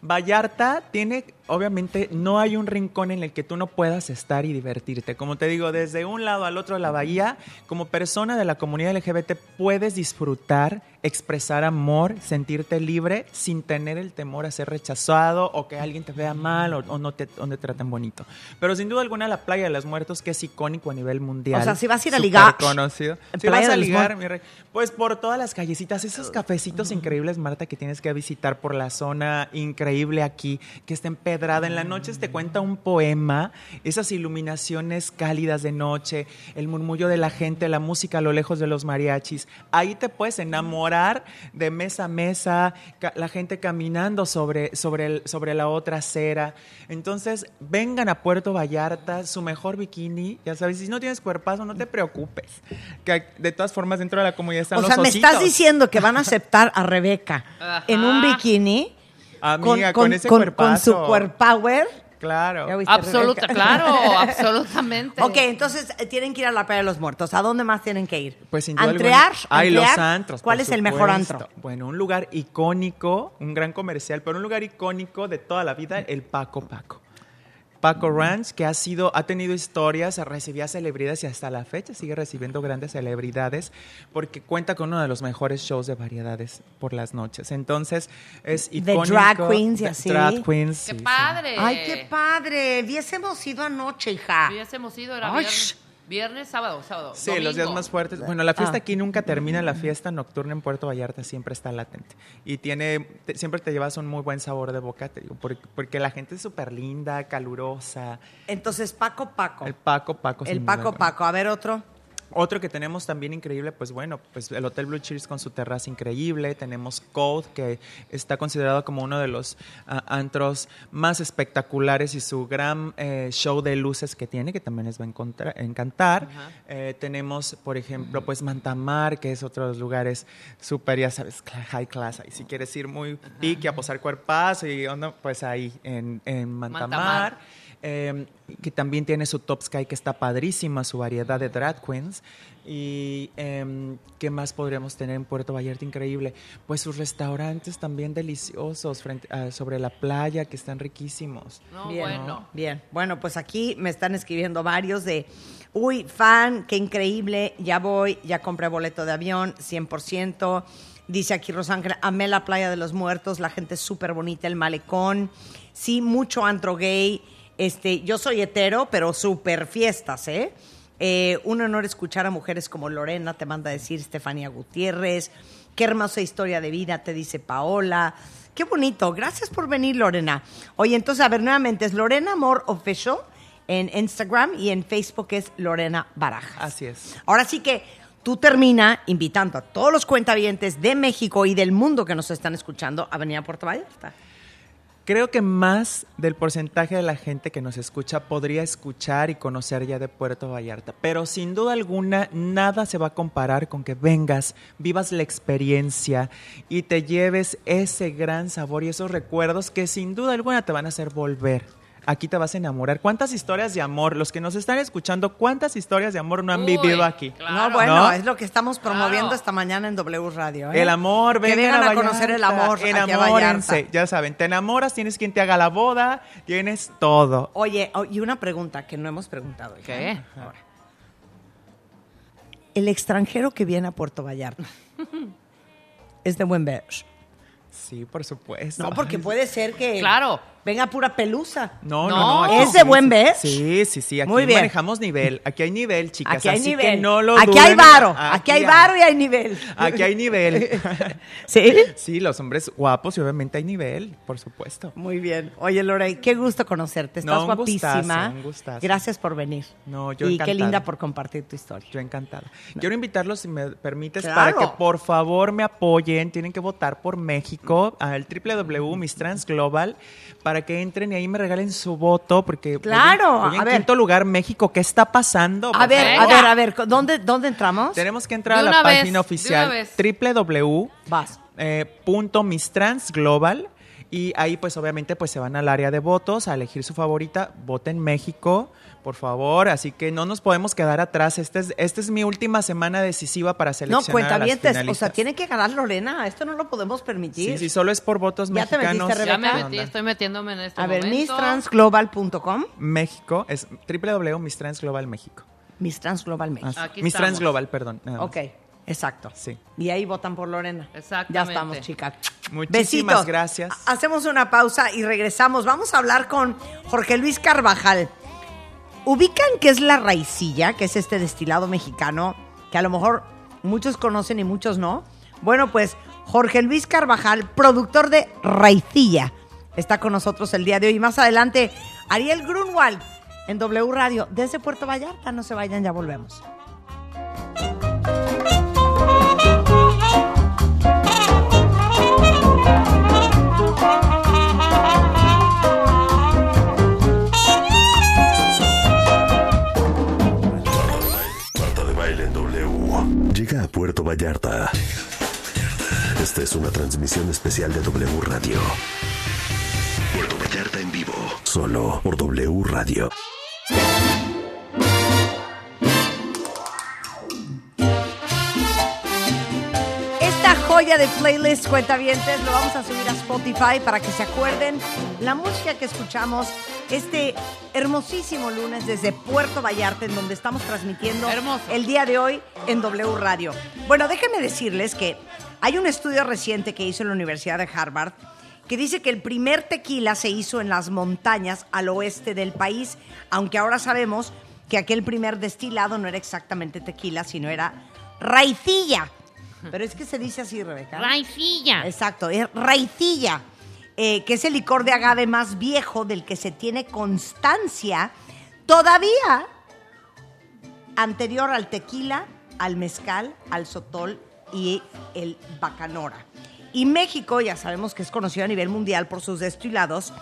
Vallarta tiene, obviamente, no hay un rincón en el que tú no puedas estar y divertirte. Como te digo, desde un lado al otro de la bahía, como persona de la comunidad LGBT puedes disfrutar, expresar amor, sentirte libre sin tener el temor a ser rechazado o que alguien te vea mal o, o no te, o no te traten bonito. Pero sin duda alguna la Playa de los Muertos, que es icónico a nivel mundial. O sea, si vas a ir a ligar, conocido. en Si vas a ligar, mi rey, pues por todas las callecitas, esos cafecitos increíbles, Marta, que tienes que visitar por la zona increíble aquí, que está empedrada. En la noche te cuenta un poema, esas iluminaciones cálidas de noche, el murmullo de la gente, la música a lo lejos de los mariachis. Ahí te puedes enamorar de mesa a mesa, la gente caminando sobre, sobre, el- sobre la otra acera. Entonces, vengan a Puerto Vallarta, su mejor bikini, ya sabes, si no tienes cuerpazo, no te preocupes. Que de todas formas, dentro de la comunidad están O los sea, me estás ositos. diciendo que van a aceptar a Rebeca en un bikini Amiga, con ese con su cuerpazo. cuerpower. Claro. ¿Ya viste, Absoluta, claro, absolutamente. Ok, entonces eh, tienen que ir a la playa de los muertos. ¿A dónde más tienen que ir? Pues sin duda ¿Antrear? alguna- Ay, los antros. ¿Cuál es el mejor antro? Bueno, un lugar icónico, un gran comercial, pero un lugar icónico de toda la vida, el Paco Paco. Paco Ranch, que ha sido, ha tenido historias, recibía celebridades y hasta la fecha sigue recibiendo grandes celebridades porque cuenta con uno de los mejores shows de variedades por las noches. Entonces, es De icónico. drag queens y de así. Drag queens. ¡Qué sí, sí. padre! Ay, qué padre. Hubiésemos ido anoche, hija. Hubiésemos ido, era Ay, viernes, viernes, sábado, sábado. Sí, los días más fuertes. Bueno, la fiesta Ah. aquí nunca termina, la fiesta nocturna en Puerto Vallarta siempre está latente. Y tiene, te- siempre te llevas un muy buen sabor de boca, te digo, porque, porque la gente es súper linda, calurosa. Entonces, Paco Paco. El Paco Paco. El Paco. Paco. A ver, otro. Otro que tenemos también increíble, pues bueno, pues el Hotel Blue Cheers con su terraza increíble. Tenemos Code, que está considerado como uno de los ah, antros más espectaculares y su gran eh, show de luces que tiene, que también les va a encantar. Eh, tenemos, por ejemplo, pues Mantamar, que es otro de los lugares súper, ya sabes, high class. Y si quieres ir muy pique a posar cuerpazo y onda, pues ahí en, en Mantamar. Mantamar. Eh, que también tiene su Top Sky, que está padrísima, su variedad de drag queens. Y em, qué más podríamos tener en Puerto Vallarta increíble. Pues sus restaurantes también deliciosos frente, ah, sobre la playa, que están riquísimos. No, Bien, bueno. Bien, bueno, pues aquí me están escribiendo varios de, uy, fan, qué increíble, ya voy, ya compré boleto de avión, 100%. Dice aquí Rosángela, amé la playa de los muertos, la gente es súper bonita, el malecón, sí, mucho antro gay. Este, yo soy hetero, pero súper fiestas, ¿eh? Eh, un honor escuchar a mujeres como Lorena, te manda a decir Estefanía Gutiérrez. Qué hermosa historia de vida, te dice Paola. Qué bonito. Gracias por venir, Lorena. Oye, entonces, a ver, nuevamente, es Lorena Amor Official en Instagram y en Facebook es Lorena Barajas. Así es. Ahora sí que tú termina invitando a todos los cuentavientes de México y del mundo que nos están escuchando a venir a Puerto Vallarta. Creo que más del porcentaje de la gente que nos escucha podría escuchar y conocer ya de Puerto Vallarta. Pero sin duda alguna, nada se va a comparar con que vengas, vivas la experiencia y te lleves ese gran sabor y esos recuerdos que sin duda alguna te van a hacer volver. Aquí te vas a enamorar. ¿Cuántas historias de amor? Los que nos están escuchando, ¿cuántas historias de amor no han Uy, vivido aquí? claro. No, bueno, ¿No? es lo que estamos promoviendo Claro. esta mañana en W Radio. ¿eh? El amor, Que vengan, a, Vallarta. conocer el amor. aquí a Enamórense, ya saben, te enamoras, tienes quien te haga la boda, tienes todo. Oye, oh, y una pregunta que no hemos preguntado. ¿Qué? Ahora. El extranjero que viene a Puerto Vallarta es de buen ver. Sí, por supuesto. No, porque puede ser que Claro. Venga pura pelusa. No, No. no, ¿Es de sí, buen ver? Sí, sí, sí. Aquí Muy bien. manejamos nivel. Aquí hay nivel, chicas. Aquí hay así nivel. que no lo aquí hay varo. Aquí, hay varo y hay nivel. Aquí hay nivel. ¿Sí? sí, los hombres guapos y obviamente hay nivel, por supuesto. Muy bien. Oye, Lorey, qué gusto conocerte. Estás No, un guapísima. gustazo, un gustazo. Gracias por venir. No, yo Y qué encantada. linda por compartir tu historia. Yo encantado. Quiero invitarlos, si me permites, Claro. para que por favor me apoyen. Tienen que votar por México al www Miss Trans Global para que entren y ahí me regalen su voto porque voy en- Claro, voy en, a ver. quinto lugar México. ¿Qué está pasando? A ver, favor. a ver, a ver, ¿dónde, dónde entramos? Tenemos que entrar a la vez, página oficial www. Vas. eh, punto Miss Trans Global Y ahí pues obviamente pues se van al área de votos a elegir su favorita. Voten México, por favor. Así que no nos podemos quedar atrás. Esta es, esta es mi última semana decisiva para No, seleccionar a las cuentavientes, o sea, tiene que ganar Lorena, esto no lo podemos permitir. Sí, sí, solo es por votos ¿Ya te mexicanos. metiste, Ya me metí, estoy metiéndome en este A ver, momento. misstransglobal.com, México es www.miss Trans Global México. Miss Trans Global México. Ah, Aquí Miss Trans. Global, perdón. Ok, exacto. Sí. Y ahí votan por Lorena. Exactamente. Ya estamos, chicas. Muchísimas Besitos. gracias. Ha- Hacemos una pausa y regresamos. Vamos a hablar con Jorge Luis Carvajal. ¿Ubican qué es la raicilla? Que es este destilado mexicano que a lo mejor muchos conocen y muchos no. Bueno, pues Jorge Luis Carvajal, productor de Raicilla, está con nosotros el día de hoy. Más adelante, Ariel Grunwald en W Radio desde Puerto Vallarta. No se vayan, ya volvemos. A Puerto Vallarta. Esta es una transmisión especial de W Radio. Puerto Vallarta en vivo. Solo por W Radio. Joya de playlist cuentavientes lo vamos a subir a Spotify para que se acuerden la música que escuchamos este hermosísimo lunes desde Puerto Vallarta en donde estamos transmitiendo Hermoso. el día de hoy en W Radio. Bueno, déjenme decirles que hay un estudio reciente que hizo la Universidad de Harvard que dice que el primer tequila se hizo en las montañas al oeste del país, aunque ahora sabemos que aquel primer destilado no era exactamente tequila, sino era raicilla. Pero es que se dice así, Rebeca. Raicilla. Exacto, es raicilla, eh, que es el licor de agave más viejo del que se tiene constancia todavía anterior al tequila, al mezcal, al sotol y el bacanora. Y México, ya sabemos que es conocido a nivel mundial por sus destilados,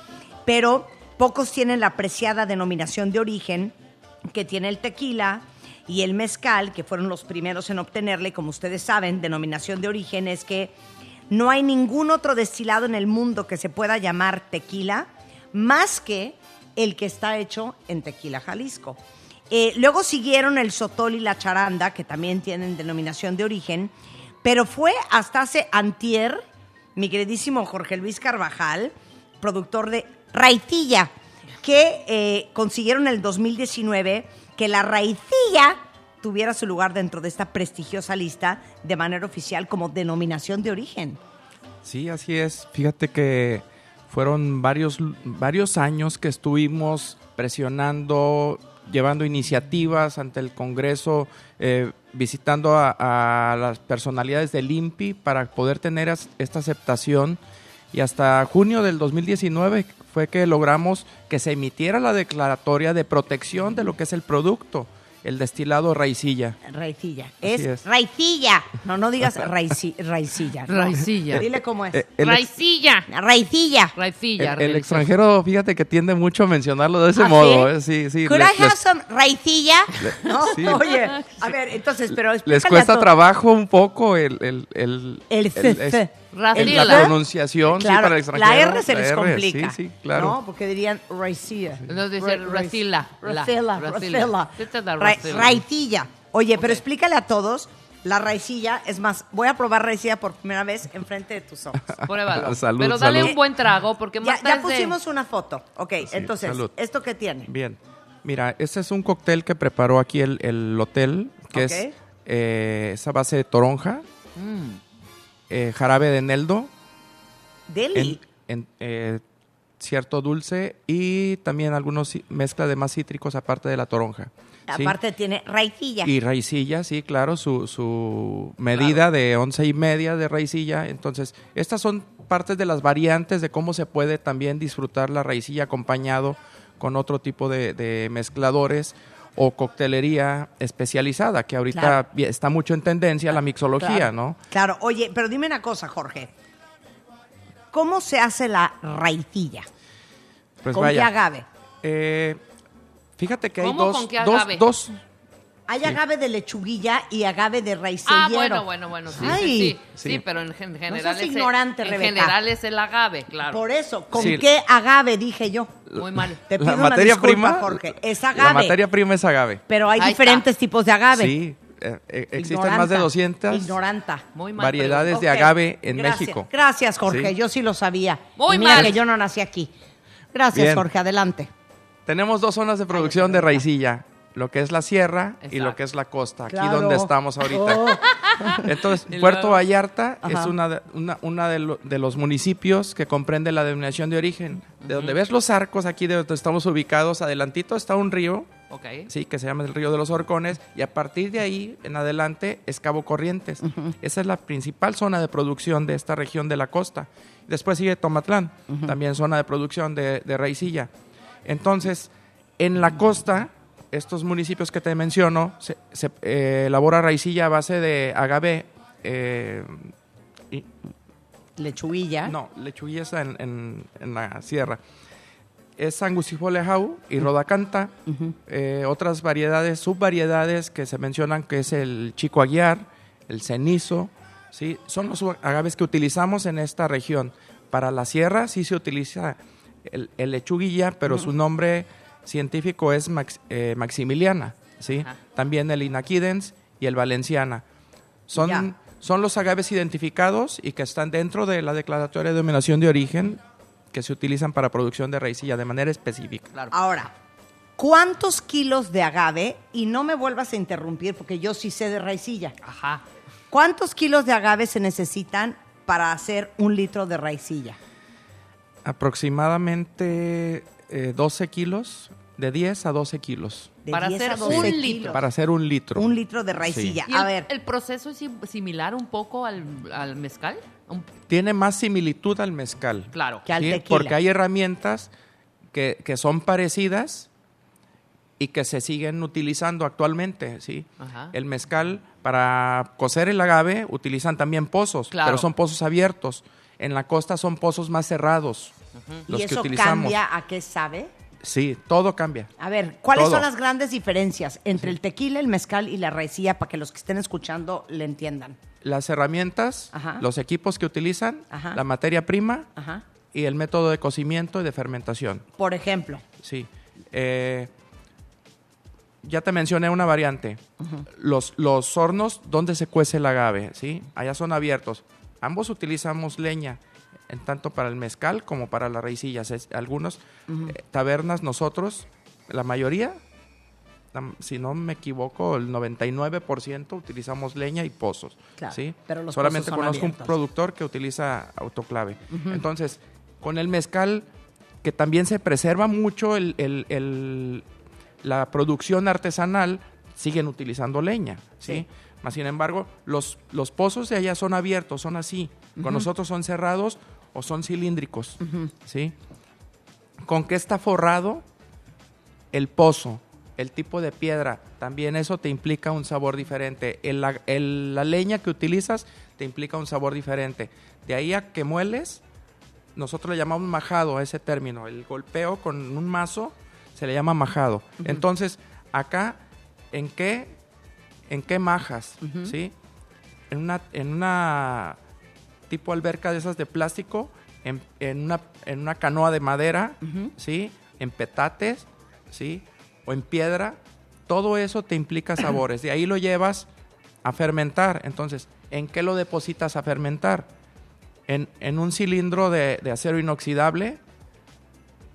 pero pocos tienen la apreciada denominación de origen que tiene el tequila y el mezcal, que fueron los primeros en obtenerle. Como ustedes saben, denominación de origen es que no hay ningún otro destilado en el mundo que se pueda llamar tequila más que el que está hecho en Tequila, Jalisco. Eh, luego siguieron el sotol y la charanda, que también tienen denominación de origen, pero fue hasta hace antier, mi queridísimo Jorge Luis Carvajal, productor de Raicilla, que eh, consiguieron en el 2019 que la raicilla tuviera su lugar dentro de esta prestigiosa lista de manera oficial como denominación de origen. Sí, así es. Fíjate que fueron varios, varios años que estuvimos presionando, llevando iniciativas ante el Congreso, eh, visitando a, las personalidades del INPI para poder tener esta aceptación. Y hasta junio del 2019 fue que logramos que se emitiera la declaratoria de protección de lo que es el producto, el destilado raicilla. Raicilla. Es, es. raicilla. No, no digas raici- raicilla. no. Raicilla. Dile cómo es. Eh, el Raicilla. Raicilla. Raicilla. El, el extranjero, fíjate que tiende mucho a mencionarlo de ese ¿Ah, modo. sí? ¿eh? Sí, sí. Could I have les, some raicilla? ¿No? sí. Oye, a ver, entonces, pero les cuesta trabajo un poco el... El, el, El CC. Racila. la pronunciación, sí, para el extranjero. la R se les R, complica. Sí, sí, claro. ¿No? Porque dirían raicilla. No, dice Ra- racila. La- Racila, racila. racila. Esta es la Ra- racila. Raicilla. Oye, pero explícale a todos la raicilla. Es más, voy a probar raicilla por primera vez enfrente de tus ojos. Pruébalo. Salud, Pero dale salud. un buen trago porque Ya, Marta ya de- pusimos una foto. Ok, entonces, salud. ¿esto qué tiene? Bien. Mira, este es un cóctel que preparó aquí el, el hotel, que es eh, esa base de toronja, Mm. Eh, jarabe de eneldo, Deli. en, en, eh, cierto dulce y también algunos mezcla de más cítricos aparte de la toronja. ¿sí? Aparte tiene raicilla. Y raicilla, sí, claro, su, su medida de once y media de raicilla. Entonces, estas son partes de las variantes de cómo se puede también disfrutar la raicilla acompañado con otro tipo de, de mezcladores o coctelería especializada, que ahorita Claro. está mucho en tendencia la mixología, Claro. ¿no? Claro, oye, pero dime una cosa, Jorge. ¿Cómo se hace la raicilla? Pues ¿Con vaya. qué agave? Eh, fíjate que hay ¿Cómo dos, con qué dos, dos, Hay agave de lechuguilla y agave de raicillero. Ah, bueno, bueno, bueno, sí, Ay. sí, sí, Sí. sí, pero en, gen- general seas es el- ignorante, en Rebeca. general es el agave, claro. Por eso, ¿con Sí. qué agave dije yo? Muy mal. Te pido La una materia disculpa, prima, Jorge. Es La agave. materia prima es agave. Pero hay Ahí diferentes tipos de agave. Sí, eh, eh, existen Ignoranta, más de 200 Ignoranta. Muy mal. variedades de agave en gracias. México. Gracias, Jorge. Sí. Yo sí lo sabía. Muy Y mira mal. que yo no nací aquí. Gracias, Bien. Jorge. Adelante. Tenemos dos zonas de producción de raicilla, lo que es la sierra y lo que es la costa, aquí Claro. donde estamos ahorita. Oh. Entonces, Puerto Vallarta es Ajá. una de, una, una de, lo- de los municipios que comprende la denominación de origen. De donde ves los arcos, aquí de donde estamos ubicados, adelantito está un río, sí, que se llama el río de los Horcones, y a partir de ahí en adelante es Cabo Corrientes. Esa es la principal zona de producción de esta región de la costa. Después sigue Tomatlán, también zona de producción de, de raicilla. Entonces, en la costa, estos municipios que te menciono, se, se, eh, elabora raicilla a base de agave. eh, y- Lechuguilla. no, lechuguilla está en, en- en la sierra. Es angustifoliajau y rodacanta. eh, otras variedades, subvariedades que se mencionan que es el chico aguiar, el cenizo, ¿sí? Son los agaves que utilizamos en esta región. Para la sierra sí se utiliza el, el lechuguilla, pero su nombre científico es Max- eh, maximiliana, ¿sí? Ajá. También el inaquidens y el valenciana. Son, Ya. son los agaves identificados y que están dentro de la declaratoria de denominación de origen que se utilizan para producción de raicilla de manera específica. Claro. Ahora, ¿cuántos kilos de agave? Y no me vuelvas a interrumpir porque yo sí sé de raicilla. Ajá. ¿Cuántos kilos de agave se necesitan para hacer un litro de raicilla? Aproximadamente eh, 12 kilos, de 10 a 12 kilos, De Para 10 hacer a 12 un kilos. litro. para hacer un litro. Un litro de raicilla. ¿Y A el, ver, el proceso es sim- similar un poco al, al mezcal? Un- Tiene más similitud al mezcal. claro. Que al ¿sí? tequila. Porque hay herramientas que, que son parecidas y que se siguen utilizando actualmente, ¿sí? Ajá. El mezcal, para cocer el agave, utilizan también pozos, Claro. pero son pozos abiertos. En la costa son pozos más cerrados, los ¿y que eso utilizamos. cambia a qué sabe? Sí, todo cambia. A ver, ¿cuáles Todo. son las grandes diferencias entre el tequila, el mezcal y la raicilla para que los que estén escuchando le entiendan? Las herramientas, Ajá. los equipos que utilizan, Ajá. la materia prima Ajá. y el método de cocimiento y de fermentación. Por ejemplo, Sí. Eh, ya te mencioné una variante. los, los hornos donde se cuece el agave, ¿sí? Allá son abiertos. Ambos utilizamos leña, en tanto para el mezcal como para las raicillas. Algunos eh, tabernas, nosotros, la mayoría, si no me equivoco, el 99% utilizamos leña y pozos. Claro, ¿sí? pero los Solamente pozos son conozco abiertos. un productor que utiliza autoclave. Entonces, con el mezcal, que también se preserva mucho el, el- el- la producción artesanal, siguen utilizando leña, ¿sí? Sí. Sin embargo, los, los pozos de allá son abiertos, son así. Con nosotros son cerrados o son cilíndricos, ¿sí? ¿Con qué está forrado? El pozo, el tipo de piedra, también eso te implica un sabor diferente. El- la, el- la leña que utilizas te implica un sabor diferente. De ahí a que mueles, nosotros le llamamos majado a ese término. El golpeo con un mazo se le llama majado. Entonces, acá, ¿en qué, en qué majas? ¿Sí? En una, en una tipo alberca de esas de plástico, en, en una, en una canoa de madera, ¿sí? En petates, ¿sí? O en piedra. Todo eso te implica sabores. De ahí lo llevas a fermentar. Entonces, ¿en qué lo depositas a fermentar? En, en un cilindro de, de acero inoxidable,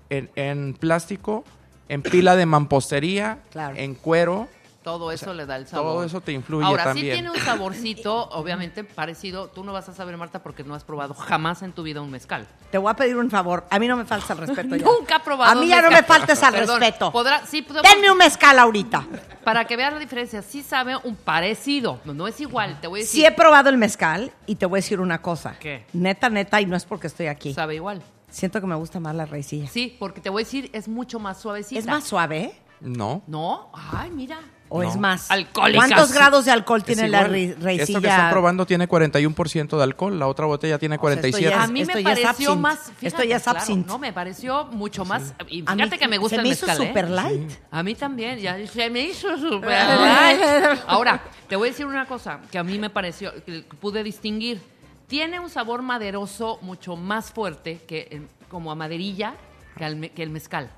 en, en plástico, en pila de mampostería, Claro. en cuero. Todo eso le da el sabor. todo eso te influye Ahora, también. sí tiene un saborcito, obviamente, parecido. Tú no vas a saber, Marta, porque no has probado jamás en tu vida un mezcal. te voy a pedir un favor. A mí no me falta el respeto ya. Nunca he probado A mí un ya no me faltes al Perdón, respeto. Podrá, sí, podemos- Denme un mezcal ahorita. Para que veas la diferencia, sí sabe un parecido. No es igual, te voy a decir. Sí he probado el mezcal y te voy a decir una cosa. ¿Qué? Neta, neta, y no es porque estoy aquí. Sabe igual. Siento que me gusta más la raicilla. Sí, porque te voy a decir, es mucho más suavecita. ¿Es más suave? No. ¿No? Ay, mira. ¿O es No. más? Alcohólicas. ¿Cuántos grados de alcohol Es tiene la ri- Esta que están probando tiene 41% de alcohol, la otra botella tiene O sea, esto 47. ya A es- mí esto me ya es pareció más. Esto ya es claro, absinthe. no, me pareció mucho más. Y A mí fíjate que me gusta se el me hizo mezcal, ¿eh? super light. A mí también, ya se me hizo super light. Ahora, te voy a decir una cosa que a mí me pareció, que pude distinguir. Tiene un sabor maderoso mucho más fuerte que el- como a maderilla que, me- que el mezcal.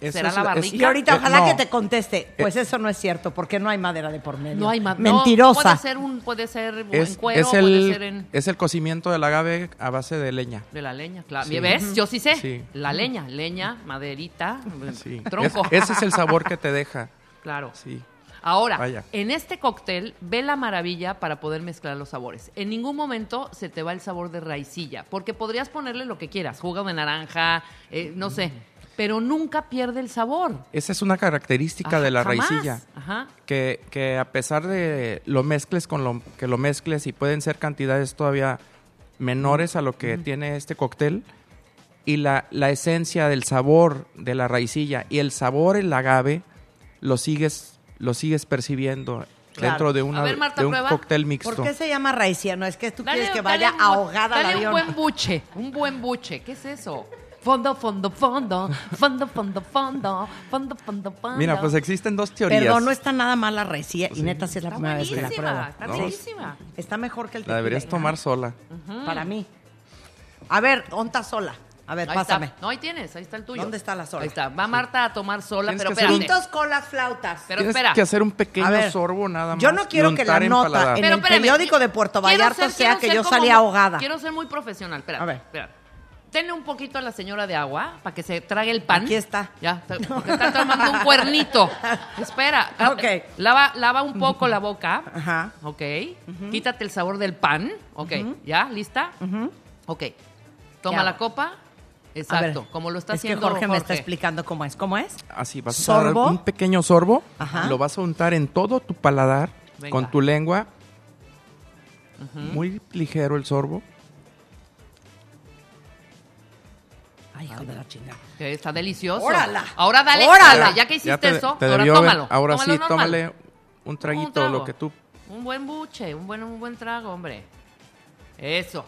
Esa ¿Será es la es- barrica? Y ahorita eh, ojalá no. que te conteste. Pues eso no es cierto, porque no hay madera de por medio. No hay más. Mentirosa. puede ser un, puede ser Es, en cuero, es puede ser el, en es el cocimiento del agave a base de leña. de la leña, claro. Sí. ¿Ves? Yo sí sé. Sí. La leña, leña, maderita, Sí. tronco. Es- ese es el sabor que te deja. Claro. Sí. Ahora, Vaya. en este cóctel ve la maravilla para poder mezclar los sabores. En ningún momento se te va el sabor de raicilla, porque podrías ponerle lo que quieras, jugo de naranja, eh, no sé, pero nunca pierde el sabor. Esa es una característica Ajá, de la jamás. raicilla. Ajá. Que, que a pesar de lo mezcles con lo que lo mezcles y pueden ser cantidades todavía menores a lo que tiene este cóctel y la, la esencia del sabor de la raicilla y el sabor el agave lo sigues lo sigues percibiendo Claro. dentro de, una, A ver, Marta, de un prueba. cóctel mixto. ¿Por qué se llama raicilla? No es que tú Dale- quieres que vaya un ahogada al dale avión. un buen buche, un buen buche. ¿Qué es eso? Fondo, fondo, fondo, fondo, fondo, fondo, fondo, fondo, fondo. Mira, pues existen dos teorías. Perdón, no está nada mal la raicilla. Y neta, sí es la Está primera vez que la buenísima, pruebo. está No. buenísima. Está mejor que el la tequila. deberías tomar sola. Para mí. A ver, onta sola. A ver, Ahí pásame. está. No, ahí tienes, ahí está el tuyo. ¿Dónde está la sola? Ahí está. Va Marta a tomar sola, Tienes pero espérate. Pintos, colas, flautas. Pero Tienes espera. que hacer un pequeño ver, sorbo nada más. Yo no quiero que la en nota en Pero el espérame, periódico de Puerto Vallarta ser- sea que yo como- salí ahogada. Quiero ser muy profesional. Espera, A ver. espera. Tenle un poquito a la señora de agua para que se trague el pan. Aquí está. Ya, está- porque está tomando un cuernito. Espera. Ok. Lava, lava un poco la boca. Ajá. Ok. Quítate el sabor del pan. Ok. ¿Ya? ¿Lista? Ok. Toma ¿Qué la copa. Exacto. ver, como lo está es que haciendo Jorge, me está explicando cómo es. ¿Cómo es? Así vas a dar ¿Sorbo? un pequeño sorbo, Ajá. lo vas a untar en todo tu paladar Venga. con tu lengua. Muy ligero el sorbo. Ay, hijo de la chingada. Que está delicioso. ¡Órala! Ahora dale, ¡Órala! ya que hiciste Ya te, eso, te ahora debió haber- tómalo. Ahora sí, normal. tómale un traguito, trago. lo que tú. Un buen buche, un buen, un buen trago, hombre. Eso.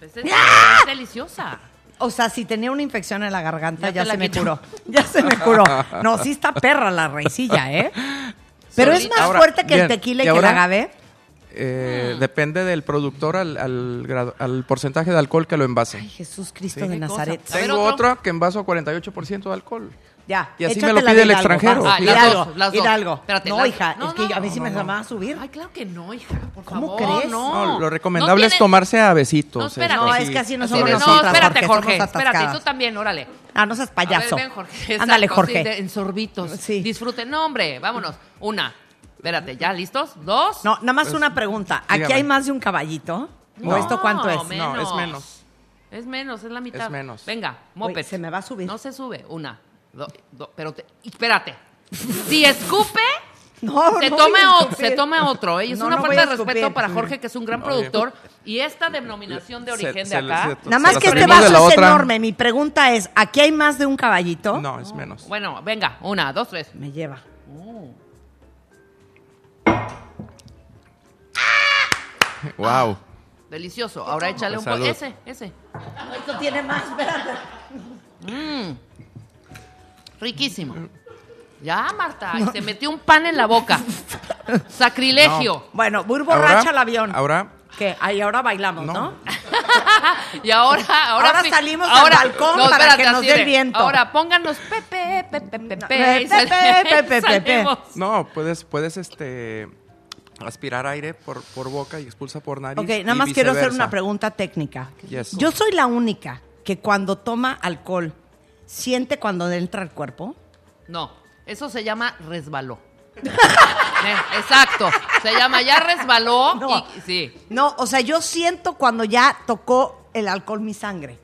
Esta es ¡Ah! es deliciosa. O sea, si tenía una infección en la garganta, Ya ya, te la se me quitó. curó. Ya se me curó. No, sí está perra la raicilla, ¿eh? Pero es Solita. más Ahora, fuerte que el bien, tequila y ¿y que el ahora? agave. Eh, Depende del productor al, al grado- al porcentaje de alcohol que lo envase. Ay, Jesús Cristo Sí. de. Nazaret. Tengo otro. otro que envaso a 48% de alcohol. Ya. Y así me lo la pide de el extranjero. vas. Ah, las Hidalgo, dos, las dos. Hidalgo. Espérate, no, las- hija, no, es que no, a mí sí me no, la a subir. Ay, claro que no, hija. Por ¿Cómo favor, crees? No. No, lo recomendable No es tiene- tomarse a besitos. No, espérate. No, es que así no somos nosotras, No, espérate, Jorge, Espérate, tú también, órale. Ah, no seas payaso. Ándale, Jorge. en sorbitos. Sí. Disfruten. No, hombre, vámonos. Una. Espérate, ¿ya listos? ¿Dos? No, nada más una pregunta. ¿Aquí dígame. hay más de un caballito? ¿O No. esto cuánto es? No, es menos. Es menos, es la mitad. Es menos. Venga, Uy, moped. se me va a subir. No se sube. Una, dos, dos pero te- espérate. Si escupe, No, se, no tome o- se tome otro. ¿eh? Y es No, una falta de respeto para Jorge, que es un gran productor. Y esta denominación de origen se de acá. se- Nada más que este vaso es otra. enorme. Mi pregunta es, ¿aquí hay más de un caballito? No, es menos. Bueno, venga, una, dos, tres. Me lleva. Wow. Delicioso. Ahora échale un poco. Salud. Ese, ese. Esto tiene más, espérate. Riquísimo. Ya, Marta. y Se metió un pan en la boca. Sacrilegio. Bueno, muy borracha Ahora- el avión. Ahora, ¿Qué? Ahí ahora bailamos, ¿no? No. Y ahora, ahora, Ahora salimos al balcón para que nos dé el viento. Ahora pónganos Pepe, Pepe, Pepe, Pepe, sal- Pepe, Pepe, no, puedes, puedes este, aspirar aire por, por boca y expulsa por nariz. Ok, y nada más quiero hacer una pregunta técnica. Yes. Yo soy la única que cuando toma alcohol siente cuando entra al cuerpo. No, eso se llama resbaló. Eh, Exacto. Se llama ya resbaló. No. y- sí. No, o sea, yo siento cuando ya tocó el alcohol mi sangre.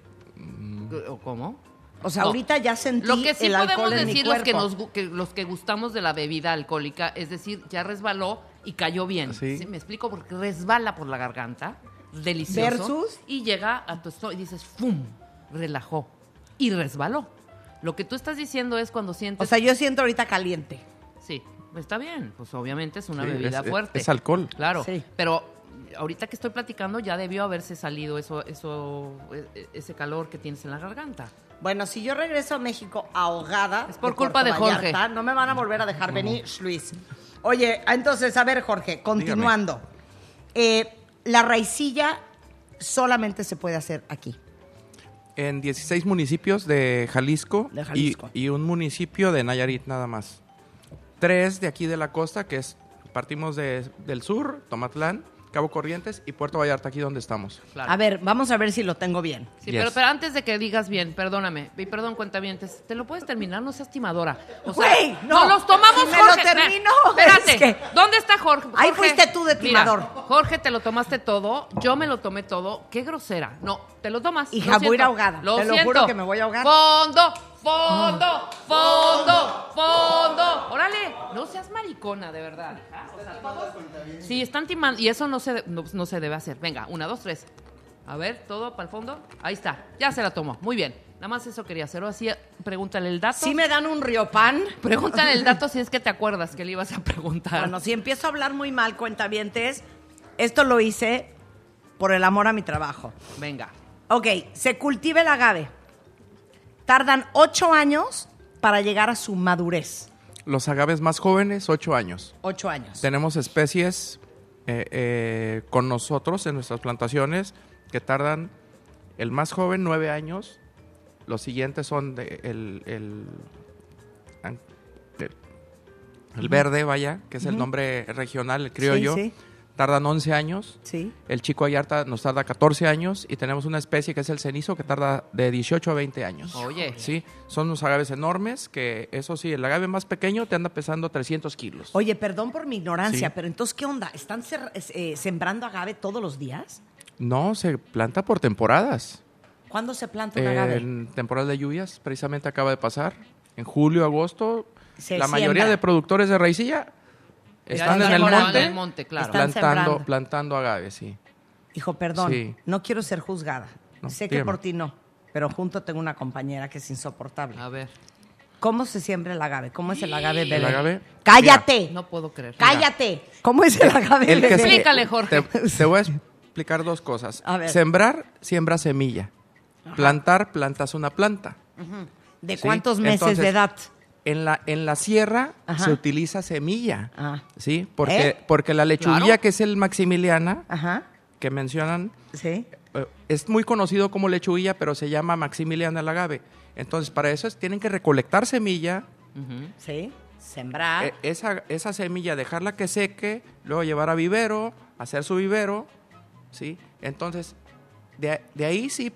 ¿Cómo? O sea, No. ahorita ya sentí Lo que sí el podemos alcohol en mi decir los nos, que los que gustamos de la bebida alcohólica, es decir, ya resbaló y cayó bien. Sí. Me explico porque resbala por la garganta, delicioso. Versus. Y llega a tu estómago y dices, ¡fum! Relajó. Y resbaló. Lo que tú estás diciendo es cuando sientes... O sea, yo siento ahorita caliente. Sí, está bien. Pues obviamente es una Sí, bebida es- fuerte. es alcohol. Claro. Sí. Pero ahorita que estoy platicando ya debió haberse salido eso, eso, e- ese calor que tienes en la garganta. Bueno, si yo regreso a México ahogada. Es por culpa de Jorge. Vallarta, no me van a volver a dejar venir, Luis. Oye, entonces, a ver, Jorge, continuando. Eh, la raicilla solamente se puede hacer aquí. En 16 municipios de Jalisco, De y- Jalisco. Y, un municipio de Nayarit nada más. Tres de aquí de la costa, que es, partimos de- del sur, Tomatlán, Cabo Corrientes y Puerto Vallarta, aquí donde estamos. Claro. A ver, vamos a ver si lo tengo bien. Sí, Yes. pero, pero antes de que digas bien, perdóname, y perdón, cuentavientes, ¿te lo puedes terminar? No seas timadora. O sea, no. los tomamos, Si me lo Jorge. termino, Espérate, es que- ¿dónde está Jorge? Ahí Jorge, fuiste tú de mira, timador. Jorge, te lo tomaste todo, yo me lo tomé todo. Qué grosera. No, te lo tomas. Hija, lo voy a ir ahogada. Lo Te lo juro que me voy a ahogar. Fondo, fondo, fondo, fondo. Órale, no seas maricona, de verdad. hija. O sea, todos- Sí, están timando. Y eso no se, de- no, no se debe hacer. Venga, una, dos, tres. A ver, todo para el fondo. Ahí está. Ya se la tomó. Muy bien. Nada más eso quería hacer. Así, pregúntale el dato. Si me dan un riopan. Pregúntale el dato si es que te acuerdas que le ibas a preguntar. Bueno, si empiezo a hablar muy mal, cuentavientes, esto lo hice por el amor a mi trabajo. Venga. Ok, se cultiva el agave. Tardan ocho años para llegar a su madurez. Los agaves más jóvenes, 8 años. Ocho años. Tenemos especies eh, eh, con nosotros en nuestras plantaciones que tardan el más joven 9 años. Los siguientes son de- el, el, an- el- el verde, vaya, que es el nombre regional, el criollo. Sí, sí. Tardan 11 años. Sí. El chico ayarta nos tarda 14 años y tenemos una especie que es el cenizo que tarda de 18 a 20 años. Oye. Sí, son unos agaves enormes que, eso sí, el agave más pequeño te anda pesando 300 kilos. Oye, perdón por mi ignorancia, Sí. pero entonces, ¿qué onda? ¿Están eh, sembrando agave todos los días? No, se planta por temporadas. ¿Cuándo se planta un agave? En temporada de lluvias, precisamente acaba de pasar. En julio, agosto, Se la mayoría de productores de raicilla están en el monte, en el monte, claro. Están plantando, sembrando. plantando agaves, sí. Hijo, perdón, Sí. no quiero ser juzgada. No, sé que dígame. por ti no, pero junto tengo una compañera que es insoportable. A ver. ¿Cómo se siembra el agave? ¿Cómo es el agave bebé? El agave, ¡Cállate! No puedo creer. ¡Cállate! ¿Cómo es el agave El que bebé? se- Explícale, Jorge. Te, te voy a explicar dos cosas. A ver. Sembrar, siembra semilla. Plantar, plantas una planta. ¿De Sí, cuántos meses entonces, de edad? En la, en la sierra Ajá. se utiliza semilla. Ah. ¿Sí? Porque, ¿Eh? porque la lechuguilla, Claro. que es el maximiliana, Ajá, que mencionan, sí. eh, es muy conocido como lechuguilla, pero se llama maximiliana el agave. Entonces, para eso es- tienen que recolectar semilla, Sí, sembrar. eh, esa, esa semilla, dejarla que seque, luego llevar a vivero, hacer su vivero, ¿sí? Entonces, de, de ahí sí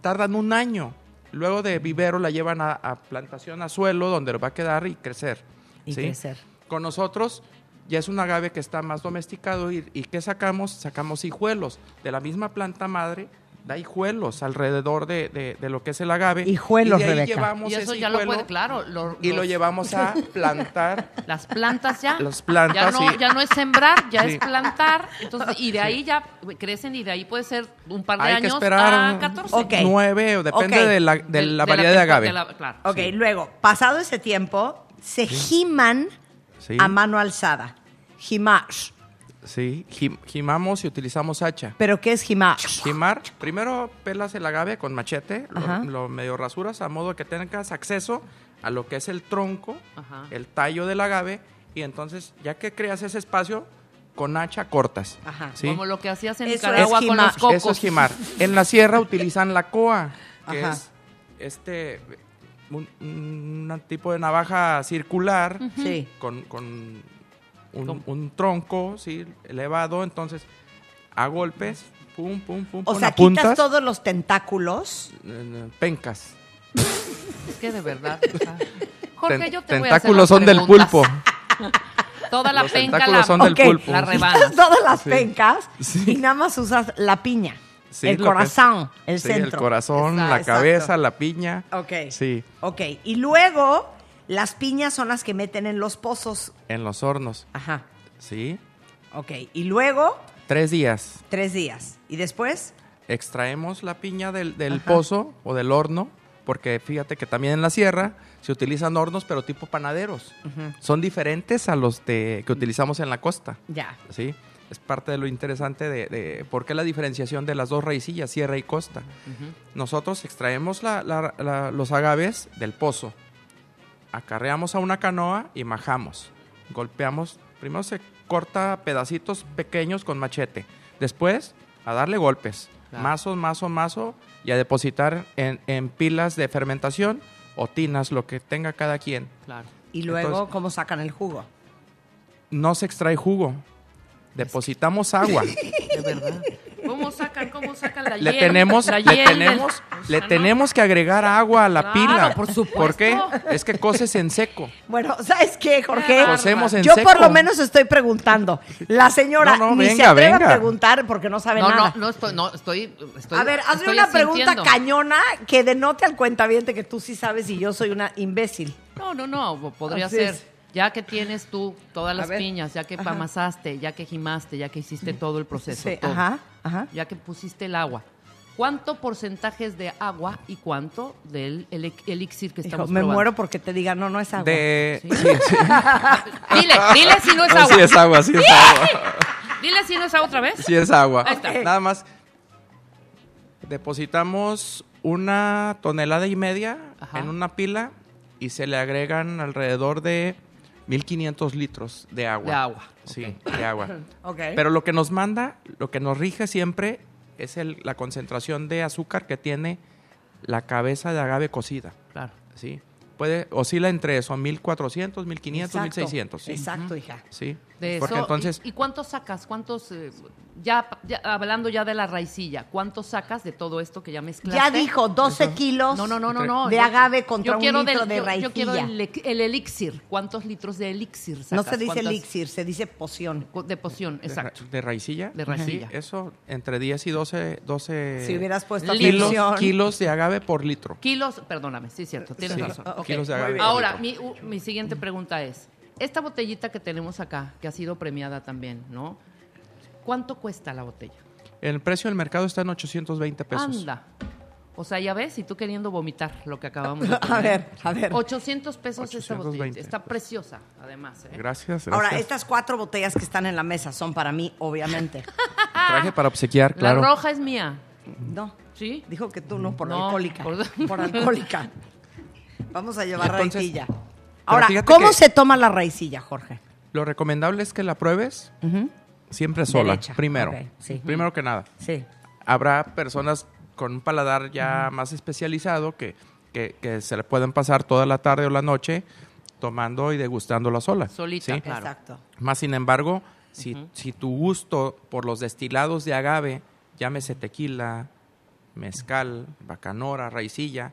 tardan un año. Luego de vivero la llevan a, a plantación a suelo, donde va a quedar y crecer. Y ¿sí? crecer. Con nosotros ya es un agave que está más domesticado y, y ¿qué sacamos? Sacamos hijuelos. De la misma planta madre da hijuelos alrededor de, de- de lo que es el agave. Hijuelos, y de ahí Rebeca. llevamos Y eso ya lo puede, claro. lo- y lo los- llevamos a plantar Las plantas ya. Las plantas, Ya no, sí. ya no es sembrar, ya Sí. es plantar. Entonces, y de ahí ya crecen y de ahí puede ser un par de Hay años que esperar a un- 14. Ok. nueve, o depende Ok. de la, de la de variedad de, agave. de la- claro. Ok, luego, pasado ese tiempo, se giman Sí, a mano alzada. Jimash. Sí. Jim- Jimamos y utilizamos hacha. ¿Pero qué es jimash? Jimar, primero pelas el agave con machete, lo, lo medio rasuras a modo que tengas acceso a lo que es el tronco, Ajá. el tallo del agave, y entonces ya que creas ese espacio, con hacha cortas. Ajá. ¿sí? Como lo que hacías en Eso Nicaragua con los cocos. Eso es jimar. En la sierra utilizan la coa, que Ajá. es este un, un tipo de navaja circular Sí. con, con un, tronco sí, elevado, entonces a golpes, pum, pum, pum, O pum, sea, apuntas, quitas todos los tentáculos. eh, pencas. Es que de verdad. o sea, Jorge, Ten- yo te voy a hacer son del pulpo. Toda la Los penca tentáculos la, son del pulpo. la rebanas. Quitas todas las Sí. pencas Sí. y nada más usas la piña. Sí, el que es- corazón, el sí, centro. el corazón, Está- la exacto. cabeza, la piña. Ok. Sí, Ok, y luego las piñas son las que meten en los pozos. en los hornos. Ajá. Sí, Ok, y luego tres días. tres días. ¿Y después? extraemos la piña del, del pozo o del horno, porque fíjate que también en la sierra se utilizan hornos, pero tipo panaderos. Son diferentes a los de, que utilizamos en la costa. Ya. ¿sí? Es parte de lo interesante de, de por qué la diferenciación de las dos raicillas, sierra y costa. Nosotros extraemos la- la- la- los agaves del pozo, acarreamos a una canoa y majamos. Golpeamos, primero se corta pedacitos pequeños con machete, después a darle golpes, Claro. mazo, mazo, mazo, y a depositar en, en pilas de fermentación o tinas, lo que tenga cada quien. Claro. Y luego, Entonces- ¿cómo sacan el jugo? No se extrae jugo, depositamos agua. De verdad. ¿Cómo sacan, cómo sacan la le hiel? tenemos, la le hiel tenemos, le tenemos que agregar agua a la Claro, pila. por supuesto. ¿Por qué? Es que coces en seco. Bueno, ¿sabes qué, Jorge? Cocemos en Yo seco. por lo menos estoy preguntando. La señora No, no, ni se atreve venga. a preguntar porque no sabe No, nada. no, no estoy, no, estoy, estoy a ver, hazme estoy una pregunta cañona que denote al cuentaviente que tú sí sabes y yo soy una imbécil. No, no, no, podría Así ser. es. Ya que tienes tú todas las ver. piñas, ya que Ajá. amasaste, ya que gimaste, ya que hiciste todo el proceso, Sí, todo, ajá, ajá. ya que pusiste el agua, ¿cuánto porcentaje es de agua y cuánto del el- elixir que Hijo, estamos me probando? muero porque te diga, no, no es agua. De... Sí. Sí, sí. Dile, dile si no es No, agua. sí es agua, sí es agua. Dile si no es agua otra vez. Sí es agua. Ahí está. Nada más. Depositamos una tonelada y media Ajá. en una pila y se le agregan alrededor de 1500 litros de agua. De agua, Sí, de agua. Pero lo que nos manda, lo que nos rige siempre es el- la concentración de azúcar que tiene la cabeza de agave cocida. Claro. ¿sí? Puede, oscila entre eso, 1400, 1500, Exacto, 1600. ¿sí? Exacto, hija. Sí. De Porque eso, entonces, ¿y, y cuántos sacas? ¿Cuántos, eh, ya, ya hablando ya de la raicilla, cuántos sacas de todo esto que ya mezclaste? Ya dijo 12 kilos No, no, no, no, no. de agave contra yo un quiero litro del- de yo- raicilla. Yo quiero el, elixir. ¿Cuántos litros de elixir sacas? no se dice ¿Cuántas- elixir, se dice poción. De poción, de, ra- exacto. de raicilla. De raicilla. Sí, eso entre 10 y 12, 12 Si hubieras puesto Kilos- kilos, atención. kilos de agave por litro. Kilos, perdóname, sí, cierto, tienes Sí, razón. kilos de agave. por Ahora, mi, u- mi siguiente pregunta es, esta botellita que tenemos acá, que ha sido premiada también, ¿no? ¿Cuánto cuesta la botella? El precio del mercado está en 820 pesos. Anda. O sea, ya ves, y tú queriendo vomitar lo que acabamos de A ver, a ver. 800 pesos esta 820. botellita. Está preciosa, además. ¿eh? Gracias, gracias. Ahora, estas cuatro botellas que están en la mesa son para mí, obviamente. Traje para obsequiar, claro. La roja es mía. No, ¿Sí? dijo que tú no, por No, alcohólica. por- Por... alcohólica. Vamos a llevar Entonces. Ahora, ¿cómo se toma la raicilla, Jorge? Lo recomendable es que la pruebes siempre sola, Derecha, primero. sí. Primero que nada. Sí. Habrá personas con un paladar ya más especializado que, que, que se le pueden pasar toda la tarde o la noche tomando y degustándola sola. Solita, ¿sí? claro. Exacto. Más sin embargo, si, si tu gusto por los destilados de agave, llámese tequila, mezcal, bacanora, raicilla,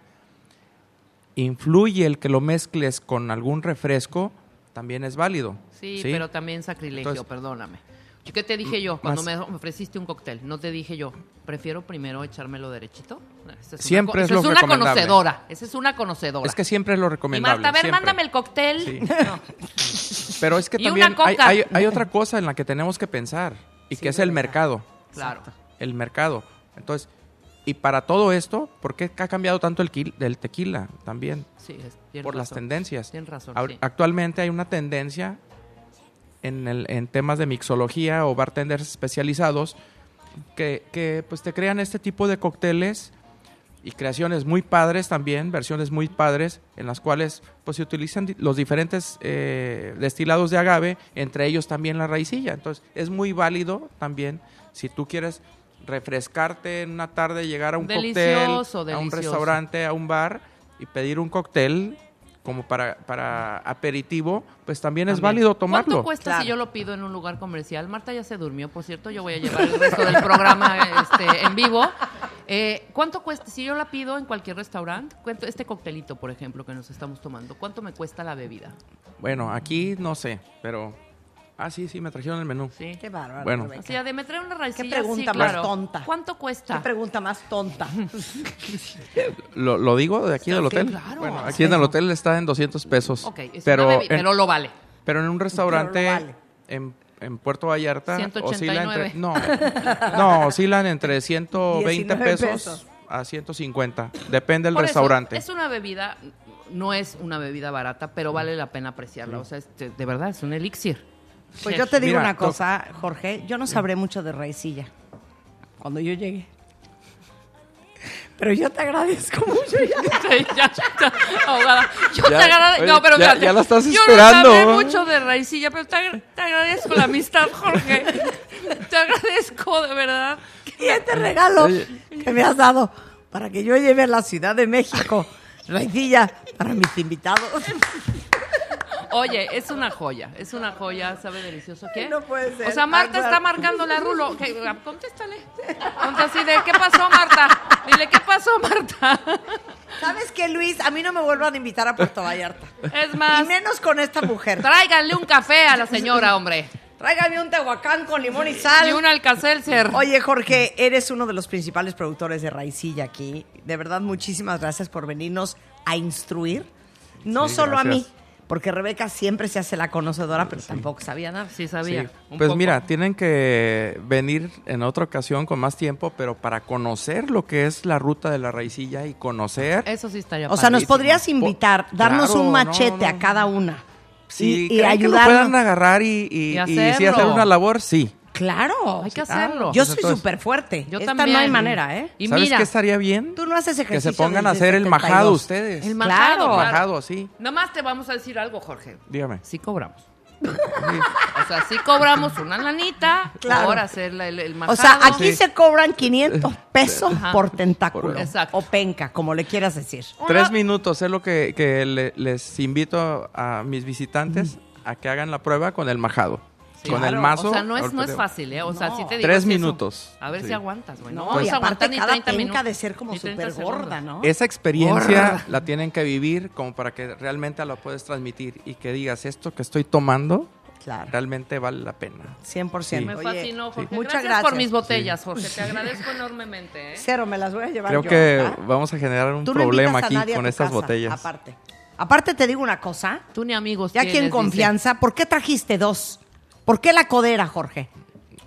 influye el que lo mezcles con algún refresco, también es válido. Sí, pero también sacrilegio, Entonces- perdóname. ¿Y ¿Qué te dije yo cuando me me ofreciste un cóctel? No te dije yo, prefiero primero echármelo derechito. Esa es Siempre una, es lo es una conocedora. Esa es una conocedora. Es que siempre es lo y recomendable. Marta, a ver, siempre. mándame el cóctel. Sí. No. Pero es que también hay, hay- hay otra cosa en la que tenemos que pensar y Sí, que es el verdad. mercado. Claro. El mercado. Entonces, y para todo esto, ¿por qué ha cambiado tanto el tequila también? Sí, es- Por las tendencias. Tienes razón, sí. Actualmente hay una tendencia en, el- en temas de mixología o bartenders especializados que, que, pues te crean este tipo de cócteles y creaciones muy padres también, versiones muy padres, en las cuales pues se utilizan los diferentes eh, destilados de agave, entre ellos también la raicilla. Entonces es muy válido también si tú quieres refrescarte en una tarde, llegar a un Delicioso, cóctel, a un restaurante, a un bar y pedir un cóctel como para, para aperitivo, pues también, es También. válido tomarlo. ¿Cuánto cuesta Claro. si yo lo pido en un lugar comercial? Marta ya se durmió, por cierto. Yo voy a llevar el resto del programa este, en vivo. Eh, ¿Cuánto cuesta si yo la pido en cualquier restaurante? ¿Cuánto- Este coctelito, por ejemplo, que nos estamos tomando, ¿cuánto me cuesta la bebida? Bueno, aquí no sé, pero... Ah, sí, sí, me trajeron el menú. Sí. Qué bárbaro. Bueno. Rebeca. O sea, de me traer una raicilla, Qué pregunta sí, más claro. tonta. ¿Cuánto Qué cuesta? pregunta más tonta. ¿Lo, lo digo de aquí del hotel? claro. Bueno, aquí en el hotel está en 200 pesos. Ok, es pero, una bebi- en, pero lo vale. pero en un restaurante vale. en, en Puerto Vallarta 189. oscila entre... No, no, oscilan entre 120 19 pesos, pesos. a 150. Depende del Por eso, restaurante. es una bebida, no es una bebida barata, pero vale la pena apreciarla. O sea, este, de verdad, es un elixir. Pues yo te digo Mira, una cosa, Jorge, yo no sabré mucho de raicilla cuando yo llegue. Pero yo te agradezco mucho. Sí, ya, ya, ahogada. Yo Ya, te agradezco. oye, No, pero ya- espérate. ya la estás Yo esperando. no sabré mucho de raicilla, pero te, agra- te agradezco la amistad, Jorge. Te agradezco, de verdad. Y este regalo que me has dado para que yo lleve a la Ciudad de México raicilla para mis invitados. Oye, es una joya, es una joya, sabe delicioso. ¿Qué? No puede ser. O sea, Marta Ah, está claro. marcándole a Rulo. ¿Qué? Contéstale. Ponte así de, ¿qué pasó, Marta? Dile, ¿qué pasó, Marta? ¿Sabes qué, Luis? A mí no me vuelvan a invitar a Puerto Vallarta. Es Y más, menos con esta mujer. tráiganle un café a la señora, hombre. Tráigame un tehuacán con limón y sal. Y un alcacelser. Oye, Jorge, eres uno de los principales productores de Raicilla aquí. De verdad, muchísimas gracias por venirnos a instruir. No Sí, solo a mí. Porque Rebeca siempre se hace la conocedora, pero tampoco sabía nada. Sí, sabía. Sí. un Pues poco. mira, tienen que venir en otra ocasión con más tiempo, pero para conocer lo que es la ruta de la raicilla y conocer... Eso sí estaría O sea, nos podrías invitar, darnos claro, un machete no. a cada una. Si y, y creen que lo ayudarnos. puedan agarrar y, y, Y y sí hacerlo. hacer una labor, sí. Claro. Hay que hacerlo. Yo Pues soy entonces- súper fuerte. Yo Esta también. no hay manera, ¿eh? Y ¿Sabes mira, qué estaría bien? Tú no haces Que ejercicio se pongan a desde hacer el 72. majado ustedes. el majado, Claro. Majado, sí. Nada más te vamos a decir algo, Jorge. Dígame. Sí cobramos. O sea, sí cobramos una lanita Claro. por hacer la- el, el O majado. sea, aquí Sí. se cobran 500 pesos Ajá. por tentáculo. Exacto. O penca, como le quieras decir. Tres minutos es lo que, que le- les invito a mis visitantes a que hagan la prueba con el majado. Sí. con el Claro, mazo. O sea, no es, no es fácil, ¿eh? O sea, No. sí te digo. Tres sí, eso. minutos. A ver Sí. si aguantas, güey. No, No, y aparte ni cada 30 penca minutos. de ser como Ni 30 súper gorda. ¿no? Esa experiencia Gorda. la tienen que vivir como para que realmente la puedes transmitir y que digas esto que estoy tomando Claro. realmente vale la pena. 100%. Me Oye, fascinó, Jorge. Muchas gracias, gracias. por mis botellas, Jorge. Te agradezco enormemente, ¿eh? Cero, me las voy a llevar Creo yo, que ¿ah? vamos a generar un Tú problema aquí con estas casa, botellas. Aparte. Aparte te digo una cosa. Tú ni amigos Ya aquí en dice. confianza, ¿por qué trajiste dos? ¿Por qué la codera, Jorge?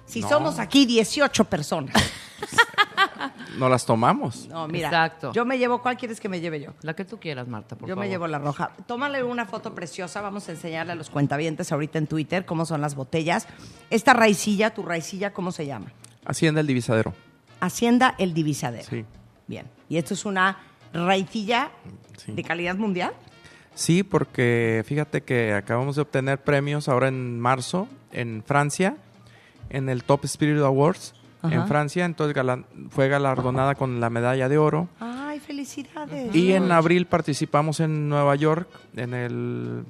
Si No. somos aquí 18 personas. No las tomamos. No, mira. Exacto. Yo me llevo, ¿cuál quieres que me lleve yo? La que tú quieras, Marta, por yo favor. me llevo la roja. Tómale una foto preciosa. Vamos a enseñarle a los cuentavientes ahorita en Twitter cómo son las botellas. Esta raicilla, tu raicilla, ¿cómo se llama? Hacienda el divisadero. Hacienda El Divisadero. Sí. Bien. Y esto es una raicilla Sí. de calidad mundial. Sí, porque fíjate que acabamos de obtener premios ahora en marzo en Francia, en el Top Spirit Awards Ajá. en Francia, entonces galan- fue galardonada con la medalla de oro. Ay, felicidades. Y en abril participamos en Nueva York, en el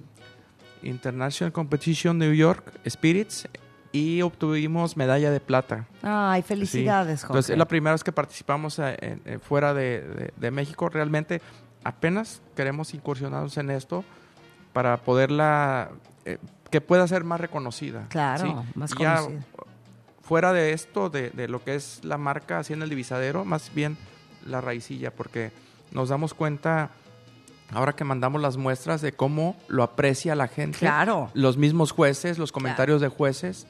International Competition New York Spirits, y obtuvimos medalla de plata. Ay, Sí. felicidades, Jorge. Entonces es la primera vez que participamos eh, en- en- fuera de, de- de México. Realmente apenas queremos incursionarnos en esto para poderla, eh, que pueda ser más reconocida. Claro, ¿sí? más Y ya conocida. fuera de esto, de, de lo que es la marca así en el divisadero, más bien la raicilla, porque nos damos cuenta ahora que mandamos las muestras de cómo lo aprecia la gente. Claro. Los mismos jueces, los comentarios de jueces.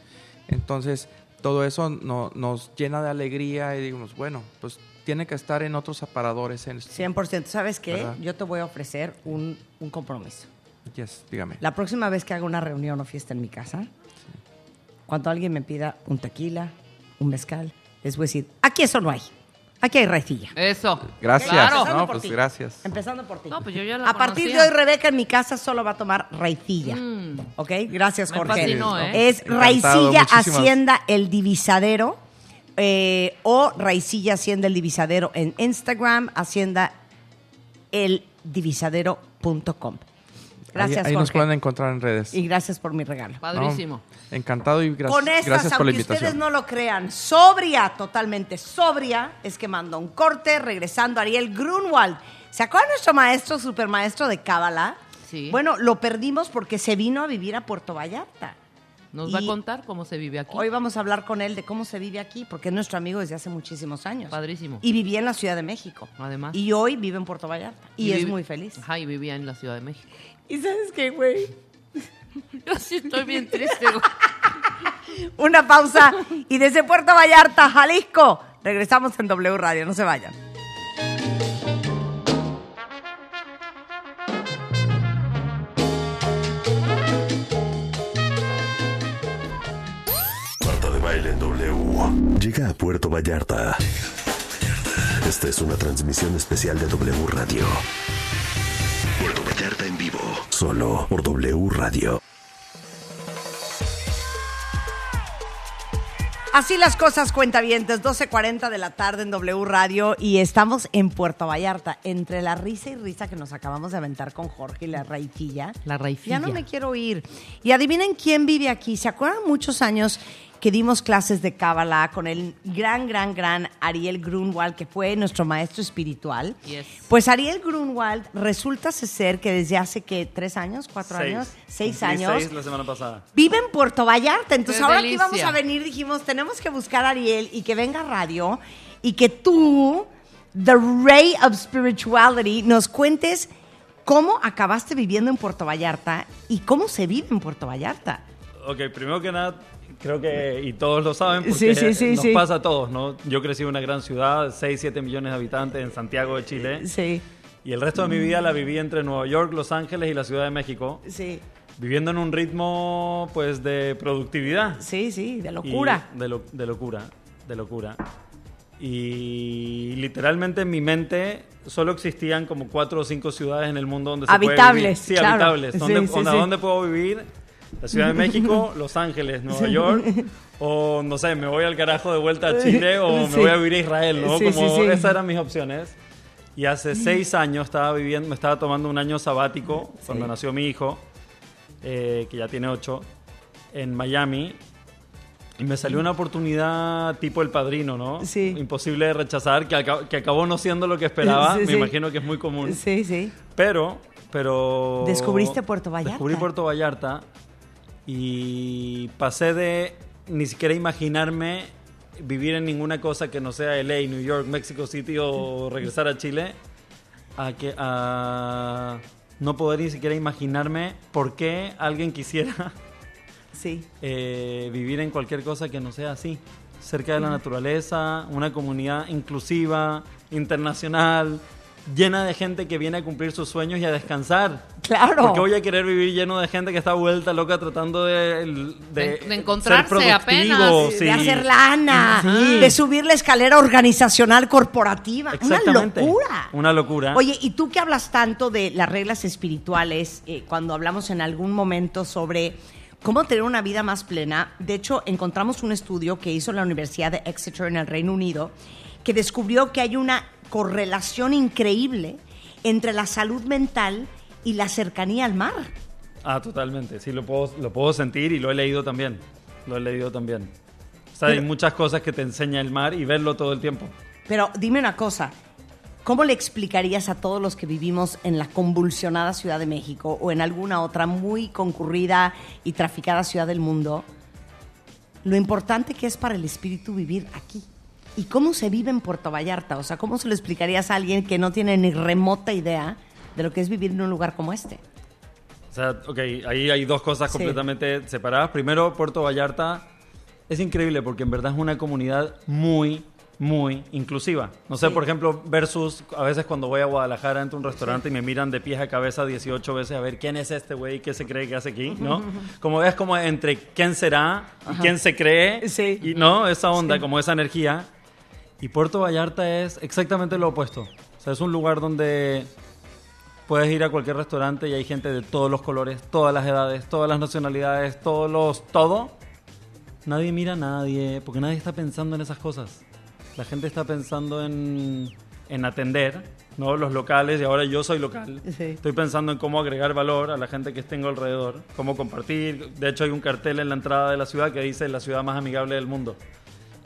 Entonces, todo eso no- nos llena de alegría y digamos, bueno, pues tiene que estar en otros aparadores. En, 100%. ¿Sabes qué? ¿Verdad? Yo te voy a ofrecer un, un compromiso. Yes, dígame. La próxima vez que haga una reunión o fiesta en mi casa, cuando alguien me pida un tequila, un mezcal, les voy a decir, aquí eso no hay. Aquí hay raicilla. Eso. Gracias. Claro. Empezando No, por pues ti. gracias. Empezando por ti. No, pues yo ya la a partir de hoy, Rebeca en mi casa solo va a tomar raicilla. Mm. ¿Ok? Gracias, Me Jorge. fascinó, ¿eh? Es Encantado, Raicilla muchísimas- Hacienda El Divisadero eh, o Raicilla Hacienda El Divisadero en Instagram, Hacienda El Divisadero.com. Gracias, ahí, ahí nos pueden encontrar en redes. Y gracias por mi regalo. Padrísimo. No, encantado y gracias, Con estas, gracias por la aunque ustedes invitación. no lo crean, sobria, totalmente sobria, es que mandó un corte regresando Ariel Grunwald. ¿Se acuerdan de nuestro maestro, supermaestro de Cábala? Sí. Bueno, lo perdimos porque se vino a vivir a Puerto Vallarta. Nos va a contar cómo se vive aquí. Hoy vamos a hablar con él de cómo se vive aquí, porque es nuestro amigo desde hace muchísimos años. Padrísimo. Y vivía en la Ciudad de México. Además. Y hoy vive en Puerto Vallarta. Y, es muy feliz. Ajá, y vivía en la Ciudad de México. ¿Y sabes qué, güey? Yo sí estoy bien triste. Una pausa y desde Puerto Vallarta, Jalisco, regresamos en W Radio. No se vayan. Marta de Baile en W. Llega a Puerto Vallarta. Esta es una transmisión especial de W Radio. Solo por W Radio. Así las cosas, cuentavientes, 12.40 de la tarde en W Radio y estamos en Puerto Vallarta, entre la risa y risa que nos acabamos de aventar con Jorge y la raicilla. La raicilla. Ya no me quiero ir. Y adivinen quién vive aquí. ¿Se acuerdan muchos años que dimos clases de Cábala con el gran, gran, gran Ariel Grunwald, que fue nuestro maestro espiritual? Yes. Pues Ariel Grunwald resulta ser que desde hace que tres años, cuatro Seis. años, seis años, seis la semana pasada. Vive en Puerto Vallarta. Entonces, Qué ahora que íbamos a venir, dijimos, tenemos que buscar a Ariel y que venga a radio y que tú, The Ray of Spirituality, nos cuentes cómo acabaste viviendo en Puerto Vallarta y cómo se vive en Puerto Vallarta. Ok, primero que nada, creo que, y todos lo saben, porque Sí, sí, sí, nos pasa a todos, ¿no? Yo crecí en una gran ciudad, 6, 7 millones de habitantes en Santiago de Chile, Sí, y el resto de mi vida la viví entre Nueva York, Los Ángeles y la Ciudad de México, sí, viviendo en un ritmo, pues, de productividad. sí, sí, de locura. de, lo- de locura, de locura. Y literalmente en mi mente solo existían como cuatro o cinco ciudades en el mundo donde se puede Habitables, vivir. Sí, claro. habitables. ¿Dónde, Sí, sí, onda- sí. ¿Dónde puedo vivir? La Ciudad de México, Los Ángeles, Nueva York. O no sé, me voy al carajo de vuelta a Chile o me voy a vivir a Israel, ¿no? Como esas eran mis opciones. Y hace seis años estaba viviendo, me estaba tomando un año sabático cuando nació mi hijo, eh, que ya tiene ocho, en Miami. Y me salió una oportunidad tipo El Padrino, ¿no? Sí. Imposible de rechazar, que, aca- que acabó no siendo lo que esperaba. Sí, me sí. imagino que es muy común. Sí, sí. Pero, pero... Descubriste Puerto Vallarta. Descubrí Puerto Vallarta y pasé de ni siquiera imaginarme vivir en ninguna cosa que no sea LA, New York, Mexico City o regresar a Chile a que a no poder ni siquiera imaginarme por qué alguien quisiera Sí. eh, vivir en cualquier cosa que no sea así. Cerca de la naturaleza, una comunidad inclusiva, internacional, llena de gente que viene a cumplir sus sueños y a descansar. Claro. Porque voy a querer vivir lleno de gente que está vuelta loca tratando de, de, De- de encontrarse ser apenas, de hacer lana, Sí. de subir la escalera organizacional corporativa. Una locura. Una locura. Oye, y tú que hablas tanto de las reglas espirituales, eh, cuando hablamos en algún momento sobre cómo tener una vida más plena, de hecho encontramos un estudio que hizo la Universidad de Exeter en el Reino Unido que descubrió que hay una correlación increíble entre la salud mental y la cercanía al mar. Ah, totalmente. Sí, lo puedo, lo puedo sentir y lo he leído también. Lo he leído también. O sea, hay Pero- muchas cosas que te enseña el mar y verlo todo el tiempo. Pero dime una cosa, ¿cómo le explicarías a todos los que vivimos en la convulsionada Ciudad de México o en alguna otra muy concurrida y traficada ciudad del mundo lo importante que es para el espíritu vivir aquí? ¿Y cómo se vive en Puerto Vallarta? O sea, ¿cómo se lo explicarías a alguien que no tiene ni remota idea de lo que es vivir en un lugar como este? O sea, ok, ahí hay dos cosas Sí. completamente separadas. Primero, Puerto Vallarta es increíble porque en verdad es una comunidad muy, muy inclusiva. No sé, Sí. por ejemplo, versus a veces cuando voy a Guadalajara, entro a un restaurante y me miran de pies a cabeza 18 veces a ver quién es este güey, qué se cree que hace aquí, ¿no? Como ves como entre quién será y quién se cree, Sí. y no, esa onda, como esa energía. Y Puerto Vallarta es exactamente lo opuesto. O sea, es un lugar donde puedes ir a cualquier restaurante y hay gente de todos los colores, todas las edades, todas las nacionalidades, todos los... todo. Nadie mira a nadie, porque nadie está pensando en esas cosas. La gente está pensando en, en atender, ¿no? Los locales, y ahora yo soy local. Sí. Estoy pensando en cómo agregar valor a la gente que tengo alrededor, cómo compartir. De hecho, hay un cartel en la entrada de la ciudad que dice la ciudad más amigable del mundo.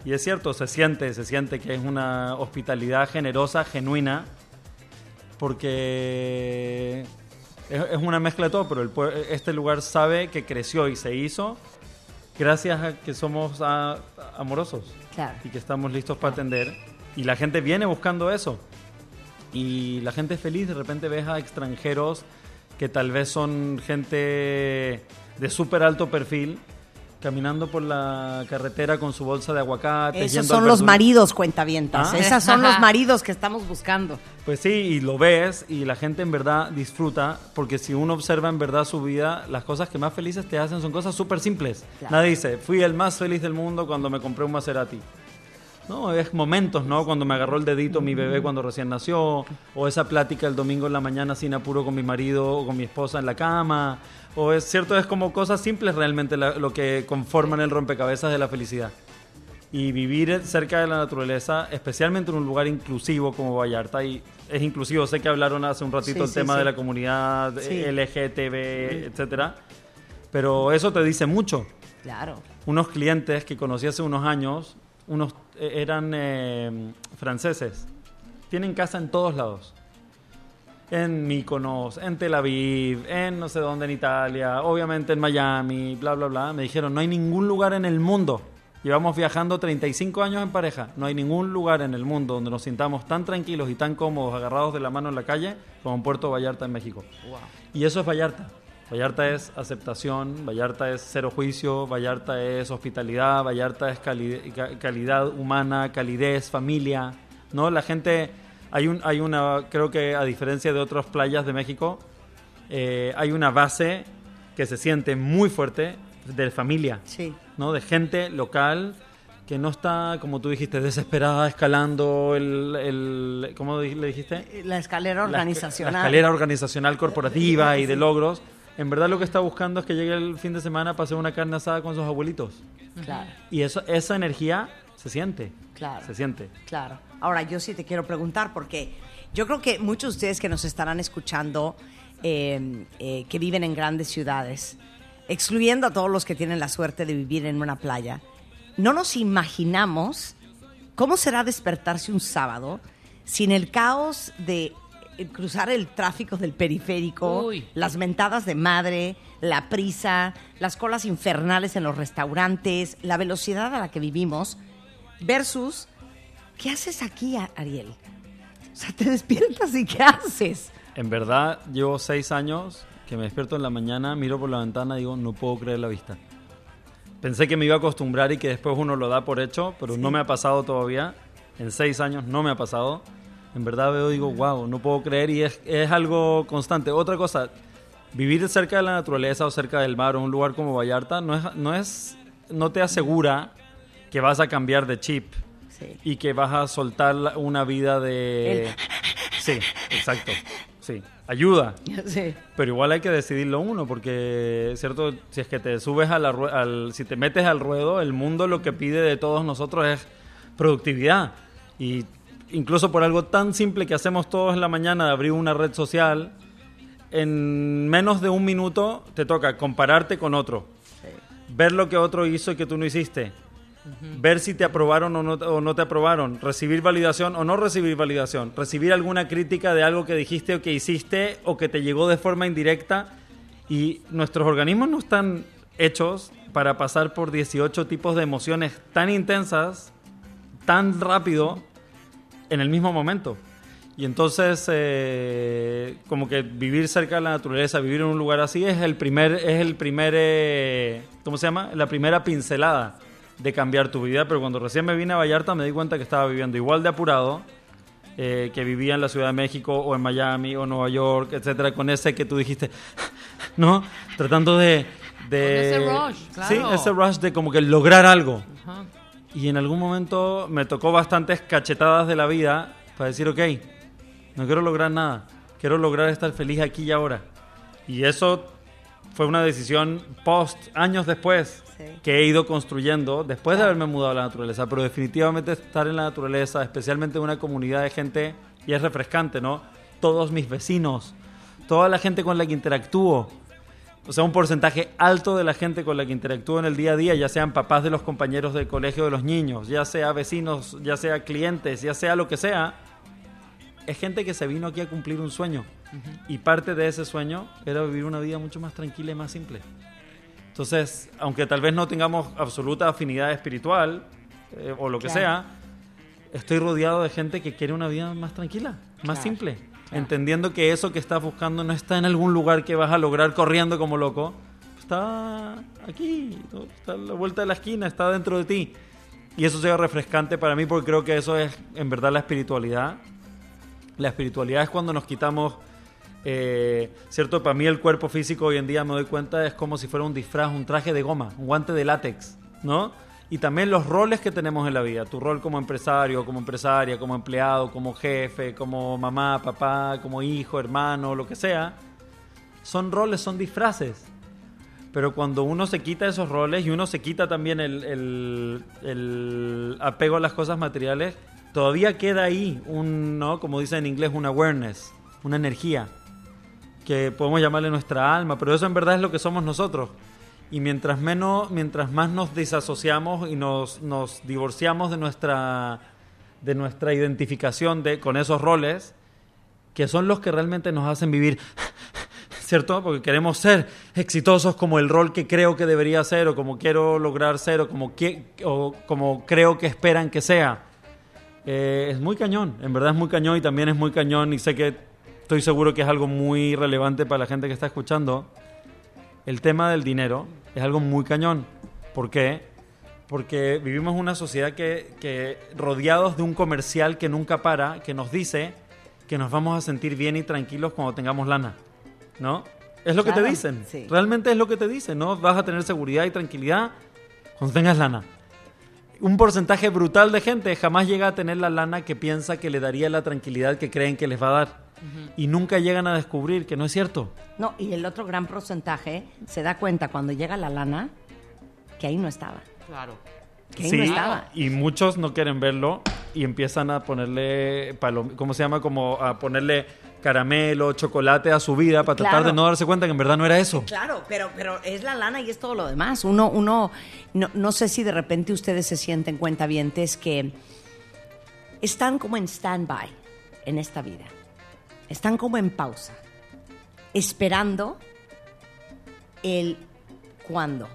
Y es cierto, se siente, se siente que es una hospitalidad generosa, genuina, porque es, es una mezcla de todo, pero el este lugar sabe que creció y se hizo gracias a que somos ah, amorosos Claro. y que estamos listos para atender. Y la gente viene buscando eso. Y la gente es feliz, de repente ves a extranjeros que tal vez son gente de súper alto perfil caminando por la carretera con su bolsa de aguacate. Esos son los maridos, cuentavientas. ¿Ah? Esos son los maridos que estamos buscando. Pues sí, y lo ves y la gente en verdad disfruta, porque si uno observa en verdad su vida, las cosas que más felices te hacen son cosas súper simples. Claro. Nadie dice, fui el más feliz del mundo cuando me compré un Maserati. No, es momentos, ¿no? Cuando me agarró el dedito mi bebé cuando recién nació, o esa plática el domingo en la mañana sin apuro con mi marido o con mi esposa en la cama, o es cierto, es como cosas simples realmente la- lo que conforman el rompecabezas de la felicidad. Y vivir cerca de la naturaleza, especialmente en un lugar inclusivo como Vallarta, y es inclusivo, sé que hablaron hace un ratito Sí, el sí, tema sí. de la comunidad Sí. LGTB, etcétera, pero eso te dice mucho Claro. unos clientes que conocí hace unos años, unos eh, eran eh, franceses. Tienen casa en todos lados. En Mykonos, en Tel Aviv, en no sé dónde en Italia, obviamente en Miami, bla, bla, bla. Me dijeron, no hay ningún lugar en el mundo. Llevamos viajando 35 años en pareja. No hay ningún lugar en el mundo donde nos sintamos tan tranquilos y tan cómodos, agarrados de la mano en la calle, como en Puerto Vallarta, en México. Y eso es Vallarta. Vallarta es aceptación, Vallarta es cero juicio, Vallarta es hospitalidad, Vallarta es cali- ca- calidad humana, calidez, familia, ¿no? La gente, hay, un, hay una, creo que a diferencia de otras playas de México, eh, hay una base que se siente muy fuerte de familia, Sí. ¿no? De gente local que no está, como tú dijiste, desesperada, escalando el, el ¿cómo le dijiste? La escalera La esca- organizacional. La escalera organizacional corporativa y de logros. En verdad lo que está buscando es que llegue el fin de semana para hacer una carne asada con sus abuelitos. Claro, Y eso, esa energía se siente. Claro. Se siente. claro. Ahora, yo sí te quiero preguntar, porque yo creo que muchos de ustedes que nos estarán escuchando, eh, eh, que viven en grandes ciudades, excluyendo a todos los que tienen la suerte de vivir en una playa, no nos imaginamos cómo será despertarse un sábado sin el caos de eh, cruzar el tráfico del periférico, Uy. las mentadas de madre, la prisa, las colas infernales en los restaurantes, la velocidad a la que vivimos, versus, ¿qué haces aquí, Ariel? O sea, te despiertas y ¿qué haces? En verdad, llevo seis años que me despierto en la mañana, miro por la ventana y digo, no puedo creer la vista. Pensé que me iba a acostumbrar y que después uno lo da por hecho, pero no me ha pasado todavía. En seis años no me ha pasado. En verdad veo y digo, wow, no puedo creer y es, es algo constante. Otra cosa, vivir cerca de la naturaleza o cerca del mar o un lugar como Vallarta no es, no es, no te asegura que vas a cambiar de chip Sí. y que vas a soltar una vida de... Sí, exacto. Sí, ayuda. Sí. Pero igual hay que decidirlo uno, porque, ¿cierto? Si es que te subes a la al, si te metes al ruedo, el mundo lo que pide de todos nosotros es productividad. Y incluso por algo tan simple que hacemos todos en la mañana de abrir una red social, en menos de un minuto te toca compararte con otro, ver lo que otro hizo y que tú no hiciste, ver si te aprobaron o no, o no te aprobaron, recibir validación o no recibir validación, recibir alguna crítica de algo que dijiste o que hiciste o que te llegó de forma indirecta. Y nuestros organismos no están hechos para pasar por 18 tipos de emociones tan intensas, tan rápido, en el mismo momento. Y entonces, eh, como que vivir cerca de la naturaleza, vivir en un lugar así, es el primer, es el primer, eh, ¿cómo se llama? La primera pincelada de cambiar tu vida. Pero cuando recién me vine a Vallarta me di cuenta que estaba viviendo igual de apurado eh, que vivía en la Ciudad de México o en Miami o Nueva York, etcétera, con ese que tú dijiste, ¿no? Tratando de... de ese rush, claro. Sí, ese rush de como que lograr algo. Y en algún momento me tocó bastantes cachetadas de la vida para decir, ok, no quiero lograr nada, quiero lograr estar feliz aquí y ahora. Y eso fue una decisión post, años después, Sí. que he ido construyendo después de haberme mudado a la naturaleza. Pero definitivamente estar en la naturaleza, especialmente en una comunidad de gente, y es refrescante, ¿no? Todos mis vecinos, toda la gente con la que interactúo, o sea, un porcentaje alto de la gente con la que interactúo en el día a día, ya sean papás de los compañeros del colegio de los niños, ya sea vecinos, ya sea clientes, ya sea lo que sea, es gente que se vino aquí a cumplir un sueño. Y parte de ese sueño era vivir una vida mucho más tranquila y más simple. Entonces, aunque tal vez no tengamos absoluta afinidad espiritual eh, o lo que sea, estoy rodeado de gente que quiere una vida más tranquila, más Claro, simple. Entendiendo que eso que estás buscando no está en algún lugar que vas a lograr corriendo como loco, está aquí, está a la vuelta de la esquina, está dentro de ti. Y eso sería refrescante para mí porque creo que eso es en verdad la espiritualidad. La espiritualidad es cuando nos quitamos, eh, ¿cierto? Para mí el cuerpo físico hoy en día me doy cuenta es como si fuera un disfraz, un traje de goma, un guante de látex, ¿no? Y también los roles que tenemos en la vida, tu rol como empresario, como empresaria, como empleado, como jefe, como mamá, papá, como hijo, hermano, lo que sea, son roles, son disfraces. Pero cuando uno se quita esos roles y uno se quita también el, apego a las cosas materiales, todavía queda ahí un, ¿no? Como dice en inglés, un awareness, una energía, que podemos llamarle nuestra alma, pero eso en verdad es lo que somos nosotros. Y mientras menos, mientras más nos desasociamos y nos, nos divorciamos de nuestra, de nuestra identificación de, con esos roles, que son los que realmente nos hacen vivir ¿cierto? Porque queremos ser exitosos como el rol que creo que debería ser o como quiero lograr ser o como, que- o como creo que esperan que sea. Eh, es muy cañón, en verdad es muy cañón y también es muy cañón y sé que estoy seguro que es algo muy relevante para la gente que está escuchando. El tema del dinero es algo muy cañón. ¿Por qué? Porque vivimos en una sociedad que, que rodeados de un comercial que nunca para, que nos dice que nos vamos a sentir bien y tranquilos cuando tengamos lana. ¿No? Es lo que te dicen. sí. Realmente es lo que te dicen, ¿no? Vas a tener seguridad y tranquilidad cuando tengas lana. Un porcentaje brutal de gente jamás llega a tener la lana que piensa que le daría la tranquilidad que creen que les va a dar. Y nunca llegan a descubrir que no es cierto. No, y el otro gran porcentaje se da cuenta cuando llega la lana que ahí no estaba. Claro. Que ahí no estaba. y muchos no quieren verlo y empiezan a ponerle, palom- ¿cómo se llama? Como a ponerle caramelo, chocolate a su vida para tratar de no darse cuenta que en verdad no era eso. Claro, pero, pero es la lana y es todo lo demás. Uno, uno, no, no sé si de repente ustedes se sienten cuentavientes que están como en stand-by en esta vida. Están como en pausa, esperando el cuándo.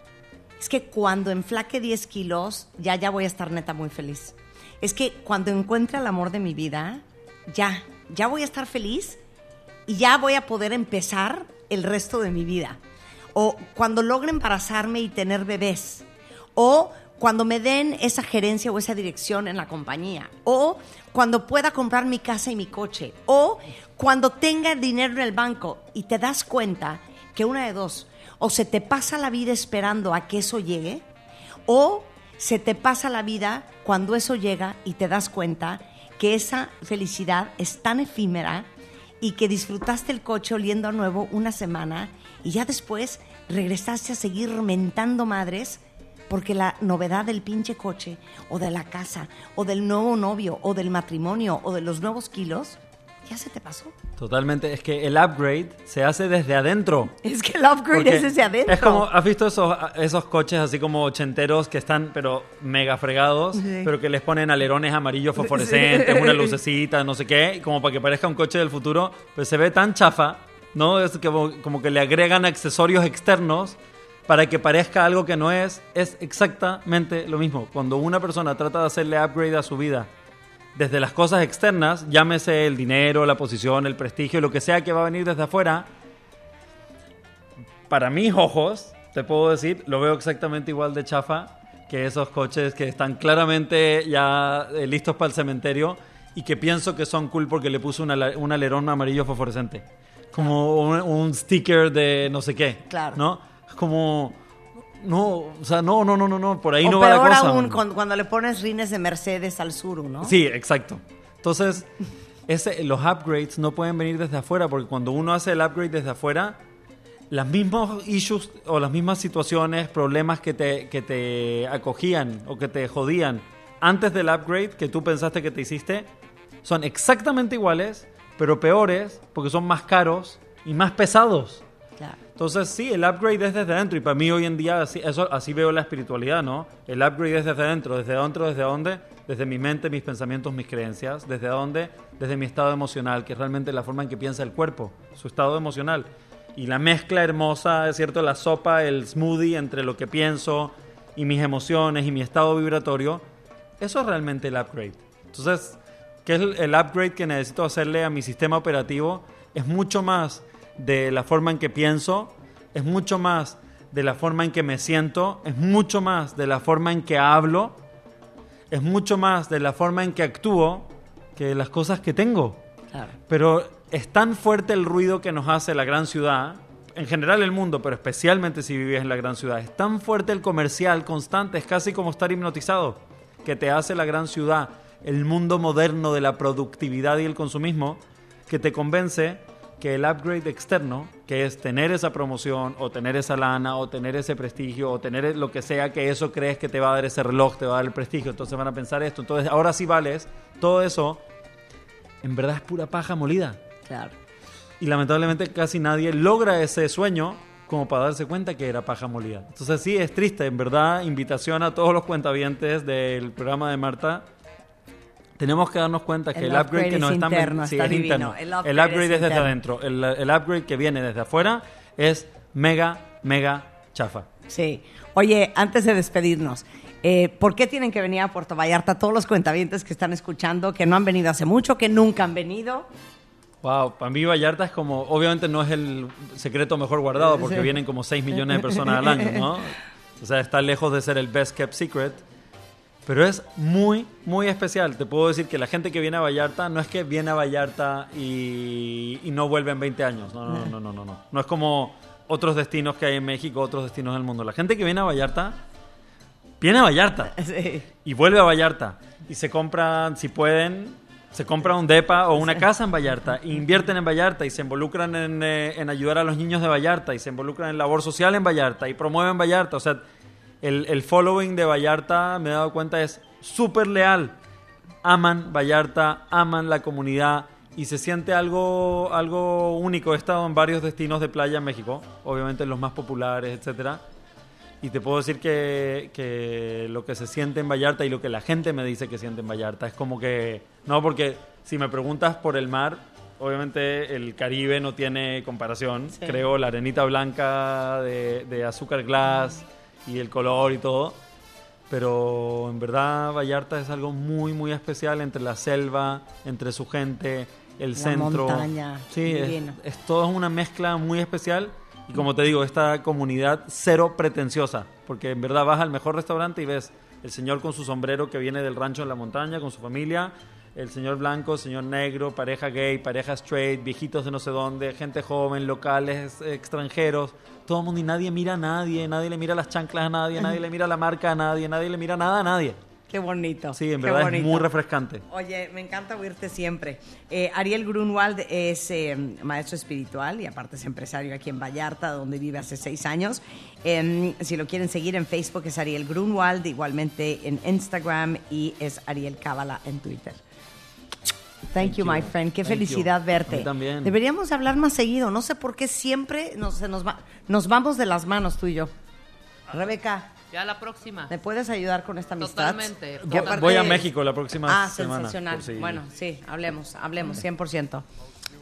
Es que cuando enflaque 10 kilos, ya, ya voy a estar neta muy feliz. Es que cuando encuentre el amor de mi vida, ya, ya voy a estar feliz y ya voy a poder empezar el resto de mi vida. O cuando logre embarazarme y tener bebés. O cuando me den esa gerencia o esa dirección en la compañía. O cuando pueda comprar mi casa y mi coche. O cuando tenga dinero en el banco y te das cuenta que una de dos, o se te pasa la vida esperando a que eso llegue, o se te pasa la vida cuando eso llega y te das cuenta que esa felicidad es tan efímera y que disfrutaste el coche oliendo a nuevo una semana y ya después regresaste a seguir mentando madres porque la novedad del pinche coche o de la casa o del nuevo novio o del matrimonio o de los nuevos kilos ya se te pasó. Totalmente, es que el upgrade se hace desde adentro. Es que el upgrade Porque es desde adentro. Es como, ¿has visto esos, esos coches así como ochenteros que están, pero mega fregados, Sí. pero que les ponen alerones amarillos fosforescentes, Sí. una lucecita, no sé qué, como para que parezca un coche del futuro, pues se ve tan chafa, ¿no? Es como, como que le agregan accesorios externos para que parezca algo que no es. Es exactamente lo mismo. Cuando una persona trata de hacerle upgrade a su vida desde las cosas externas, llámese el dinero, la posición, el prestigio, lo que sea que va a venir desde afuera, para mis ojos, te puedo decir, lo veo exactamente igual de chafa que esos coches que están claramente ya eh, listos para el cementerio y que pienso que son cool porque le puse una un alerón amarillo fosforescente. Como un, un sticker de no sé qué. Claro. ¿No? Como... No, o sea, no, no, no, no, no, por ahí o no va la peor cosa. aún cuando, cuando le pones rines de Mercedes al Suru, ¿no? Sí, exacto. Entonces, ese, los upgrades no pueden venir desde afuera, porque cuando uno hace el upgrade desde afuera, las mismos issues o las mismas situaciones, problemas que te, que te acogían o que te jodían antes del upgrade que tú pensaste que te hiciste, son exactamente iguales, pero peores, porque son más caros y más pesados. Claro. Entonces, sí, el upgrade es desde adentro. Y para mí hoy en día, así, eso, así veo la espiritualidad, ¿no? El upgrade es desde adentro. ¿Desde adentro? ¿Desde dónde? Desde mi mente, mis pensamientos, mis creencias. ¿Desde dónde? Desde mi estado emocional, que es realmente la forma en que piensa el cuerpo, su estado emocional. Y la mezcla hermosa, es cierto, la sopa, el smoothie entre lo que pienso y mis emociones y mi estado vibratorio, eso es realmente el upgrade. Entonces, ¿qué es el upgrade que necesito hacerle a mi sistema operativo? Es mucho más de la forma en que pienso, es mucho más de la forma en que me siento, es mucho más de la forma en que hablo, es mucho más de la forma en que actúo que de las cosas que tengo. Pero es tan fuerte el ruido que nos hace la gran ciudad, en general el mundo, pero especialmente si vives en la gran ciudad, es tan fuerte el comercial constante, es casi como estar hipnotizado, que te hace la gran ciudad, el mundo moderno de la productividad y el consumismo, que te convence que el upgrade externo, que es tener esa promoción o tener esa lana o tener ese prestigio o tener lo que sea que eso crees que te va a dar ese reloj, te va a dar el prestigio, entonces van a pensar esto, entonces ahora sí vales, todo eso en verdad es pura paja molida. Claro. Y lamentablemente casi nadie logra ese sueño como para darse cuenta que era paja molida. Entonces sí, es triste, en verdad, invitación a todos los cuentavientes del programa de Marta. Tenemos que darnos cuenta que El el, upgrade, que upgrade nos es están interno, sí, está es interno. El El upgrade upgrade, es es desde adentro. El, el upgrade que viene desde afuera es mega, mega chafa. Sí. Oye, antes de despedirnos, eh, ¿por qué tienen que venir a Puerto Vallarta todos los cuentavientes que están escuchando, que no han venido hace mucho, que nunca han venido? Wow, para mí Vallarta es como, obviamente no es el secreto mejor guardado porque Sí. vienen como 6 millones de personas al año, ¿no? O sea, está lejos de ser el best kept secret, pero es muy, muy especial. Te puedo decir que la gente que viene a Vallarta no es que viene a Vallarta y, y no vuelve en 20 años, no, no, no, no, no, no. No es como otros destinos que hay en México, otros destinos del mundo. La gente que viene a Vallarta, viene a Vallarta Sí. y vuelve a Vallarta y se compran, si pueden, se compra un depa o una casa en Vallarta, e invierten en Vallarta y se involucran en, eh, en ayudar a los niños de Vallarta y se involucran en labor social en Vallarta y promueven Vallarta. O sea, el, el following de Vallarta, me he dado cuenta, es súper leal. Aman Vallarta, aman la comunidad y se siente algo, algo único. He estado en varios destinos de playa en México, obviamente los más populares, etcétera. Y te puedo decir que, que lo que se siente en Vallarta y lo que la gente me dice que siente en Vallarta es como que... No, porque si me preguntas por el mar, obviamente el Caribe no tiene comparación. Sí. Creo la arenita blanca de, de azúcar glass y el color y todo. Pero en verdad Vallarta es algo muy, muy especial entre la selva, entre su gente, el La centro. montaña, Sí, es, es todo una mezcla muy especial. Y como te digo, esta comunidad cero pretenciosa. Porque en verdad vas al mejor restaurante y ves el señor con su sombrero que viene del rancho en la montaña, con su familia. El señor blanco, señor negro, pareja gay, pareja straight, viejitos de no sé dónde, gente joven, locales, extranjeros. Todo el mundo y nadie mira a nadie, nadie le mira las chanclas a nadie, nadie le mira la marca a nadie, nadie le mira nada a nadie. Qué bonito. Sí, en qué verdad es muy refrescante. Oye, me encanta oírte siempre. Eh, Ariel Grunwald es eh, maestro espiritual y aparte es empresario aquí en Vallarta, donde vive hace seis años. Em, si lo quieren seguir en Facebook es Ariel Grunwald, igualmente en Instagram y es Ariel Cábala en Twitter. Thank, you, you. my friend. Qué Thank felicidad you. verte. A mí también. Deberíamos hablar más seguido. No sé por qué siempre nos, se nos, va- nos vamos de las manos tú y yo. Rebeca, Ya la próxima. ¿me puedes ayudar con esta amistad? Totalmente. Aparte- Voy a México la próxima Ah, semana. sensacional. por si- Bueno, sí, hablemos, hablemos, 100%.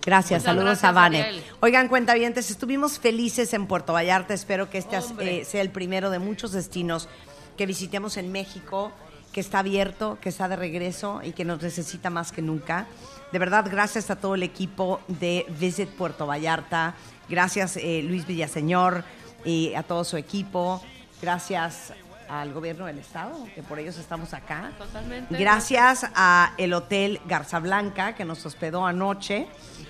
Gracias, Muchas saludos gracias, a Vane. Ariel. Oigan, cuentavientes, estuvimos felices en Puerto Vallarta. Espero que este eh, sea el primero de muchos destinos que visitemos en México, que está abierto, que está de regreso y que nos necesita más que nunca. De verdad, gracias a todo el equipo de Visit Puerto Vallarta. Gracias, eh, Luis Villaseñor, y a todo su equipo. Gracias al gobierno del estado, que por ellos estamos acá. Totalmente. Gracias a el Hotel Garza Blanca que nos hospedó anoche.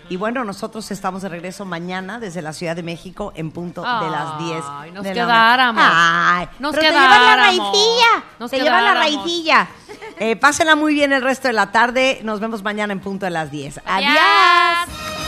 Y bueno, nosotros estamos de regreso mañana desde la Ciudad de México en punto de las 10. Ay, nos quedáramos. Ay, Nos pero te llevan la quedáramos. raicilla. Nos te llevan la quedáramos. raicilla. Eh, pásenla muy bien el resto de la tarde. Nos vemos mañana en punto de las 10. Adiós.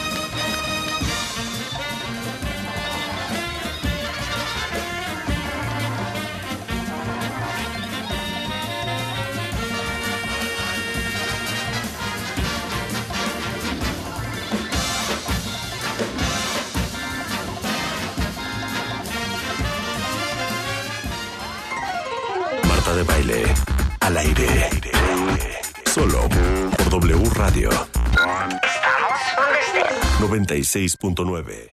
Solo por W Radio. ¿Estamos? ¿Dónde estés? 96.9.